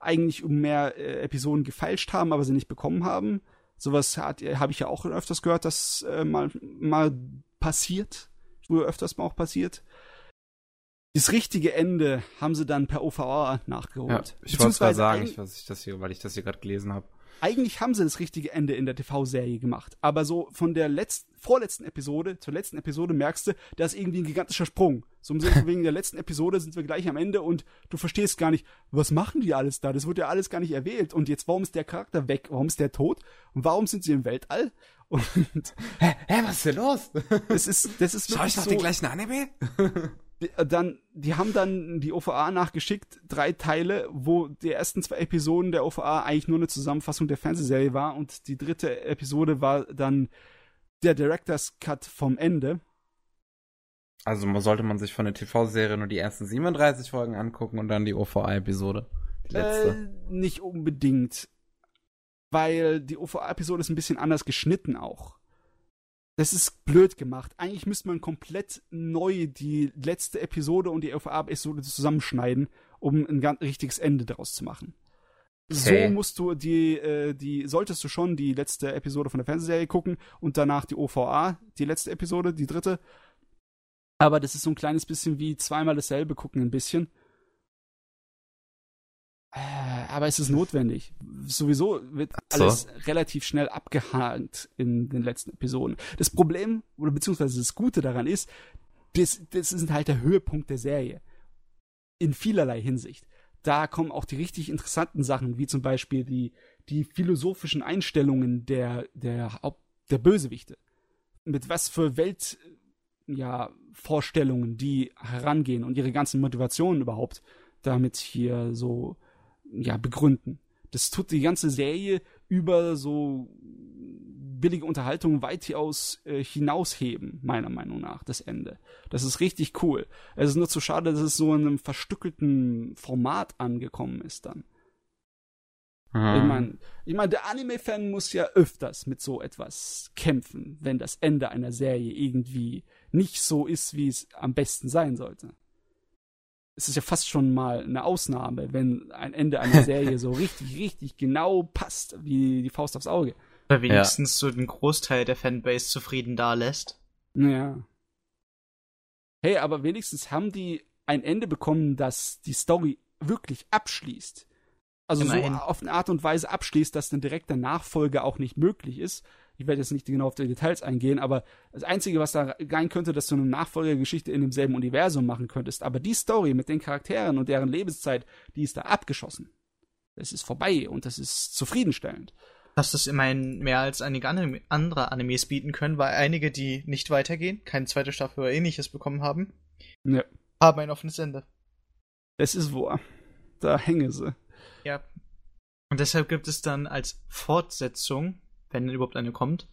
eigentlich um mehr äh, Episoden gefeilscht haben, aber sie nicht bekommen haben. Sowas habe ich ja auch öfters gehört, dass äh, mal, mal passiert früher öfters mal auch passiert. Das richtige Ende haben sie dann per OVA nachgeholt. Ja, ich wollte gerade sagen, ich, was ich das hier, weil ich das hier gerade gelesen habe. Eigentlich haben sie das richtige Ende in der TV-Serie gemacht, aber so von der letzten, vorletzten Episode zur letzten Episode merkst du, da ist irgendwie ein gigantischer Sprung. So im Sinne von wegen der letzten Episode sind wir gleich am Ende und du verstehst gar nicht, was machen die alles da? Das wird ja alles gar nicht erwähnt. Und jetzt, warum ist der Charakter weg? Warum ist der tot? Und warum sind sie im Weltall? Und hä, hä, was ist denn los? Das ist, das ist Schau ich noch so, den gleichen Anime? Äh, dann, die haben dann die OVA nachgeschickt, drei Teile, wo die ersten zwei Episoden der OVA eigentlich nur eine Zusammenfassung der Fernsehserie war und die dritte Episode war dann der Director's Cut vom Ende. Also sollte man sich von der TV-Serie nur die ersten 37 Folgen angucken und dann die OVA-Episode. Die letzte. Äh, nicht unbedingt. Weil die OVA-Episode ist ein bisschen anders geschnitten auch. Das ist blöd gemacht. Eigentlich müsste man komplett neu die letzte Episode und die OVA-Episode zusammenschneiden, um ein ganz richtiges Ende daraus zu machen. Okay. So musst du die, äh, die, solltest du schon die letzte Episode von der Fernsehserie gucken und danach die OVA, die letzte Episode, die dritte. Aber das ist so ein kleines bisschen wie zweimal dasselbe gucken, ein bisschen. Äh, aber es ist notwendig. Sowieso wird alles so. relativ schnell abgehakt in den letzten Episoden. Das Problem, oder beziehungsweise das Gute daran ist, das, das ist halt der Höhepunkt der Serie. In vielerlei Hinsicht. Da kommen auch die richtig interessanten Sachen, wie zum Beispiel die, die philosophischen Einstellungen der, der, der Bösewichte. Mit was für Welt, ja, Vorstellungen die herangehen und ihre ganzen Motivationen überhaupt damit hier so ja, begründen. Das tut die ganze Serie über so billige Unterhaltung weitaus äh, hinausheben, meiner Meinung nach, das Ende. Das ist richtig cool. Es ist nur zu schade, dass es so in einem verstückelten Format angekommen ist dann. Mhm. Ich meine, ich mein, der Anime-Fan muss ja öfters mit so etwas kämpfen, wenn das Ende einer Serie irgendwie nicht so ist, wie es am besten sein sollte es ist ja fast schon mal eine Ausnahme, wenn ein Ende einer Serie so richtig, richtig genau passt, wie die Faust aufs Auge. Oder wenigstens ja. so den Großteil der Fanbase zufrieden da lässt. Ja. Hey, aber wenigstens haben die ein Ende bekommen, das die Story wirklich abschließt. Also Immerhin. so auf eine Art und Weise abschließt, dass ein direkter Nachfolger auch nicht möglich ist, ich werde jetzt nicht genau auf die Details eingehen, aber das Einzige, was da rein könnte, dass du eine Nachfolgergeschichte in demselben Universum machen könntest. Aber die Story mit den Charakteren und deren Lebenszeit, die ist da abgeschossen. Es ist vorbei und das ist zufriedenstellend. Dass das immerhin mehr als einige Anime andere Animes bieten können, weil einige, die nicht weitergehen, keine zweite Staffel oder ähnliches bekommen haben, ja. haben ein offenes Ende. Es ist wahr. Da hänge sie. Ja. Und deshalb gibt es dann als Fortsetzung wenn überhaupt eine kommt.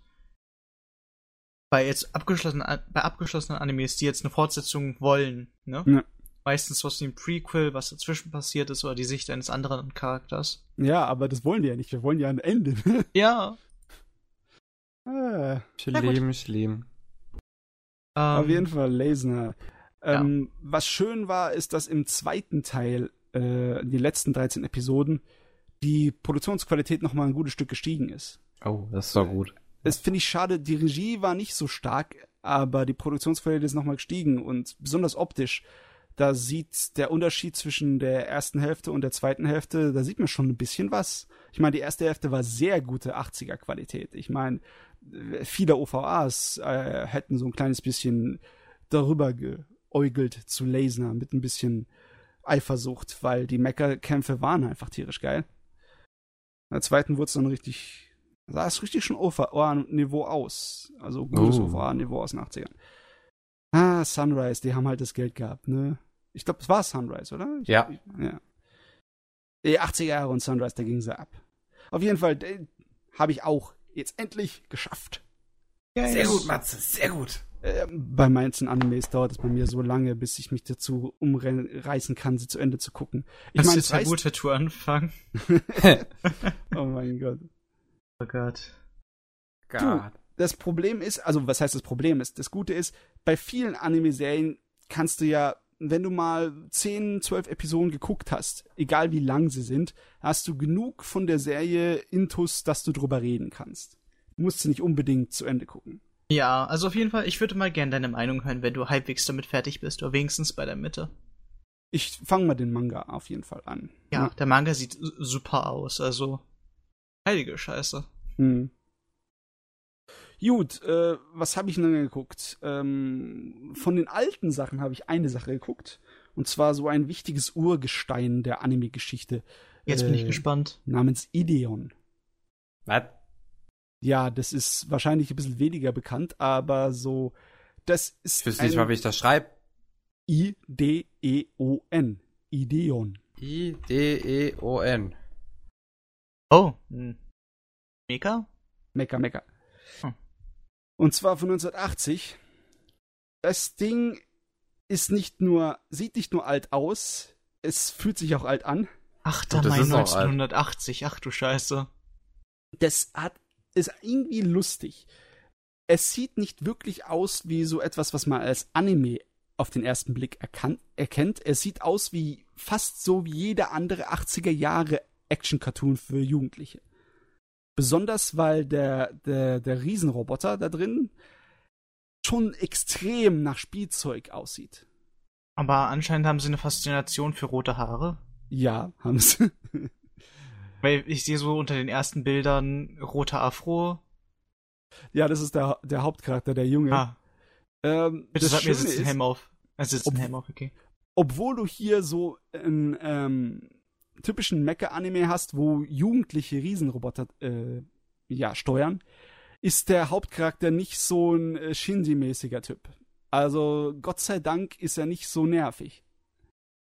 Bei jetzt abgeschlossenen, bei abgeschlossenen Animes, die jetzt eine Fortsetzung wollen, ne? Ja. Meistens was wie ein Prequel, was dazwischen passiert ist, oder die Sicht eines anderen Charakters. Ja, aber das wollen wir ja nicht. Wir wollen ja ein Ende. ja. Ah. Schlimm, schlimm. Auf jeden Fall, Lesner. Ähm, ja. Was schön war, ist, dass im zweiten Teil, äh, die letzten 13 Episoden, die Produktionsqualität nochmal ein gutes Stück gestiegen ist. Oh, das ist doch gut. Das finde ich schade. Die Regie war nicht so stark, aber die Produktionsqualität ist nochmal gestiegen und besonders optisch. Da sieht der Unterschied zwischen der ersten Hälfte und der zweiten Hälfte, da sieht man schon ein bisschen was. Ich meine, die erste Hälfte war sehr gute 80er Qualität. Ich meine, viele OVAs äh, hätten so ein kleines bisschen darüber geäugelt zu Laser mit ein bisschen Eifersucht, weil die Meckerkämpfe waren einfach tierisch geil. In der zweiten wurde es dann richtig sah es richtig schon OVA-Niveau aus. Also gutes oh. OVA-Niveau aus den 80ern. Ah, Sunrise, die haben halt das Geld gehabt, ne? Ich glaube, es war Sunrise, oder? Ich, ja. ja. Die 80er Jahre und Sunrise, da ging sie ab. Auf jeden Fall habe ich auch jetzt endlich geschafft. Yes. Sehr gut, Matze, sehr gut. Äh, bei manchen Animes dauert es bei mir so lange, bis ich mich dazu umreißen kann, sie zu Ende zu gucken. Ich meine, jetzt eine gute Tour anfangen. oh mein Gott. Oh Gott. Du, das Problem ist, also was heißt das Problem ist? Das Gute ist, bei vielen Anime-Serien kannst du ja, wenn du mal 10, 12 Episoden geguckt hast, egal wie lang sie sind, hast du genug von der Serie Intus, dass du drüber reden kannst. Du musst sie nicht unbedingt zu Ende gucken. Ja, also auf jeden Fall, ich würde mal gerne deine Meinung hören, wenn du halbwegs damit fertig bist, oder wenigstens bei der Mitte. Ich fange mal den Manga auf jeden Fall an. Ja, ja. der Manga sieht super aus, also heilige Scheiße. Hm. Gut, äh, was habe ich denn geguckt? Ähm, von den alten Sachen habe ich eine Sache geguckt. Und zwar so ein wichtiges Urgestein der Anime-Geschichte. Jetzt äh, bin ich äh, gespannt. Namens Ideon. Was? Ja, das ist wahrscheinlich ein bisschen weniger bekannt, aber so, das ist. Ich wüsste nicht mal, wie ich das schreibe. I-D-E-O-N. Ideon. I-D-E-O-N. Oh. Hm. Meka? Meka, Meka. Hm. Und zwar von 1980. Das Ding ist nicht nur, sieht nicht nur alt aus, es fühlt sich auch alt an. Ach, da mein 1980, ach du Scheiße. Das hat ist irgendwie lustig. Es sieht nicht wirklich aus wie so etwas, was man als Anime auf den ersten Blick erkan erkennt. Es sieht aus wie fast so wie jeder andere 80er Jahre Action-Cartoon für Jugendliche. Besonders weil der, der, der Riesenroboter da drin schon extrem nach Spielzeug aussieht. Aber anscheinend haben sie eine Faszination für rote Haare. Ja, haben sie. Weil ich sehe so unter den ersten Bildern roter Afro. Ja, das ist der, der Hauptcharakter, der Junge. Ah. Ähm, Bitte sag mir, sitzt ein Helm auf. Er sitzt ob, ein Helm auf, okay. Obwohl du hier so einen ähm, typischen Mecha-Anime hast, wo jugendliche Riesenroboter äh, ja, steuern, ist der Hauptcharakter nicht so ein äh, Shinji-mäßiger Typ. Also Gott sei Dank ist er nicht so nervig.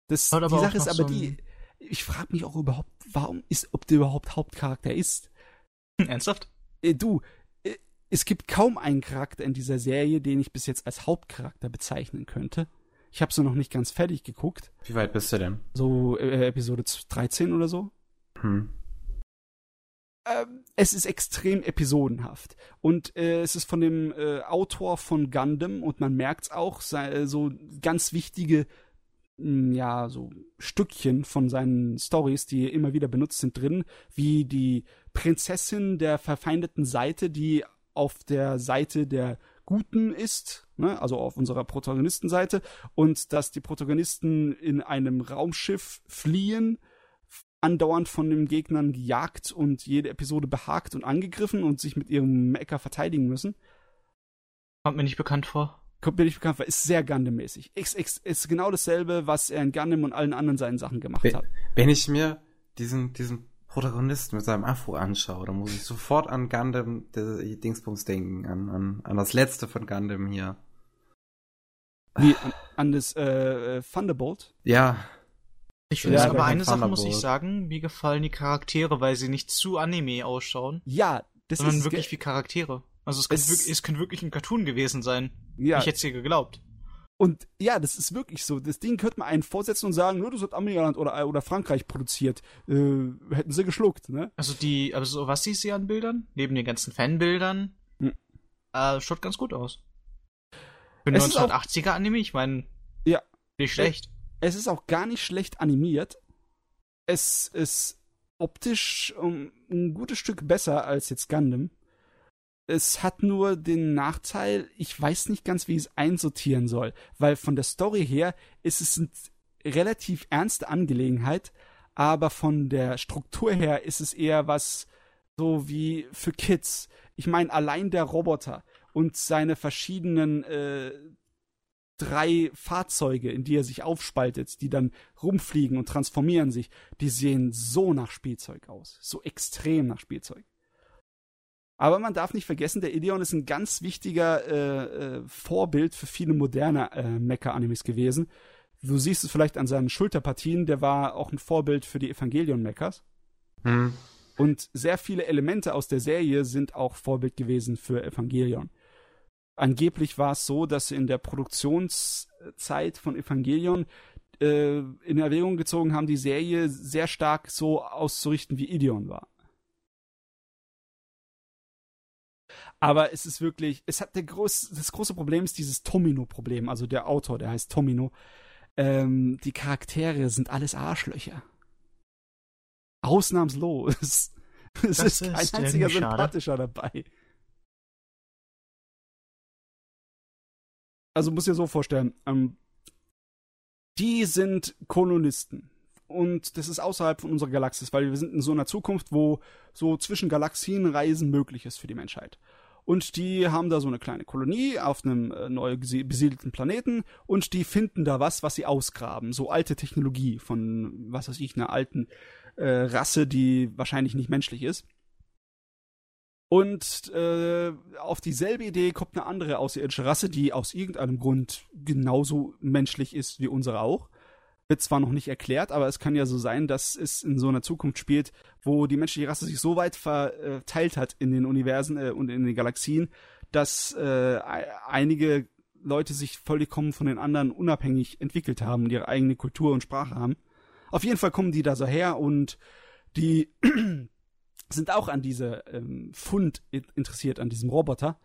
Das, die Sache ist aber so die, ich frage mich auch überhaupt, warum ist, ob der überhaupt Hauptcharakter ist. Ernsthaft? Äh, du, äh, es gibt kaum einen Charakter in dieser Serie, den ich bis jetzt als Hauptcharakter bezeichnen könnte. Ich habe so noch nicht ganz fertig geguckt. Wie weit bist du denn? So äh, Episode 13 oder so. Hm. Ähm, es ist extrem episodenhaft. Und äh, es ist von dem äh, Autor von Gundam und man merkt es auch, so ganz wichtige ja, so Stückchen von seinen Stories, die immer wieder benutzt sind, drin, wie die Prinzessin der verfeindeten Seite, die auf der Seite der Guten ist, ne, also auf unserer Protagonistenseite, und dass die Protagonisten in einem Raumschiff fliehen, andauernd von den Gegnern gejagt und jede Episode behagt und angegriffen und sich mit ihrem Mecker verteidigen müssen. Kommt mir nicht bekannt vor kommt mir nicht bekannt vor, ist sehr Gundam-mäßig. Ist, genau dasselbe, was er in Gundam und allen anderen seinen Sachen gemacht wenn, hat. Wenn ich mir diesen, diesen Protagonisten mit seinem Afro anschaue, dann muss ich sofort an Gundam, der Dingsbums denken, an, an, an das letzte von Gundam hier. Wie, an, an das äh, Thunderbolt? Ja. Ich finde ja, aber eine Sache muss ich sagen, mir gefallen die Charaktere, weil sie nicht zu Anime ausschauen. Ja, das sondern ist wirklich wie Charaktere. Also es, es, könnte, es könnte wirklich ein Cartoon gewesen sein. Ja. Ich hätte es dir geglaubt. Und ja, das ist wirklich so. Das Ding könnte man einen vorsetzen und sagen, nur das hat Amerikaland oder, oder Frankreich produziert. Äh, hätten sie geschluckt, ne? Also die, also was siehst du an Bildern? Neben den ganzen Fanbildern? Hm. Äh, schaut ganz gut aus. Für 1980er Anime, ich meine, ja. nicht schlecht. Es ist auch gar nicht schlecht animiert. Es ist optisch um, ein gutes Stück besser als jetzt Gundam. Es hat nur den Nachteil, ich weiß nicht ganz, wie ich es einsortieren soll, weil von der Story her ist es eine relativ ernste Angelegenheit, aber von der Struktur her ist es eher was so wie für Kids. Ich meine, allein der Roboter und seine verschiedenen äh, drei Fahrzeuge, in die er sich aufspaltet, die dann rumfliegen und transformieren sich, die sehen so nach Spielzeug aus. So extrem nach Spielzeug. Aber man darf nicht vergessen, der Ideon ist ein ganz wichtiger äh, äh, Vorbild für viele moderne äh, Mecha-Animes gewesen. Du siehst es vielleicht an seinen Schulterpartien, der war auch ein Vorbild für die Evangelion-Mechas. Hm. Und sehr viele Elemente aus der Serie sind auch Vorbild gewesen für Evangelion. Angeblich war es so, dass in der Produktionszeit von Evangelion äh, in Erwägung gezogen haben, die Serie sehr stark so auszurichten, wie Ideon war. Aber es ist wirklich, es hat der groß, das große Problem ist dieses Tomino-Problem. Also der Autor, der heißt Tomino. Ähm, die Charaktere sind alles Arschlöcher. Ausnahmslos. es das ist kein einziger sympathischer dabei. also muss dir so vorstellen, ähm, die sind Kolonisten. Und das ist außerhalb von unserer Galaxis, weil wir sind in so einer Zukunft, wo so zwischen Galaxien Reisen möglich ist für die Menschheit. Und die haben da so eine kleine Kolonie auf einem äh, neu besiedelten Planeten und die finden da was, was sie ausgraben. So alte Technologie von, was weiß ich, einer alten äh, Rasse, die wahrscheinlich nicht menschlich ist. Und äh, auf dieselbe Idee kommt eine andere außerirdische Rasse, die aus irgendeinem Grund genauso menschlich ist wie unsere auch. Wird zwar noch nicht erklärt, aber es kann ja so sein, dass es in so einer Zukunft spielt, wo die menschliche Rasse sich so weit verteilt hat in den Universen äh, und in den Galaxien, dass äh, einige Leute sich vollkommen von den anderen unabhängig entwickelt haben und ihre eigene Kultur und Sprache haben. Auf jeden Fall kommen die da so her und die sind auch an diese ähm, Fund interessiert, an diesem Roboter.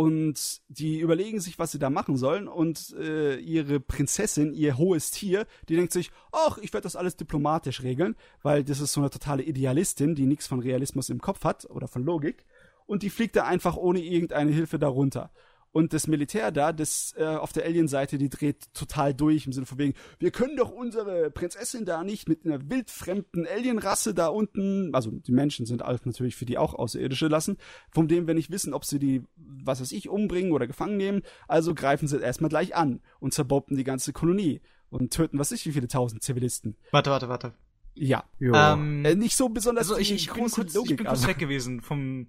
Und die überlegen sich, was sie da machen sollen. Und äh, ihre Prinzessin, ihr hohes Tier, die denkt sich, ach, ich werde das alles diplomatisch regeln, weil das ist so eine totale Idealistin, die nichts von Realismus im Kopf hat oder von Logik. Und die fliegt da einfach ohne irgendeine Hilfe darunter. Und das Militär da, das äh, auf der Alien-Seite, die dreht total durch im Sinne von wegen, wir können doch unsere Prinzessin da nicht mit einer wildfremden Alien-Rasse da unten, also die Menschen sind alles natürlich für die auch Außerirdische lassen, von dem wir nicht wissen, ob sie die, was weiß ich, umbringen oder gefangen nehmen. Also greifen sie erstmal gleich an und zerbomben die ganze Kolonie und töten, was weiß ich, wie viele tausend Zivilisten. Warte, warte, warte. Ja. Ähm, äh, nicht so besonders. Also ich, ich bin kurz, Logik, ich bin kurz weg gewesen vom,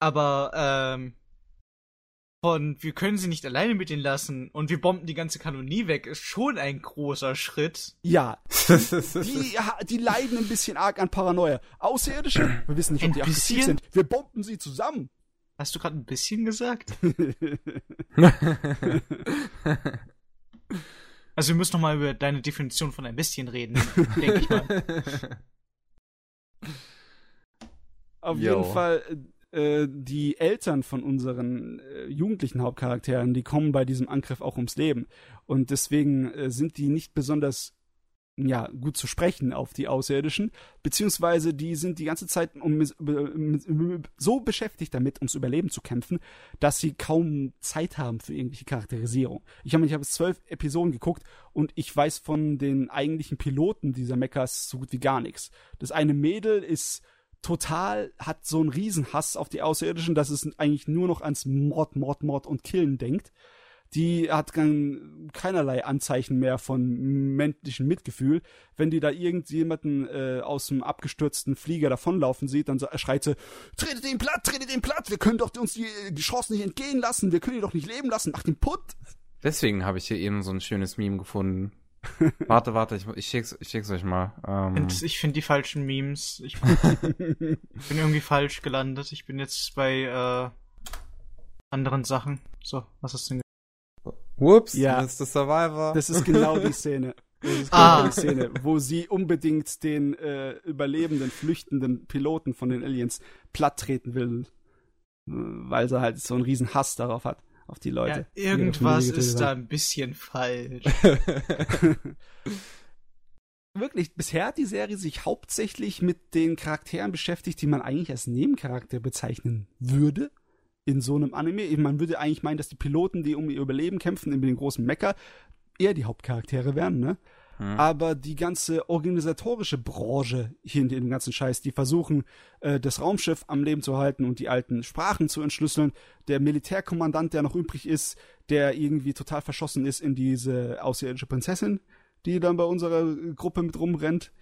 aber ähm, von wir können sie nicht alleine mit ihnen lassen und wir bomben die ganze Kanonie weg, ist schon ein großer Schritt. Ja. die, die leiden ein bisschen arg an Paranoia. Außerirdische, wir wissen nicht, ob die aggressiv sind. Wir bomben sie zusammen. Hast du gerade ein bisschen gesagt? also wir müssen noch mal über deine Definition von ein bisschen reden, denke ich mal. Auf Yo. jeden Fall äh, die Eltern von unseren äh, jugendlichen Hauptcharakteren, die kommen bei diesem Angriff auch ums Leben. Und deswegen äh, sind die nicht besonders ja, gut zu sprechen auf die Außerirdischen, beziehungsweise die sind die ganze Zeit um, so beschäftigt damit, ums Überleben zu kämpfen, dass sie kaum Zeit haben für irgendwelche Charakterisierung. Ich habe ich hab zwölf Episoden geguckt und ich weiß von den eigentlichen Piloten dieser Mechas so gut wie gar nichts. Das eine Mädel ist total hat so einen Riesenhass auf die Außerirdischen, dass es eigentlich nur noch ans Mord, Mord, Mord und Killen denkt. Die hat keinerlei Anzeichen mehr von menschlichem Mitgefühl. Wenn die da irgendjemanden äh, aus dem abgestürzten Flieger davonlaufen sieht, dann schreit sie, tretet den platt, tretet den platt, wir können doch uns die, die Chance nicht entgehen lassen, wir können ihn doch nicht leben lassen, macht den putt. Deswegen habe ich hier eben so ein schönes Meme gefunden. Warte, warte, ich, ich, schick's, ich schick's euch mal. Ähm. Ich finde die falschen Memes. Ich bin irgendwie falsch gelandet. Ich bin jetzt bei äh, anderen Sachen. So, was ist denn? Whoops, ja. das ist das Survivor. Das ist genau die Szene. Das ist genau ah. die Szene, wo sie unbedingt den äh, überlebenden, flüchtenden Piloten von den Aliens platt treten will, weil sie halt so einen riesen Hass darauf hat auf die Leute. Ja, irgendwas ist da ein bisschen falsch. Wirklich, bisher hat die Serie sich hauptsächlich mit den Charakteren beschäftigt, die man eigentlich als Nebencharakter bezeichnen würde in so einem Anime. Man würde eigentlich meinen, dass die Piloten, die um ihr Überleben kämpfen, in den großen Mecker, eher die Hauptcharaktere wären, ne? Mhm. Aber die ganze organisatorische Branche hier in dem ganzen Scheiß, die versuchen, äh, das Raumschiff am Leben zu halten und die alten Sprachen zu entschlüsseln. Der Militärkommandant, der noch übrig ist, der irgendwie total verschossen ist in diese außerirdische Prinzessin, die dann bei unserer Gruppe mit rumrennt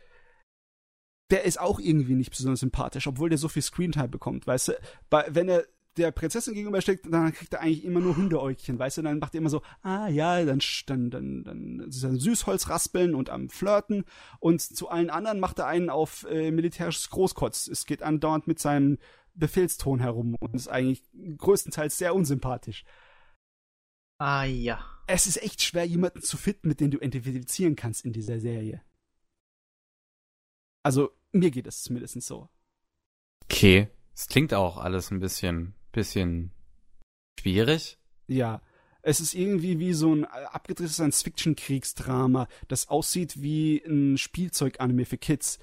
der ist auch irgendwie nicht besonders sympathisch, obwohl der so viel Screentime bekommt, weißt du? Bei, wenn er der Prinzessin gegenübersteht, dann kriegt er eigentlich immer nur Hundeäugchen, weißt du? Dann macht er immer so, ah ja, dann, dann, dann, dann ist er Süßholz raspeln und am Flirten. Und zu allen anderen macht er einen auf äh, militärisches Großkotz. Es geht andauernd mit seinem Befehlston herum und ist eigentlich größtenteils sehr unsympathisch. Ah ja. Es ist echt schwer, jemanden zu finden, mit dem du identifizieren kannst in dieser Serie. Also, mir geht es zumindest so. Okay. Es klingt auch alles ein bisschen bisschen schwierig. Ja. Es ist irgendwie wie so ein abgedrehtes Science-Fiction-Kriegsdrama, das aussieht wie ein Spielzeug-Anime für Kids.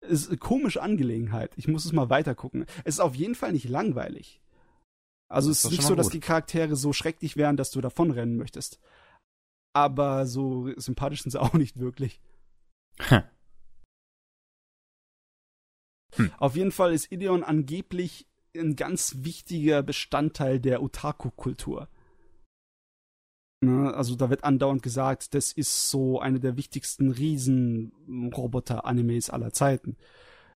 Es ist eine komische Angelegenheit. Ich muss es mal weitergucken. Es ist auf jeden Fall nicht langweilig. Also es ist nicht so, dass die Charaktere so schrecklich wären, dass du davonrennen möchtest. Aber so sympathisch sind sie auch nicht wirklich. Hm. Hm. Auf jeden Fall ist Ideon angeblich ein ganz wichtiger Bestandteil der Otaku-Kultur. Ne, also da wird andauernd gesagt, das ist so eine der wichtigsten Riesen-Roboter-Animes aller Zeiten.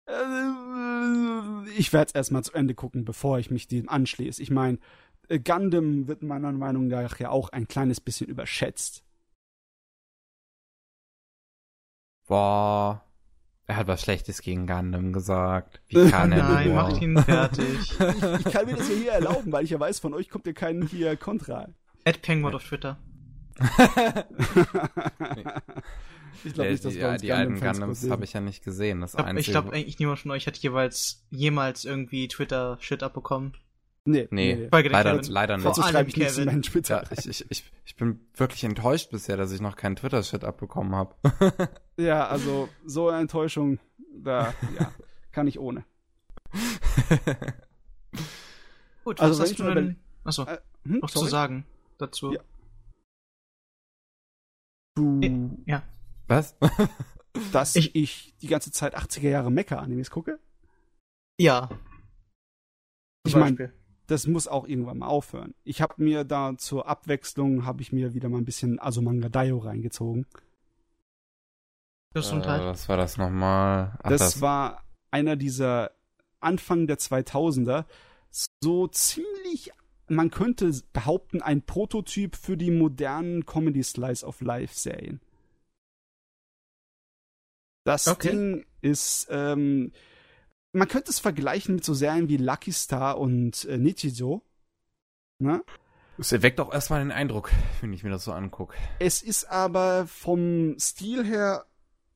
Äh, ich werde es erstmal zu Ende gucken, bevor ich mich dem anschließe. Ich meine, äh, Gundam wird meiner Meinung nach ja auch ein kleines bisschen überschätzt. Boah. Er hat was Schlechtes gegen Gundam gesagt. Wie kann er Nein, nur? macht ihn fertig. ich, ich, kann mir das ja hier erlauben, weil ich ja weiß, von euch kommt ja kein hier Kontra. Ed Penguin auf Twitter. ich glaube nicht, dass ja, die alten Gundams habe ich ja nicht gesehen. Das ich glaube, glaub, eigentlich niemand von euch hat jeweils jemals irgendwie Twitter-Shit abbekommen. Nee, nee, nee. leider, leider nicht. Vor allem Kevin. Mensch, bitte. Ja, ich, ich, ich, ich bin wirklich enttäuscht bisher, dass ich noch keinen Twitter-Shit abbekommen habe. ja, also so eine Enttäuschung, da ja, kann ich ohne. Gut, also, was hast du denn achso, äh, hm, noch sorry? zu sagen dazu? Ja. Du. Ja. Was? dass ich, ich die ganze Zeit 80er Jahre Mecha-Animes gucke? Ja. Ich meine, das muss auch irgendwann mal aufhören. Ich habe mir da zur Abwechslung habe ich mir wieder mal ein bisschen Asomanga Daio reingezogen. Das äh, was war das nochmal? Das, das war einer dieser Anfang der 2000er so ziemlich man könnte behaupten, ein Prototyp für die modernen Comedy Slice of Life Serien. Das okay. Ding ist, ähm, man könnte es vergleichen mit so Serien wie Lucky Star und äh, Nichijo. Ne? Es erweckt auch erstmal den Eindruck, wenn ich mir das so angucke. Es ist aber vom Stil her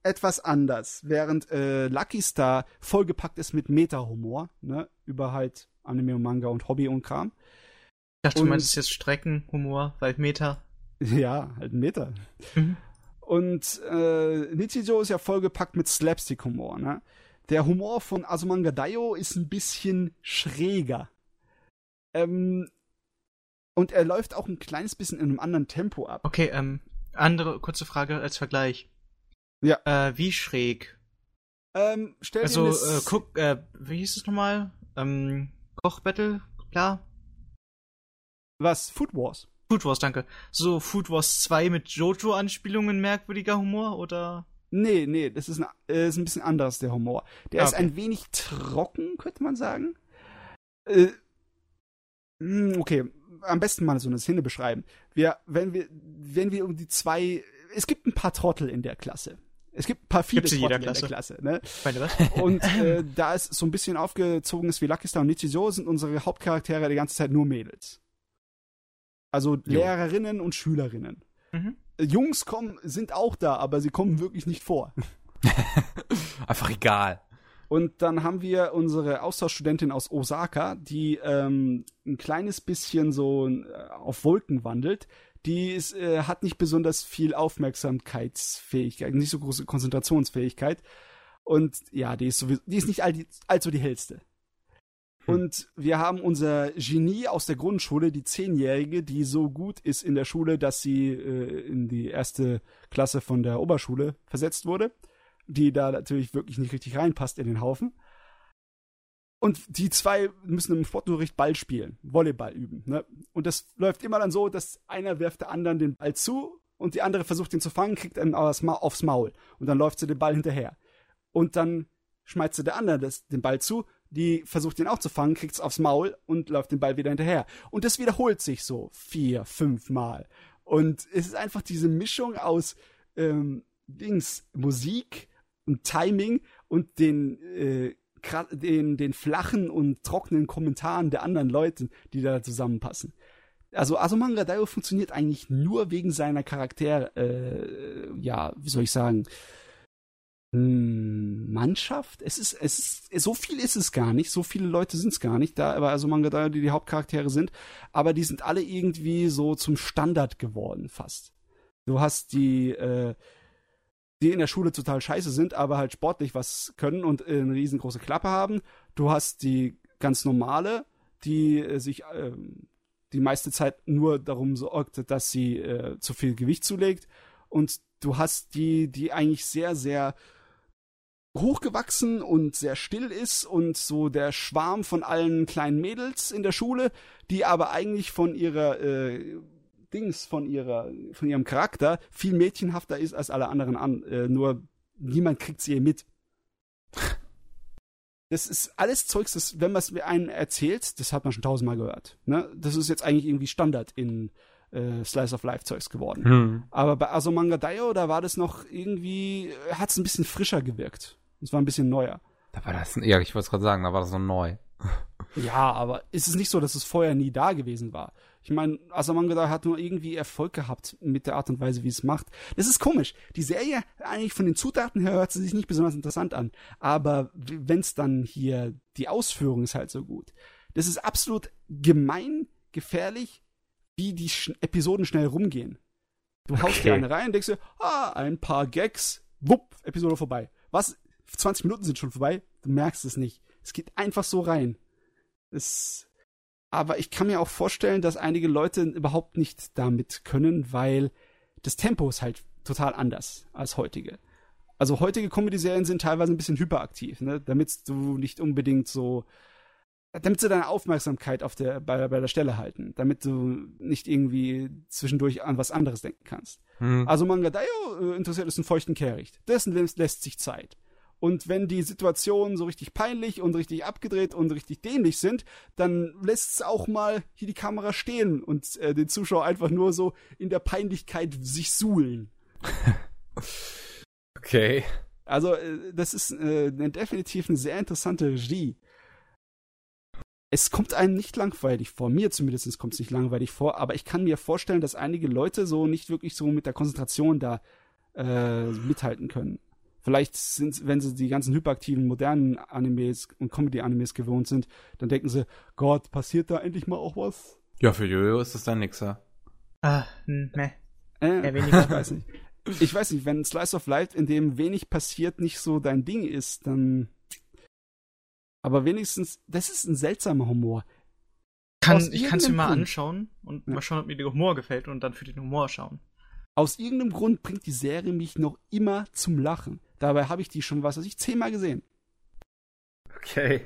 etwas anders, während äh, Lucky Star vollgepackt ist mit Meta-Humor, ne, über halt Anime und Manga und Hobby und Kram. Ich dachte, und, du meinst jetzt Streckenhumor, weil Meter. Ja, halt ein Meter. Mhm. Und äh, Nichijo ist ja vollgepackt mit Slapstick-Humor, ne? Der Humor von Asumanga Daio ist ein bisschen schräger. Ähm, und er läuft auch ein kleines bisschen in einem anderen Tempo ab. Okay, ähm, andere kurze Frage als Vergleich. Ja. Äh, wie schräg? Ähm, stell also, äh, guck, äh, wie hieß es nochmal? Ähm, Kochbattle, klar? Was? Food Wars? Food Wars, danke. So Food Wars 2 mit Jojo-Anspielungen, merkwürdiger Humor oder? Nee, nee, das ist ein, äh, ist ein bisschen anders, der Humor. Der okay. ist ein wenig trocken, könnte man sagen. Äh, hm, okay, am besten mal so eine Szene beschreiben. Wir, wenn wir, wenn wir um die zwei, es gibt ein paar Trottel in der Klasse. Es gibt ein paar viele Trottel in der Klasse. Ne? Und äh, da es so ein bisschen aufgezogen ist wie Lucky Star und Nichijo, sind unsere Hauptcharaktere die ganze Zeit nur Mädels. Also jo. Lehrerinnen und Schülerinnen. Mhm. Jungs kommen, sind auch da, aber sie kommen wirklich nicht vor. Einfach egal. Und dann haben wir unsere Austauschstudentin aus Osaka, die ähm, ein kleines bisschen so äh, auf Wolken wandelt. Die ist, äh, hat nicht besonders viel Aufmerksamkeitsfähigkeit, nicht so große Konzentrationsfähigkeit. Und ja, die ist, sowieso, die ist nicht all allzu die hellste. Hm. Und wir haben unser Genie aus der Grundschule, die Zehnjährige, die so gut ist in der Schule, dass sie äh, in die erste Klasse von der Oberschule versetzt wurde, die da natürlich wirklich nicht richtig reinpasst in den Haufen. Und die zwei müssen im Sportunterricht Ball spielen, Volleyball üben. Ne? Und das läuft immer dann so, dass einer wirft der anderen den Ball zu und die andere versucht ihn zu fangen, kriegt ihn aufs Maul. Und dann läuft sie den Ball hinterher. Und dann schmeißt sie der andere das, den Ball zu die versucht ihn auch zu fangen, kriegt's aufs Maul und läuft den Ball wieder hinterher. Und das wiederholt sich so vier, fünf Mal. Und es ist einfach diese Mischung aus ähm, Dings, Musik und Timing und den, äh, den, den flachen und trockenen Kommentaren der anderen Leute, die da zusammenpassen. Also Asumanga Daio funktioniert eigentlich nur wegen seiner Charakter, äh, ja, wie soll ich sagen, Mannschaft. Es ist, es ist, so viel ist es gar nicht. So viele Leute sind es gar nicht da, aber also Manga, die die Hauptcharaktere sind. Aber die sind alle irgendwie so zum Standard geworden, fast. Du hast die, äh, die in der Schule total scheiße sind, aber halt sportlich was können und äh, eine riesengroße Klappe haben. Du hast die ganz normale, die äh, sich äh, die meiste Zeit nur darum sorgt, dass sie äh, zu viel Gewicht zulegt. Und du hast die, die eigentlich sehr, sehr hochgewachsen und sehr still ist und so der Schwarm von allen kleinen Mädels in der Schule, die aber eigentlich von ihrer äh, Dings, von ihrer, von ihrem Charakter viel mädchenhafter ist als alle anderen an. Äh, nur niemand kriegt sie mit. Das ist alles Zeugs, das, wenn man es mir einen erzählt, das hat man schon tausendmal gehört. Ne? Das ist jetzt eigentlich irgendwie Standard in äh, Slice of Life Zeugs geworden. Hm. Aber bei Asomanga Daio, da war das noch irgendwie, hat es ein bisschen frischer gewirkt. Es war ein bisschen neuer. Da war das, ja, ich wollte es gerade sagen, da war das noch neu. ja, aber ist es nicht so, dass es vorher nie da gewesen war? Ich meine, Asamangada hat nur irgendwie Erfolg gehabt mit der Art und Weise, wie es macht. Das ist komisch. Die Serie, eigentlich von den Zutaten her, hört sie sich nicht besonders interessant an. Aber wenn es dann hier, die Ausführung ist halt so gut. Das ist absolut gemein, gefährlich, wie die Sch Episoden schnell rumgehen. Du haust okay. dir eine rein, denkst dir, ah, ein paar Gags, wupp, Episode vorbei. Was 20 Minuten sind schon vorbei, du merkst es nicht. Es geht einfach so rein. Es, aber ich kann mir auch vorstellen, dass einige Leute überhaupt nicht damit können, weil das Tempo ist halt total anders als heutige. Also heutige Comedy-Serien sind teilweise ein bisschen hyperaktiv, ne? damit du nicht unbedingt so, damit sie deine Aufmerksamkeit auf der, bei, bei der Stelle halten, damit du nicht irgendwie zwischendurch an was anderes denken kannst. Hm. Also Manga Daio äh, interessiert ist einen feuchten Kehricht. Dessen lässt sich Zeit. Und wenn die Situationen so richtig peinlich und richtig abgedreht und richtig dämlich sind, dann lässt es auch mal hier die Kamera stehen und äh, den Zuschauer einfach nur so in der Peinlichkeit sich suhlen. okay. Also, äh, das ist äh, definitiv eine sehr interessante Regie. Es kommt einem nicht langweilig vor. Mir zumindest kommt es nicht langweilig vor, aber ich kann mir vorstellen, dass einige Leute so nicht wirklich so mit der Konzentration da äh, mithalten können. Vielleicht sind, wenn sie die ganzen hyperaktiven modernen Animes und Comedy-Animes gewohnt sind, dann denken sie, Gott, passiert da endlich mal auch was? Ja, für Jojo ist das dann nixer. Ah, ne. Äh, ja, weniger. Ich weiß nicht. Ich weiß nicht, wenn Slice of Life, in dem wenig passiert, nicht so dein Ding ist, dann. Aber wenigstens, das ist ein seltsamer Humor. Kann, ich kann es mir mal Grund. anschauen und ja. mal schauen, ob mir der Humor gefällt und dann für den Humor schauen. Aus irgendeinem Grund bringt die Serie mich noch immer zum Lachen. Dabei habe ich die schon, was weiß ich, zehnmal gesehen. Okay.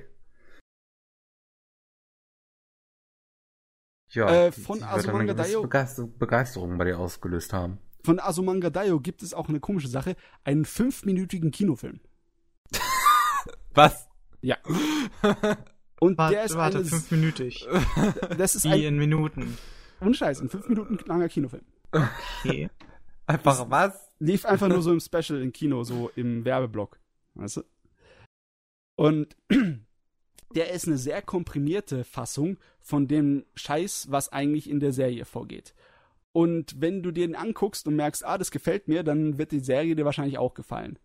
Ja, äh, von Asumanga Daio. Begeisterung bei dir ausgelöst haben. Von Asumanga Daio gibt es auch eine komische Sache: einen fünfminütigen Kinofilm. was? Ja. Und warte, der ist warte, eine, fünfminütig. Das ist Wie ein, in Minuten. Unscheiß, ein fünf Minuten langer Kinofilm. Okay. Einfach was? Lief einfach nur so im Special im Kino, so im Werbeblock. Weißt du? Und der ist eine sehr komprimierte Fassung von dem Scheiß, was eigentlich in der Serie vorgeht. Und wenn du dir den anguckst und merkst, ah, das gefällt mir, dann wird die Serie dir wahrscheinlich auch gefallen.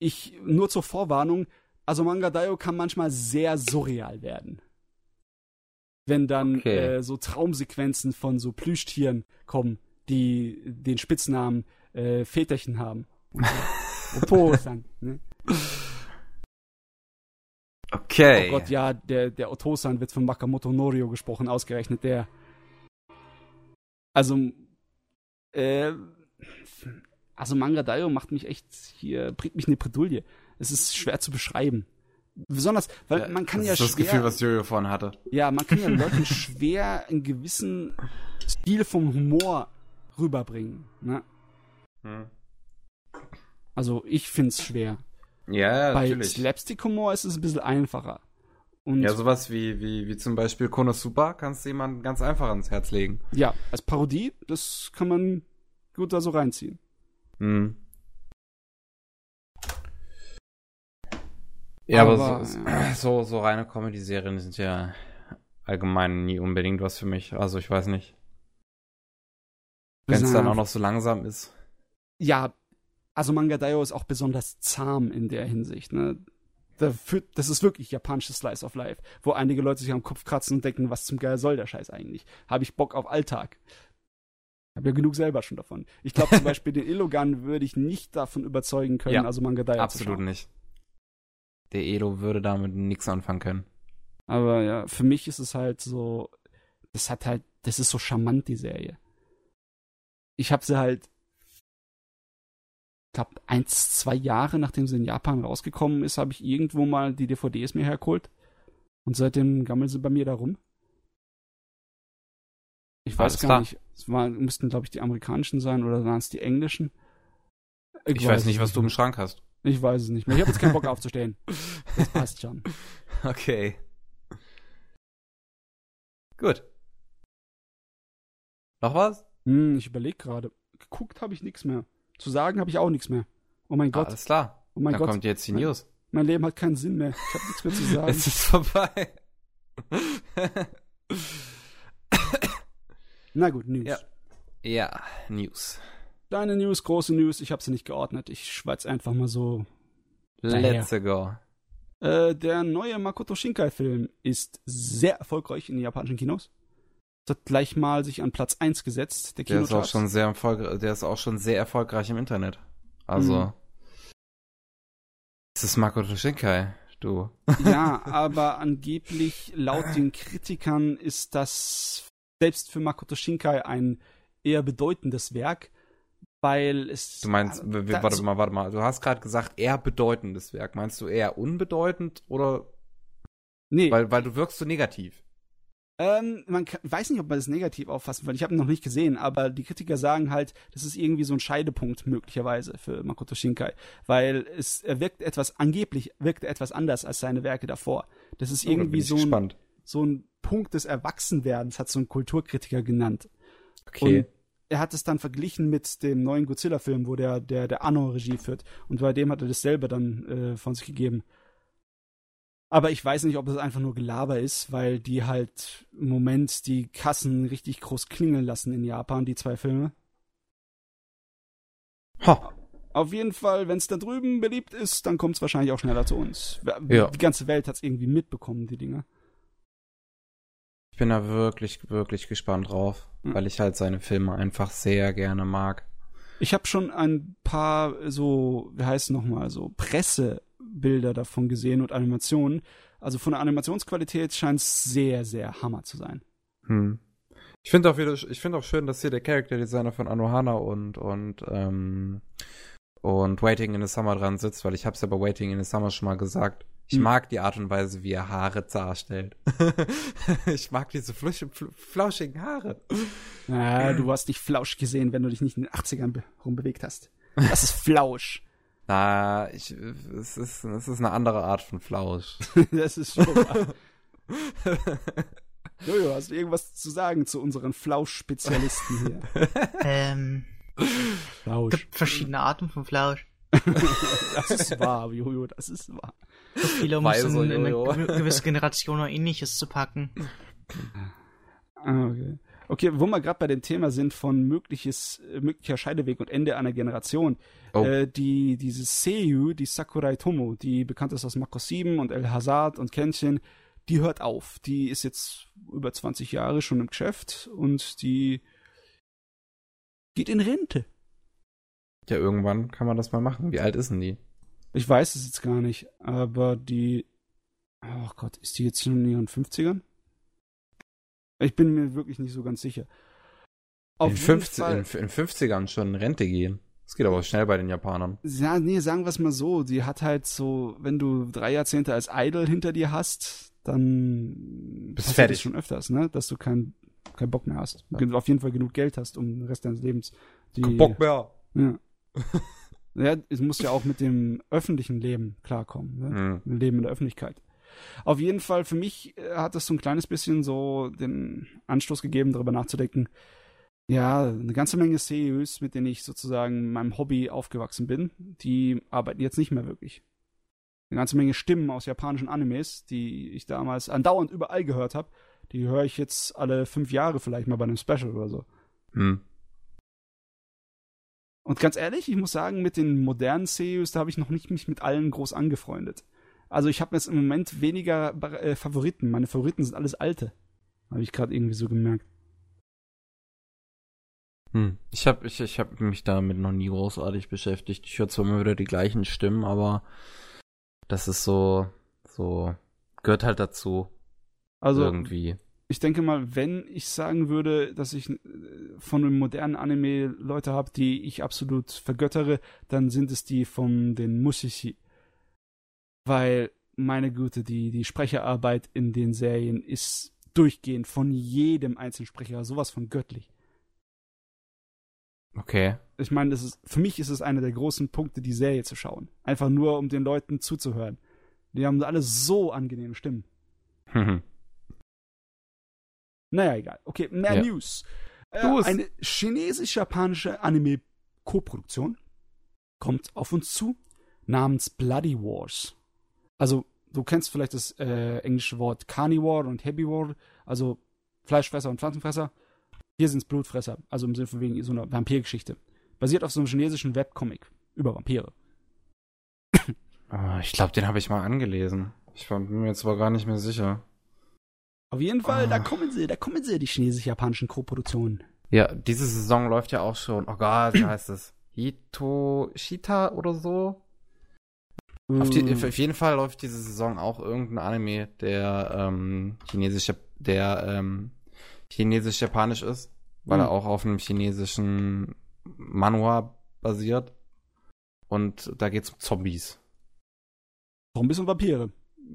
Ich, nur zur Vorwarnung, also Manga Daio kann manchmal sehr surreal werden. Wenn dann okay. äh, so Traumsequenzen von so Plüschtieren kommen, die den Spitznamen äh, Väterchen haben. Und, Otosan, ne? Okay. Oh Gott, ja, der, der Otosan wird von Makamoto Norio gesprochen, ausgerechnet der. Also, äh, also Manga Daio macht mich echt hier, bringt mich in eine Bredouille. Es ist schwer zu beschreiben. Besonders, weil ja, man kann das ja ist schwer. Das Gefühl, was Jojo vorhin hatte. Ja, man kann ja Leuten schwer einen gewissen Stil vom Humor rüberbringen. Ne? Hm. Also ich find's schwer. Ja, Bei natürlich. Slapstick-Humor ist es ein bisschen einfacher. Und ja, sowas wie, wie, wie zum Beispiel Konosuba kannst du jemandem ganz einfach ans Herz legen. Ja, als Parodie, das kann man gut da so reinziehen. Hm. Ja, aber, aber so, ja. so, so reine Comedy-Serien sind ja allgemein nie unbedingt was für mich. Also ich weiß nicht. Wenn es dann auch noch so langsam ist. Ja, also Manga Daio ist auch besonders zahm in der Hinsicht. Ne? Das ist wirklich japanisches Slice of Life, wo einige Leute sich am Kopf kratzen und denken, was zum Geil soll der Scheiß eigentlich? Habe ich Bock auf Alltag? Hab ja genug selber schon davon. Ich glaube zum Beispiel, den Elogan würde ich nicht davon überzeugen können, ja, also Manga Daio Absolut nicht. Der Elo würde damit nichts anfangen können. Aber ja, für mich ist es halt so, das hat halt, das ist so charmant, die Serie. Ich habe sie halt, glaube, eins, zwei Jahre nachdem sie in Japan rausgekommen ist, habe ich irgendwo mal die DVDs mir hergeholt. Und seitdem gammeln sie bei mir da rum. Ich weiß Alles gar klar. nicht. Es war, müssten, glaube ich, die amerikanischen sein oder waren es die englischen? Ich, ich weiß, weiß nicht, was du im Schrank hast. Ich weiß es nicht mehr. Ich habe jetzt keinen Bock aufzustehen. Das passt schon. Okay. Gut. Noch was? Hm, ich überlege gerade. Geguckt habe ich nichts mehr. Zu sagen habe ich auch nichts mehr. Oh mein Gott. Alles klar. Oh mein Dann Gott. kommt jetzt die News. Mein, mein Leben hat keinen Sinn mehr. Ich habe nichts mehr zu sagen. es ist vorbei. Na gut, News. Ja. ja, News. Kleine News, große News, ich habe sie nicht geordnet. Ich schweiz einfach mal so. Let's go. Äh, der neue Makoto Shinkai-Film ist sehr erfolgreich in den japanischen Kinos. Hat gleich mal sich an Platz 1 gesetzt. Der, der ist auch schon sehr erfolgreich, der ist auch schon sehr erfolgreich im Internet. Also. Mhm. Es ist Makoto Shinkai, du. Ja, aber angeblich laut den Kritikern ist das selbst für Makoto Shinkai ein eher bedeutendes Werk weil es. Du meinst, warte mal, warte mal. Du hast gerade gesagt, eher bedeutendes Werk. Meinst du eher unbedeutend oder? Nee. Weil, weil du wirkst so negativ. Ähm, man kann, weiß nicht, ob man das negativ auffassen will. Ich habe ihn noch nicht gesehen, aber die Kritiker sagen halt, das ist irgendwie so ein Scheidepunkt möglicherweise für Makoto Shinkai, weil es er wirkt etwas angeblich wirkt etwas anders als seine Werke davor. Das ist oh, irgendwie so ein, so ein Punkt des Erwachsenwerdens, hat so ein Kulturkritiker genannt. Okay. Und er hat es dann verglichen mit dem neuen Godzilla-Film, wo der, der, der Anno Regie führt. Und bei dem hat er das selber dann äh, von sich gegeben. Aber ich weiß nicht, ob es einfach nur Gelaber ist, weil die halt im Moment die Kassen richtig groß klingeln lassen in Japan, die zwei Filme. Ha. Auf jeden Fall, wenn es da drüben beliebt ist, dann kommt es wahrscheinlich auch schneller zu uns. Ja. Die ganze Welt hat es irgendwie mitbekommen, die Dinge. Ich bin da wirklich, wirklich gespannt drauf, mhm. weil ich halt seine Filme einfach sehr gerne mag. Ich habe schon ein paar so, wie heißt es nochmal, so Pressebilder davon gesehen und Animationen. Also von der Animationsqualität scheint es sehr, sehr hammer zu sein. Hm. Ich finde auch wieder, ich finde auch schön, dass hier der Charakterdesigner von Anohana und und ähm, und Waiting in the Summer dran sitzt, weil ich habe es ja bei Waiting in the Summer schon mal gesagt. Ich hm. mag die Art und Weise, wie er Haare darstellt. ich mag diese flusch, flauschigen Haare. Ja, du hast nicht flausch gesehen, wenn du dich nicht in den 80ern rumbewegt hast. Das ist Flausch. Na, ich, es ist, es ist eine andere Art von Flausch. das ist schon wahr. Jojo, hast du irgendwas zu sagen zu unseren Flausch-Spezialisten hier? Ähm. Flausch. Es gibt verschiedene Arten von Flausch. das ist wahr, Jojo, das ist wahr. So viele, um es in, in eine gewisse Generation oder ähnliches zu packen. Ah, okay. Okay, wo wir gerade bei dem Thema sind von mögliches, möglicher Scheideweg und Ende einer Generation. Oh. Äh, die, diese Seiyu, die Sakurai Tomo, die bekannt ist aus Mako 7 und El Hazard und Kenshin, die hört auf. Die ist jetzt über 20 Jahre schon im Geschäft und die geht in Rente. Ja, irgendwann kann man das mal machen. Wie alt ist denn die? Ich weiß es jetzt gar nicht, aber die. Oh Gott, ist die jetzt schon in ihren 50ern? Ich bin mir wirklich nicht so ganz sicher. Auf in, 50, in, in 50ern schon in Rente gehen. Das geht aber schnell bei den Japanern. Ja, nee, sagen wir es mal so. Die hat halt so, wenn du drei Jahrzehnte als Idol hinter dir hast, dann bist fertig schon öfters, ne? Dass du keinen kein Bock mehr hast. Ja. Auf jeden Fall genug Geld hast, um den Rest deines Lebens die. Kein Bock mehr. Ja. ja, es muss ja auch mit dem öffentlichen Leben klarkommen, ne? Mhm. Leben in der Öffentlichkeit. Auf jeden Fall, für mich äh, hat das so ein kleines bisschen so den Anstoß gegeben, darüber nachzudenken. Ja, eine ganze Menge CEOs, mit denen ich sozusagen in meinem Hobby aufgewachsen bin, die arbeiten jetzt nicht mehr wirklich. Eine ganze Menge Stimmen aus japanischen Animes, die ich damals andauernd überall gehört habe, die höre ich jetzt alle fünf Jahre vielleicht mal bei einem Special oder so. Hm. Und ganz ehrlich, ich muss sagen, mit den modernen CEOs, da habe ich noch nicht mich mit allen groß angefreundet. Also ich habe jetzt im Moment weniger äh, Favoriten. Meine Favoriten sind alles alte. Habe ich gerade irgendwie so gemerkt. Hm. Ich habe ich, ich hab mich damit noch nie großartig beschäftigt. Ich höre zwar immer wieder die gleichen Stimmen, aber das ist so, so, gehört halt dazu. Also irgendwie. Ich denke mal, wenn ich sagen würde, dass ich äh, von einem modernen Anime Leute habe, die ich absolut vergöttere, dann sind es die von den Mushishi. Weil, meine Güte, die, die Sprecherarbeit in den Serien ist durchgehend von jedem einzelnen Sprecher sowas von göttlich. Okay. Ich meine, das ist, für mich ist es einer der großen Punkte, die Serie zu schauen. Einfach nur, um den Leuten zuzuhören. Die haben alle so angenehme Stimmen. Mhm. naja, egal. Okay, mehr ja. News. Äh, eine chinesisch-japanische Anime-Koproduktion kommt auf uns zu, namens Bloody Wars. Also, du kennst vielleicht das äh, englische Wort Carnivore und Herbivore, also Fleischfresser und Pflanzenfresser. Hier sind es Blutfresser, also im Sinne von wegen so einer Vampirgeschichte. Basiert auf so einem chinesischen Webcomic über Vampire. Oh, ich glaube, den habe ich mal angelesen. Ich bin mir jetzt aber gar nicht mehr sicher. Auf jeden Fall, oh. da kommen sie, da kommen sie, die chinesisch-japanischen Co-Produktionen. Ja, diese Saison läuft ja auch schon. Oh Gott, wie heißt es? Hito Shita oder so? Mm. Auf, die, mm. auf, jeden Fall läuft diese Saison auch irgendein Anime, der ähm, chinesische, der ähm, chinesisch-japanisch ist, weil mhm. er auch auf einem chinesischen Manhwa basiert. Und da geht's um Zombies. Zombies und Vampire.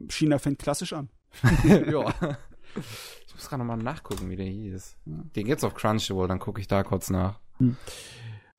China fängt klassisch an. ja. Ich muss gerade nochmal nachgucken, wie der hieß. Den geht's auf Crunchyroll, dann gucke ich da kurz nach. Hm.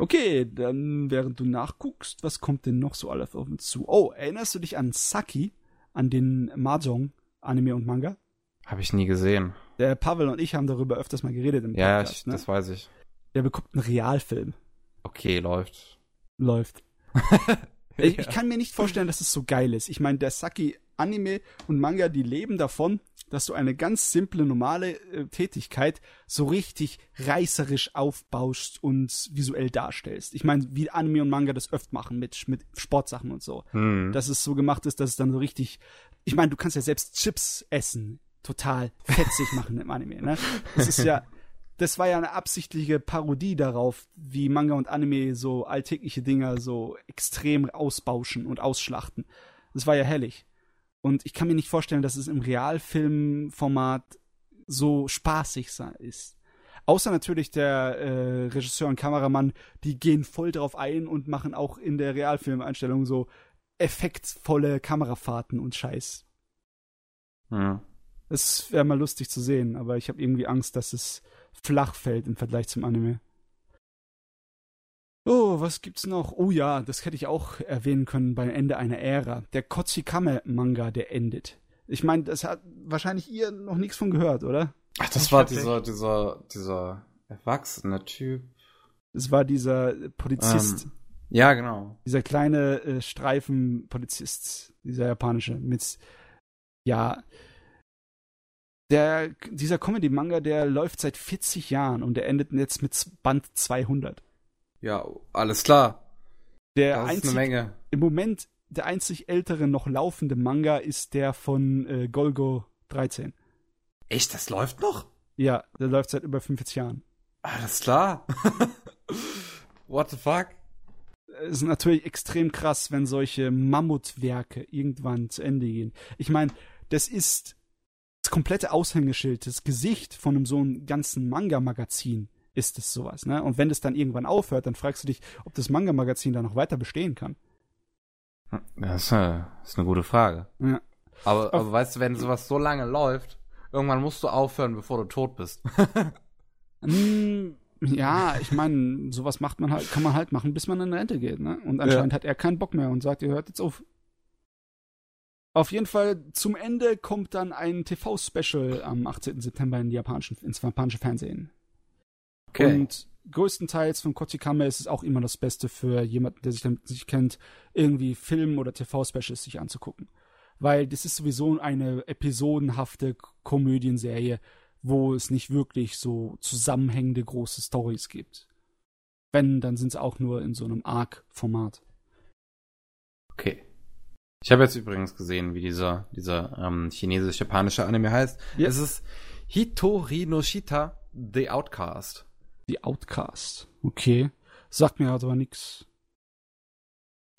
Okay, dann während du nachguckst, was kommt denn noch so alles auf uns zu? Oh, erinnerst du dich an Saki, an den Mahjong Anime und Manga? Habe ich nie gesehen. Der Pavel und ich haben darüber öfters mal geredet im Podcast. Ja, ich, ne? das weiß ich. Der bekommt einen Realfilm. Okay, läuft. Läuft. ich, ich, kann mir nicht vorstellen, dass es so geil ist. Ich meine, der Saki Anime und Manga, die leben davon, dass du eine ganz simple, normale äh, Tätigkeit so richtig reißerisch aufbaust und visuell darstellst. Ich meine, wie Anime und Manga das öfter machen mit, mit Sportsachen und so. Hm. Dass es so gemacht ist, dass es dann so richtig. Ich meine, du kannst ja selbst Chips essen total fetzig machen im Anime. Ne? Das ist ja, das war ja eine absichtliche Parodie darauf, wie Manga und Anime so alltägliche Dinger so extrem ausbauschen und ausschlachten. Das war ja hellig. Und ich kann mir nicht vorstellen, dass es im Realfilmformat so spaßig ist. Außer natürlich der äh, Regisseur und Kameramann, die gehen voll drauf ein und machen auch in der Realfilmeinstellung so effektvolle Kamerafahrten und Scheiß. Ja. Es wäre mal lustig zu sehen, aber ich habe irgendwie Angst, dass es flach fällt im Vergleich zum Anime. Oh, was gibt's noch? Oh ja, das hätte ich auch erwähnen können beim Ende einer Ära. Der Kochikame-Manga, der endet. Ich meine, das hat wahrscheinlich ihr noch nichts von gehört, oder? Ach, das ich war dieser, dieser, dieser erwachsene Typ. Das war dieser Polizist. Ähm, ja, genau. Dieser kleine äh, Streifenpolizist, dieser japanische, mit, ja, der, dieser Comedy-Manga, der läuft seit 40 Jahren und der endet jetzt mit Band 200. Ja, alles klar. Der das einzig, ist eine Menge. Im Moment der einzig ältere noch laufende Manga ist der von äh, Golgo 13. Echt, das läuft noch? Ja, der läuft seit über 45 Jahren. Alles klar. What the fuck? Es ist natürlich extrem krass, wenn solche Mammutwerke irgendwann zu Ende gehen. Ich meine, das ist das komplette Aushängeschild, das Gesicht von einem so einem ganzen Manga-Magazin ist es sowas, ne? Und wenn das dann irgendwann aufhört, dann fragst du dich, ob das Manga-Magazin da noch weiter bestehen kann. Das ist eine, das ist eine gute Frage. Ja. Aber, aber weißt du, wenn sowas so lange läuft, irgendwann musst du aufhören, bevor du tot bist. mm, ja, ich meine, sowas macht man halt, kann man halt machen, bis man in Rente geht, ne? Und anscheinend ja. hat er keinen Bock mehr und sagt, ihr hört jetzt auf. Auf jeden Fall zum Ende kommt dann ein TV-Special am 18. September in japanischen, ins japanische Fernsehen. Okay. Und größtenteils von Kochikame ist es auch immer das Beste für jemanden, der sich damit nicht kennt, irgendwie Film- oder TV-Specials sich anzugucken. Weil das ist sowieso eine episodenhafte Komödienserie, wo es nicht wirklich so zusammenhängende große Stories gibt. Wenn, dann sind es auch nur in so einem Arc-Format. Okay. Ich habe jetzt übrigens gesehen, wie dieser, dieser ähm, chinesisch-japanische Anime heißt. Ja. Es ist Hitori no Shita, The Outcast. The Outcast. Okay. Sagt mir aber nichts.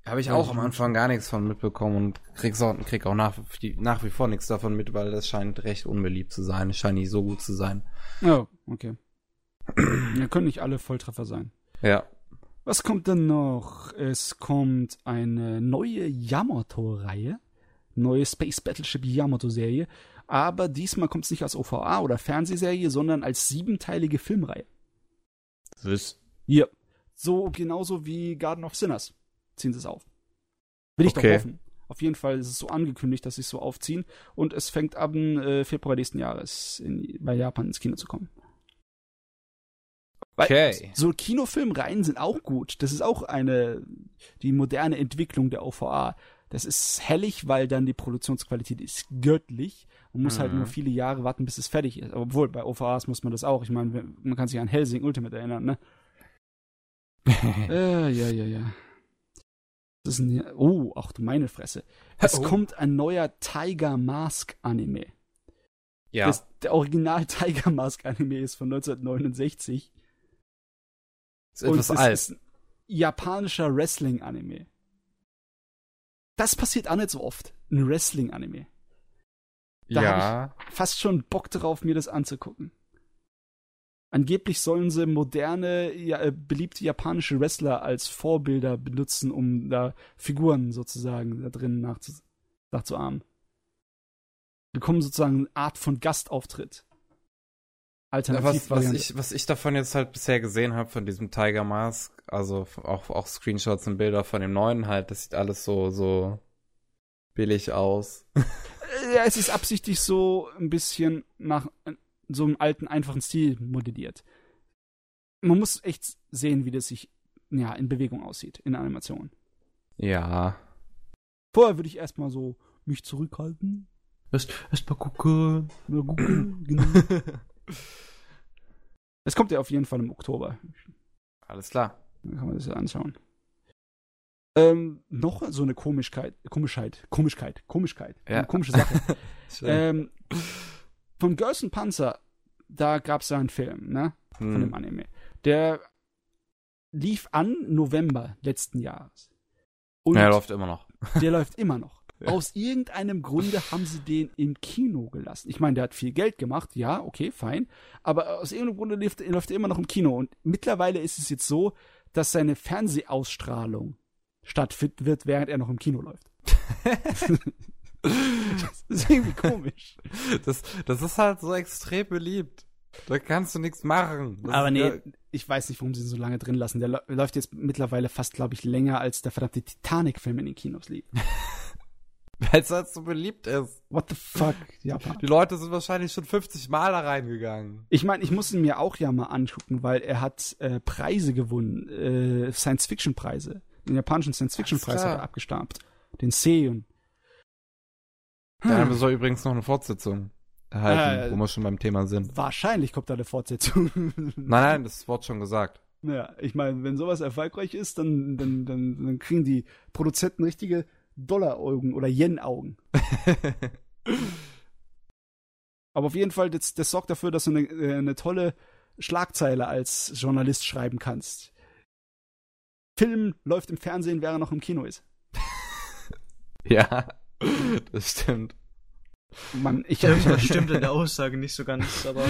Habe ich auch am Anfang gar nichts von mitbekommen und krieg's auch, krieg auch nach, nach wie vor nichts davon mit, weil das scheint recht unbeliebt zu sein. Es scheint nicht so gut zu sein. Oh, okay. ja, können nicht alle Volltreffer sein. Ja. Was kommt denn noch? Es kommt eine neue Yamato-Reihe. Neue Space Battleship Yamato-Serie. Aber diesmal kommt es nicht als OVA oder Fernsehserie, sondern als siebenteilige Filmreihe. Was? Ja. So genauso wie Garden of Sinners ziehen sie es auf. Will ich okay. doch hoffen. Auf jeden Fall ist es so angekündigt, dass sie es so aufziehen. Und es fängt ab äh, Februar nächsten Jahres in, bei Japan ins Kino zu kommen. Okay. Weil so Kinofilmreihen sind auch gut. Das ist auch eine, die moderne Entwicklung der OVA. Das ist hellig, weil dann die Produktionsqualität ist göttlich. Man muss mhm. halt nur mhm. viele Jahre warten, bis es fertig ist. Obwohl, bei OVAs muss man das auch. Ich meine, man kann sich an Helsing Ultimate erinnern, ne? äh, ja, ja, ja. Das ist ein, oh, ach du meine Fresse. Es oh. kommt ein neuer Tiger Mask Anime. Ja. Das, der Original Tiger Mask Anime ist von 1969. Ist etwas alt. Ist ein japanischer Wrestling Anime. Das passiert auch nicht so oft. Ein Wrestling Anime. Da ja. ich fast schon Bock drauf, mir das anzugucken. Angeblich sollen sie moderne, ja, äh, beliebte japanische Wrestler als Vorbilder benutzen, um da Figuren sozusagen da drin nachzu nachzuahmen. Bekommen sozusagen eine Art von Gastauftritt. Alternativ was, was, ich, was ich davon jetzt halt bisher gesehen habe, von diesem Tiger Mask, also auch, auch Screenshots und Bilder von dem neuen halt, das sieht alles so, so billig aus. ja, es ist absichtlich so ein bisschen nach so einem alten, einfachen Stil modelliert. Man muss echt sehen, wie das sich ja, in Bewegung aussieht, in der Animation. Ja. Vorher würde ich erstmal so mich zurückhalten. Erst, erst mal gucken. Mal gucken, genau. Es kommt ja auf jeden Fall im Oktober. Alles klar. Dann kann man das ja anschauen. Ähm, noch so eine Komischkeit, Komischheit, Komischkeit, Komischkeit, ja. eine komische Sache. ähm, von Girls and Panzer, da gab es ja einen Film, ne? Von hm. dem Anime. Der lief an November letzten Jahres. Und ja, der läuft immer noch. Der läuft immer noch. Ja. Aus irgendeinem Grunde haben sie den im Kino gelassen. Ich meine, der hat viel Geld gemacht, ja, okay, fein. Aber aus irgendeinem Grunde läuft, läuft er immer noch im Kino. Und mittlerweile ist es jetzt so, dass seine Fernsehausstrahlung stattfinden wird, während er noch im Kino läuft. das ist irgendwie komisch. Das, das ist halt so extrem beliebt. Da kannst du nichts machen. Das Aber nee, ja ich weiß nicht, warum sie ihn so lange drin lassen. Der läuft jetzt mittlerweile fast, glaube ich, länger als der verdammte Titanic-Film in den Kinos lief. Weil es halt so beliebt ist. What the fuck, Japan. Die Leute sind wahrscheinlich schon 50 Mal da reingegangen. Ich meine, ich muss ihn mir auch ja mal angucken, weil er hat äh, Preise gewonnen, äh, Science-Fiction-Preise. Den japanischen Science-Fiction-Preis hat er abgestampt. Den Seiyun. Da haben wir so übrigens noch eine Fortsetzung erhalten, äh, wo wir schon beim Thema sind. Wahrscheinlich kommt da eine Fortsetzung. nein, nein, das Wort schon gesagt. Ja, ich meine, wenn sowas erfolgreich ist, dann, dann, dann, dann kriegen die Produzenten richtige Dollar-Augen oder Yen-Augen. Aber auf jeden Fall, das, das sorgt dafür, dass du eine, äh, eine tolle Schlagzeile als Journalist schreiben kannst. Film läuft im Fernsehen, während er noch im Kino ist. ja, das stimmt. Mann, ich Irgendwas stimmt in der Aussage nicht so ganz, aber.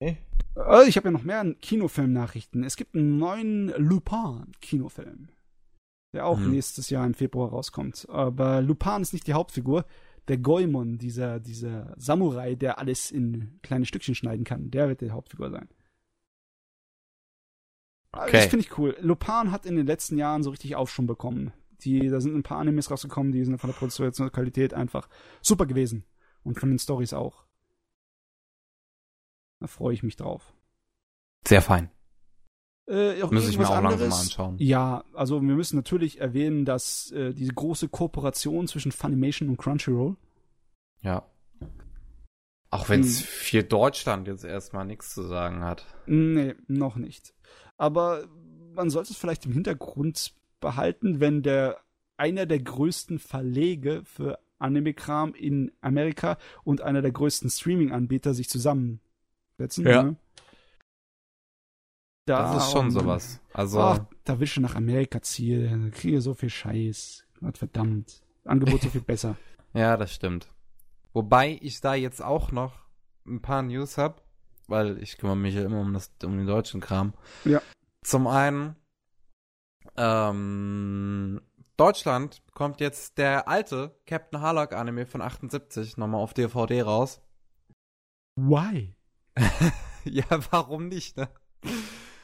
okay. Oh, ich habe ja noch mehr Kinofilm-Nachrichten. Es gibt einen neuen Lupin-Kinofilm, der auch hm. nächstes Jahr im Februar rauskommt. Aber Lupin ist nicht die Hauptfigur. Der Goemon, dieser, dieser Samurai, der alles in kleine Stückchen schneiden kann, der wird die Hauptfigur sein. Okay. Das finde ich cool. Lupin hat in den letzten Jahren so richtig Aufschwung bekommen. Die, da sind ein paar Animes rausgekommen, die sind von der Produktionsqualität einfach super gewesen. Und von den Stories auch. Da freue ich mich drauf. Sehr fein. Äh, auch Muss ich mir auch anderes? langsam mal anschauen. Ja, also wir müssen natürlich erwähnen, dass äh, diese große Kooperation zwischen Funimation und Crunchyroll. Ja. Auch wenn es hm. für Deutschland jetzt erstmal nichts zu sagen hat. Nee, noch nicht. Aber man sollte es vielleicht im Hintergrund behalten, wenn der einer der größten Verlege für Anime-Kram in Amerika und einer der größten Streaming-Anbieter sich zusammensetzen. Ja. Ne? Da das ist schon sowas. Also. Ach, da will schon nach Amerika ziehen. Kriege so viel Scheiß. Gott verdammt. Angebot so viel besser. Ja, das stimmt. Wobei ich da jetzt auch noch ein paar News habe, weil ich kümmere mich ja immer um, das, um den deutschen Kram. Ja. Zum einen, ähm, Deutschland kommt jetzt der alte Captain Harlock Anime von 78 nochmal auf DVD raus. Why? ja, warum nicht, ne?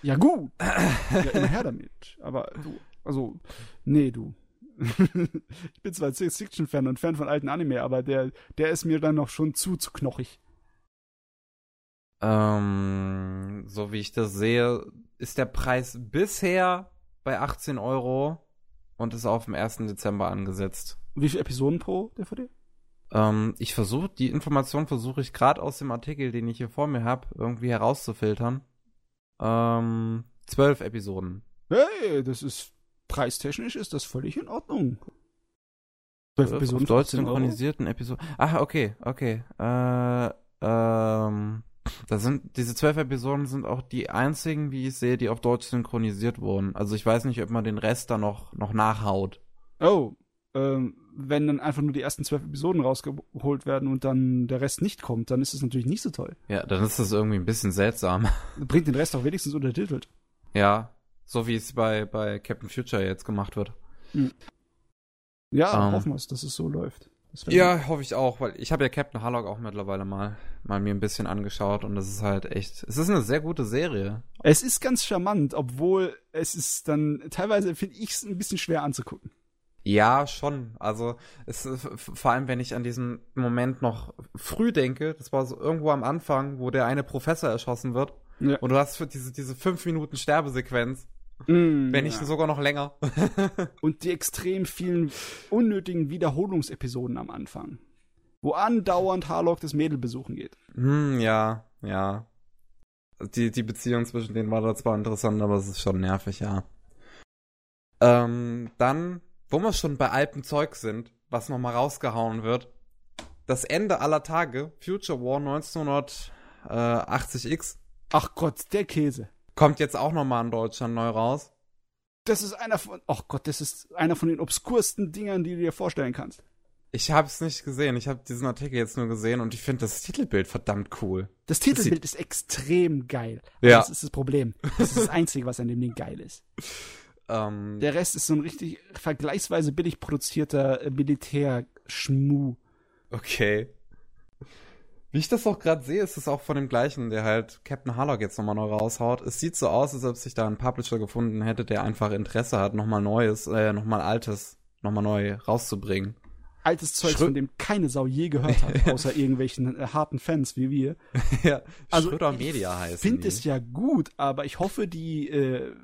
Ja, gut. ja, immer her damit. Aber du, also, nee, du. ich bin zwar Science-Fiction-Fan und Fan von alten Anime, aber der, der ist mir dann noch schon zu, zu knochig. Ähm, so wie ich das sehe, ist der Preis bisher bei 18 Euro und ist auf dem 1. Dezember angesetzt. Wie viele Episoden pro DVD? Ähm, ich versuche, die Information versuche ich gerade aus dem Artikel, den ich hier vor mir habe, irgendwie herauszufiltern. Ähm, zwölf Episoden. Hey, das ist preistechnisch ist das völlig in Ordnung. Zwölf Episoden. Deutsch synchronisierten Episoden. Ach, okay, okay. Äh, ähm, das sind, diese zwölf Episoden sind auch die einzigen, wie ich sehe, die auf Deutsch synchronisiert wurden. Also ich weiß nicht, ob man den Rest da noch, noch nachhaut. Oh, ähm, wenn dann einfach nur die ersten zwölf Episoden rausgeholt werden und dann der Rest nicht kommt, dann ist das natürlich nicht so toll. Ja, dann ist das irgendwie ein bisschen seltsam. Bringt den Rest auch wenigstens untertitelt. Ja, so wie es bei, bei Captain Future jetzt gemacht wird. Hm. Ja, um, hoffen wir es, dass es so läuft. Ja, gut. hoffe ich auch, weil ich habe ja Captain Harlock auch mittlerweile mal, mal mir ein bisschen angeschaut und das ist halt echt, es ist eine sehr gute Serie. Es ist ganz charmant, obwohl es ist dann, teilweise finde ich es ein bisschen schwer anzugucken. Ja, schon. Also es ist, vor allem, wenn ich an diesen Moment noch früh denke, das war so irgendwo am Anfang, wo der eine Professor erschossen wird. Ja. Und du hast für diese, diese fünf Minuten Sterbesequenz. Mm, wenn nicht ja. sogar noch länger. Und die extrem vielen unnötigen Wiederholungsepisoden am Anfang. Wo andauernd Harlock das Mädel besuchen geht. Mm, ja, ja. Die, die Beziehung zwischen denen war da zwar interessant, aber es ist schon nervig, ja. Ähm, dann wo wir schon bei altem Zeug sind, was nochmal rausgehauen wird. Das Ende aller Tage, Future War 1980X. Ach Gott, der Käse. Kommt jetzt auch nochmal in Deutschland neu raus. Das ist einer von, ach Gott, das ist einer von den obskursten Dingern, die du dir vorstellen kannst. Ich habe es nicht gesehen. Ich habe diesen Artikel jetzt nur gesehen und ich finde das Titelbild verdammt cool. Das Titelbild das ist extrem geil. ja. Das ist das Problem. Das ist das Einzige, was an dem Ding geil ist. Ähm, Der Rest ist so ein richtig vergleichsweise billig produzierter äh, Militärschmu. Okay. Wie ich das auch gerade sehe, ist es auch von dem gleichen, der halt Captain Harlock jetzt nochmal neu raushaut. Es sieht so aus, als ob sich da ein Publisher gefunden hätte, der einfach Interesse hat, nochmal Neues, äh, nochmal Altes, nochmal neu rauszubringen. Altes Zeug, von dem keine Sau je gehört hat, außer irgendwelchen äh, harten Fans wie wir. ja, also, Schröder Media heißt. Ich finde es ja gut, aber ich hoffe, die äh,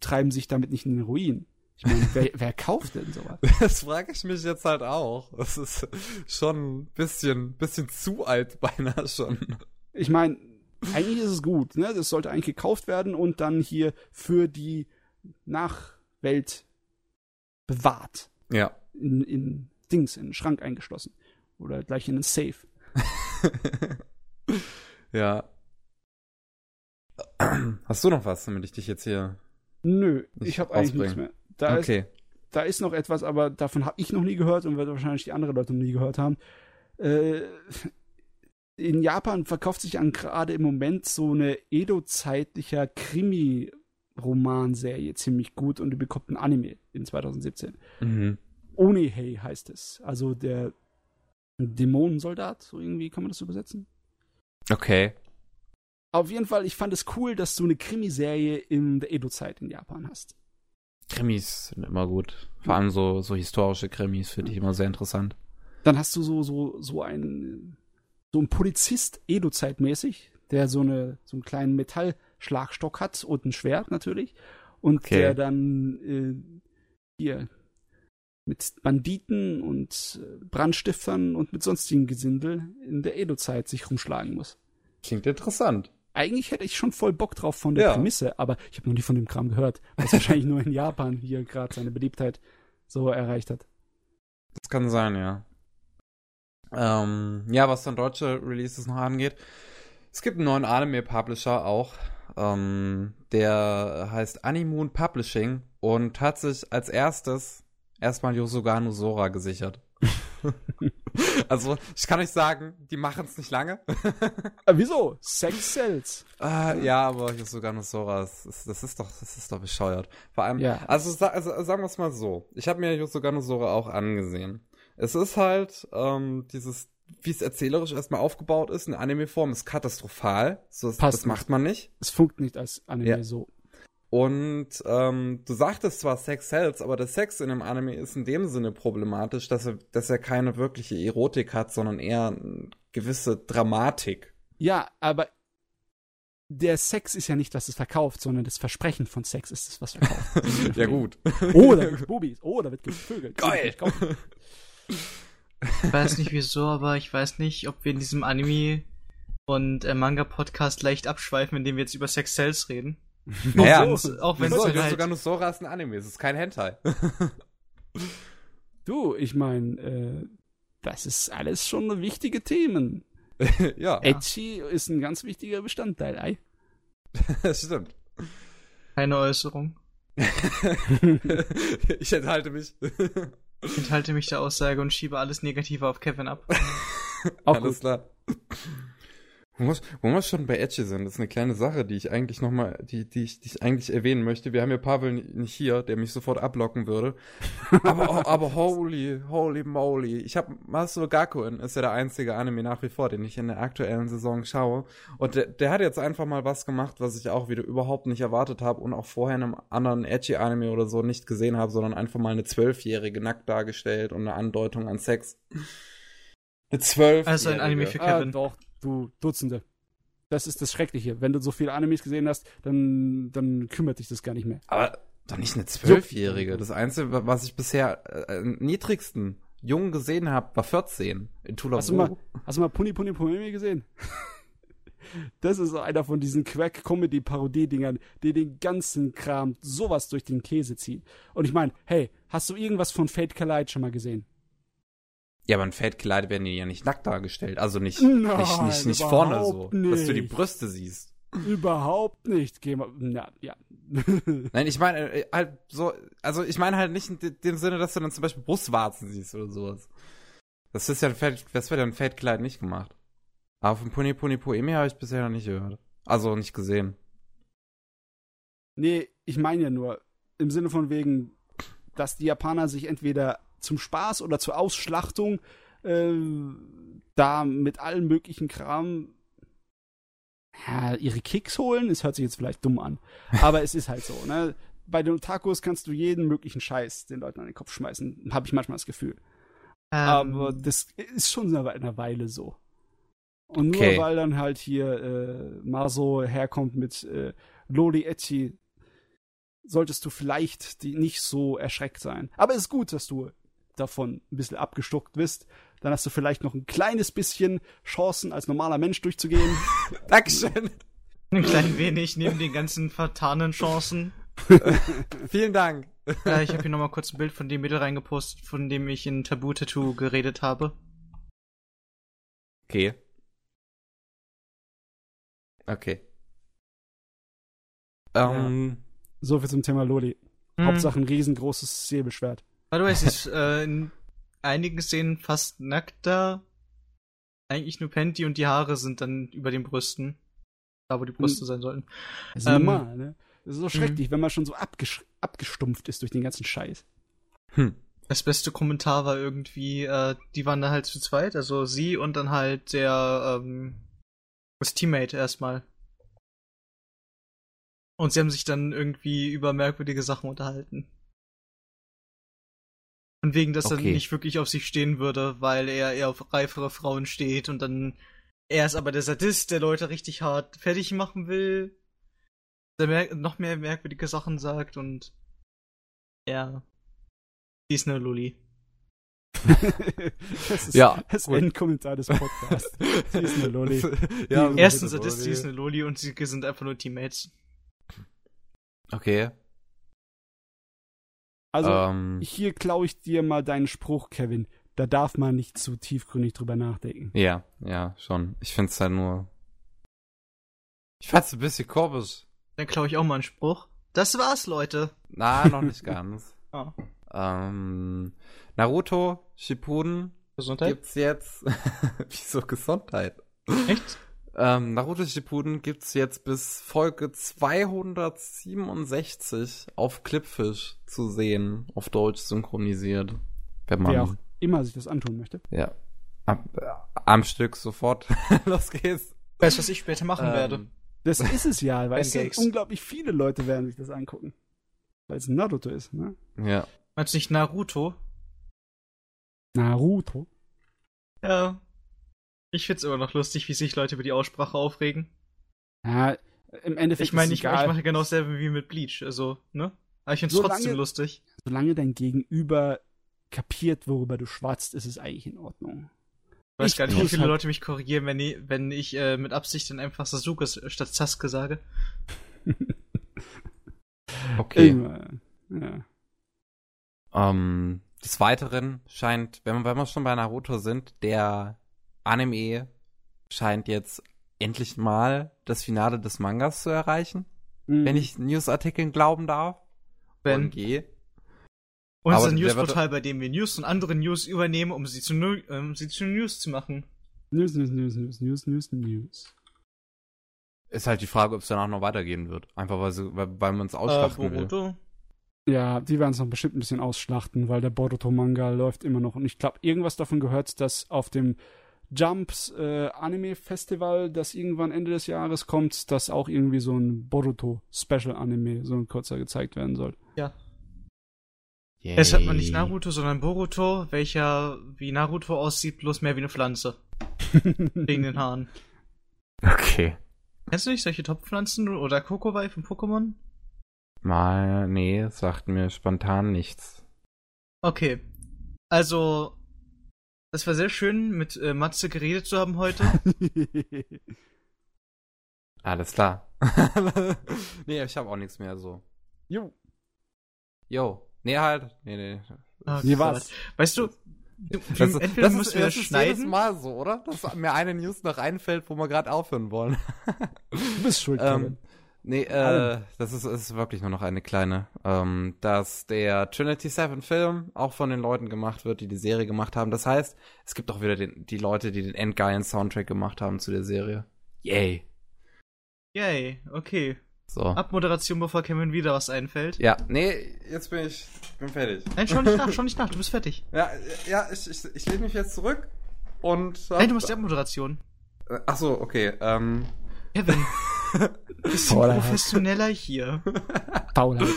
treiben sich damit nicht in den Ruin. Ich meine, wer, wer kauft denn sowas? Das frage ich mich jetzt halt auch. Das ist schon ein bisschen, bisschen zu alt beinahe schon. Ich meine, eigentlich ist es gut, ne? Das sollte eigentlich gekauft werden und dann hier für die Nachwelt bewahrt. Ja. In, in Dings, in den Schrank eingeschlossen. Oder gleich in einen Safe. ja. Hast du noch was, damit ich dich jetzt hier Nö, ich habe eigentlich nichts mehr. Da okay. Ist, da ist noch etwas, aber davon habe ich noch nie gehört und wird wahrscheinlich die anderen Leute noch nie gehört haben. Äh, in Japan verkauft sich gerade im Moment so eine Edo-zeitlicher Krimi-Romanserie ziemlich gut und die bekommt ein Anime in 2017. Mhm. Onihei heißt es. Also der Dämonensoldat, so irgendwie kann man das übersetzen. Okay. Auf jeden Fall, ich fand es cool, dass du eine Krimiserie in der Edo-Zeit in Japan hast. Krimis sind immer gut. Vor allem so, so historische Krimis finde ich immer sehr interessant. Dann hast du so, so, so einen, so einen Polizist Edo-Zeit-mäßig, der so eine, so einen kleinen Metallschlagstock hat und ein Schwert natürlich. Und okay. der dann, äh, hier, mit Banditen und äh, Brandstiftern und mit sonstigen Gesindel in der Edo-Zeit sich rumschlagen muss. Klingt interessant eigentlich hätte ich schon voll Bock drauf von der ja. Prämisse, aber ich habe noch nie von dem Kram gehört, was wahrscheinlich nur in Japan hier gerade seine Beliebtheit so erreicht hat. Das kann sein, ja. Ähm, ja, was dann deutsche Releases noch angeht. Es gibt einen neuen Anime-Publisher auch. Ähm, der heißt Animoon Publishing und hat sich als erstes erstmal Yosugano Sora gesichert. also, ich kann euch sagen, die machen es nicht lange. äh, wieso? Sex sells. Äh, ja, aber Yosugano Sora, das ist, das ist doch, das ist doch bescheuert. Vor allem, ja. also, also sagen wir es mal so. Ich habe mir Yosugano Sora auch angesehen. Es ist halt ähm, dieses wie es erzählerisch erstmal aufgebaut ist, in Anime-Form, ist katastrophal. So, das, das macht man nicht. Es funkt nicht als Anime ja. so. Und ähm, du sagtest zwar Sex sells, aber der Sex in dem Anime ist in dem Sinne problematisch, dass er, dass er keine wirkliche Erotik hat, sondern eher eine gewisse Dramatik. Ja, aber der Sex ist ja nicht, was es verkauft, sondern das Versprechen von Sex ist es, was verkauft. ja, gut. Oh, da gibt's Bubis. Oh, da wird gevögelt. Geil. Ich weiß nicht wieso, aber ich weiß nicht, ob wir in diesem Anime und äh, Manga-Podcast leicht abschweifen, indem wir jetzt über Sex Cells reden. Naja, so, auch wenn es halt sogar nur Sora ist ein Anime, es ist kein Hentai. du, ich meine, äh, das ist alles schon wichtige Themen. ja. Ecchi ist ein ganz wichtiger Bestandteil, ei. das stimmt. Keine Äußerung. ich enthalte mich. ich enthalte mich der Aussage und schiebe alles Negative auf Kevin ab. Auch alles gut. klar. Wo wir, wo wir schon bei Edge sind, das ist eine kleine Sache, die ich eigentlich nochmal, die, die, ich, die ich eigentlich erwähnen möchte. Wir haben ja Pavel nicht hier, der mich sofort ablocken würde. aber, aber holy, holy moly. Ich habe Master Gakuen ist ja der einzige Anime nach wie vor, den ich in der aktuellen Saison schaue. Und der, der hat jetzt einfach mal was gemacht, was ich auch wieder überhaupt nicht erwartet habe und auch vorher in einem anderen Edgy-Anime oder so nicht gesehen habe, sondern einfach mal eine Zwölfjährige nackt dargestellt und eine Andeutung an Sex. Eine Zwölf. Also ein Anime für Kevin. Ah, doch, du Dutzende. Das ist das Schreckliche. Wenn du so viele Animes gesehen hast, dann, dann kümmert dich das gar nicht mehr. Aber doch nicht eine Zwölfjährige. Das Einzige, was ich bisher äh, niedrigsten Jungen gesehen habe, war 14 in Tula Hast du mal, hast du mal Puni Puni Puni gesehen? Das ist einer von diesen Quack-Comedy-Parodie-Dingern, die den ganzen Kram sowas durch den Käse ziehen. Und ich meine, hey, hast du irgendwas von Fate Collide schon mal gesehen? Ja, aber in Feldkleider werden die ja nicht nackt dargestellt. Also nicht, Nein, nicht, nicht, nicht vorne so, nicht. dass du die Brüste siehst. Überhaupt nicht. Geh mal, na, ja. Nein, ich meine äh, halt so, also ich meine halt nicht in dem Sinne, dass du dann zum Beispiel Brustwarzen siehst oder sowas. Das ist ja, das wird ja in Feldkleid nicht gemacht. Aber von Pony Pony Poemi habe ich bisher noch nicht gehört. Also nicht gesehen. Nee, ich meine ja nur, im Sinne von wegen, dass die Japaner sich entweder zum Spaß oder zur Ausschlachtung äh, da mit allen möglichen Kram ja, ihre Kicks holen. Es hört sich jetzt vielleicht dumm an, aber es ist halt so. Ne? Bei den Otakus kannst du jeden möglichen Scheiß den Leuten an den Kopf schmeißen, habe ich manchmal das Gefühl. Ähm. Aber das ist schon seit einer Weile so. Und nur okay. weil dann halt hier äh, Maso herkommt mit äh, Loli Etchi, solltest du vielleicht die nicht so erschreckt sein. Aber es ist gut, dass du davon ein bisschen abgestuckt bist, dann hast du vielleicht noch ein kleines bisschen Chancen, als normaler Mensch durchzugehen. Dankeschön. Ein klein wenig, neben den ganzen vertanen Chancen. Vielen Dank. Äh, ich habe hier nochmal kurz ein Bild von dem Mittel reingepostet, von dem ich in Tabu Tattoo geredet habe. Okay. Okay. Ähm, ja. So viel zum Thema Loli. Hm. Hauptsache ein riesengroßes Säbelschwert. By the way, es ist äh, in einigen Szenen fast nackter. Eigentlich nur Panty und die Haare sind dann über den Brüsten. Da, wo die Brüste hm. sein sollten. Das ist ähm, normal, ne? Das ist so schrecklich, mhm. wenn man schon so abgestumpft ist durch den ganzen Scheiß. Hm. Das beste Kommentar war irgendwie, äh, die waren da halt zu zweit, also sie und dann halt der, ähm, das Teammate erstmal. Und sie haben sich dann irgendwie über merkwürdige Sachen unterhalten. Von wegen, dass okay. er nicht wirklich auf sich stehen würde, weil er eher auf reifere Frauen steht und dann er ist aber der Sadist, der Leute richtig hart fertig machen will, der noch mehr merkwürdige Sachen sagt und ja, die ist eine Lulli. das ist ja, das gut. Endkommentar des Podcasts. sie ist eine Lolli. ja, Erstens Sadist, sie ist eine Lolli und sie sind einfach nur Teammates. Okay. Also, ähm, hier klaue ich dir mal deinen Spruch, Kevin. Da darf man nicht zu tiefgründig drüber nachdenken. Ja, ja, schon. Ich finde es halt nur. Ich fand's ein bisschen komisch. Dann klaue ich auch mal einen Spruch. Das war's, Leute. Na, noch nicht ganz. oh. ähm, Naruto Shippuden Gesundheit? gibt's jetzt. Wieso Gesundheit? Echt? Ähm, Naruto Shippuden gibt's jetzt bis Folge 267 auf Clipfish zu sehen, auf Deutsch synchronisiert. Wenn man Wer auch immer sich das antun möchte. ja am, äh, am Stück sofort los geht's. Weißt du, was ich später machen Ähm, werde? Das ist es ja, weißt du, unglaublich viele Leute werden sich das angucken. Weil es Naruto ist, ne? Ja. Meinst du nicht Naruto? Naruto. Ja. Ich find's immer noch lustig, wie sich Leute über die Aussprache aufregen. Ja, im Endeffekt Ich meine, ich, es ich mache genau dasselbe wie mit Bleach, also, ne? Aber ich find's Solange- trotzdem lustig. solange dein Gegenüber kapiert, worüber du schwatzt, ist es eigentlich in Ordnung. Ich weiß Ich gar nicht, wie viele halt- Leute mich korrigieren, wenn ich, wenn ich äh, mit Absicht dann einfach Sasuke statt Sasuke sage. Okay. Immer, ja. Ähm, des Weiteren scheint, wenn wir, wenn wir schon bei Naruto sind, der Anime scheint jetzt endlich mal das Finale des Mangas zu erreichen, Mhm. wenn ich Newsartikeln glauben darf. Wenn OMG. unser aber der Newsportal, bei dem wir News und andere News übernehmen, um sie zu, Nu- ähm, sie zu News zu machen. News, News, News, News, News, News, News. Ist halt die Frage, ob es danach noch weitergehen wird. Einfach weil, sie, weil, weil man es Äh, ausschlachten will. Boruto. Ja, die werden es noch bestimmt ein bisschen ausschlachten, weil der Boruto-Manga läuft immer noch. Und ich glaube, irgendwas davon gehört, dass auf dem Jumps äh, Anime-Festival, das irgendwann Ende des Jahres kommt, dass auch irgendwie so ein Boruto-Special-Anime, so ein kurzer, gezeigt werden soll. Ja. Yay. Es hat man nicht Naruto, sondern Boruto, welcher wie Naruto aussieht, bloß mehr wie eine Pflanze. Wegen den Haaren. Okay. Kennst du nicht solche Topfpflanzen oder Kokowai von Pokémon? Mal, nee, sagt mir spontan nichts. Okay. Also, es war sehr schön, mit äh, Matze geredet zu haben heute. Alles klar. nee, ich habe auch nichts mehr so. jo, Jo. Nee, halt. Nee, nee. Oh wie Gott. war's? Weißt du, du Das, entweder das, müssen ist, wir das das ist jedes schneiden. Mal so, oder? Dass mir eine News noch einfällt, wo wir gerade aufhören wollen. Du bist schuld, ähm, Kevin. Nee, äh, das ist, ist wirklich nur noch eine kleine. Ähm, dass der Trinity Seven Film auch von den Leuten gemacht wird, die die Serie gemacht haben. Das heißt, es gibt auch wieder den, die Leute, die den endgeilen Soundtrack gemacht haben zu der Serie. Yay. Yay, okay. So. Abmoderation, bevor Kevin wieder was einfällt. Ja, nee, jetzt bin ich bin fertig. Nein, schau nicht nach, schau nicht nach, du bist fertig. Ja, ja, ich, ich, ich lehne mich jetzt zurück und. Nein, du machst die Abmoderation. Ach so, okay. Ähm, Kevin, bisschen Faulheit. professioneller hier. Faulheit.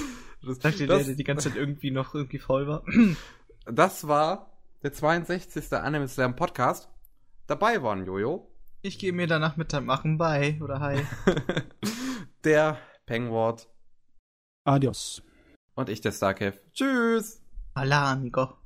das, Sagt dir der, das, der die ganze Zeit irgendwie noch irgendwie faul war. das war der 62. Anime Slam Podcast. Dabei waren Jojo, Ich gehe mir danach mit deinem Machen bei oder hi. der Pengwort Adios. und ich, der Starcave. Tschüss! Alango.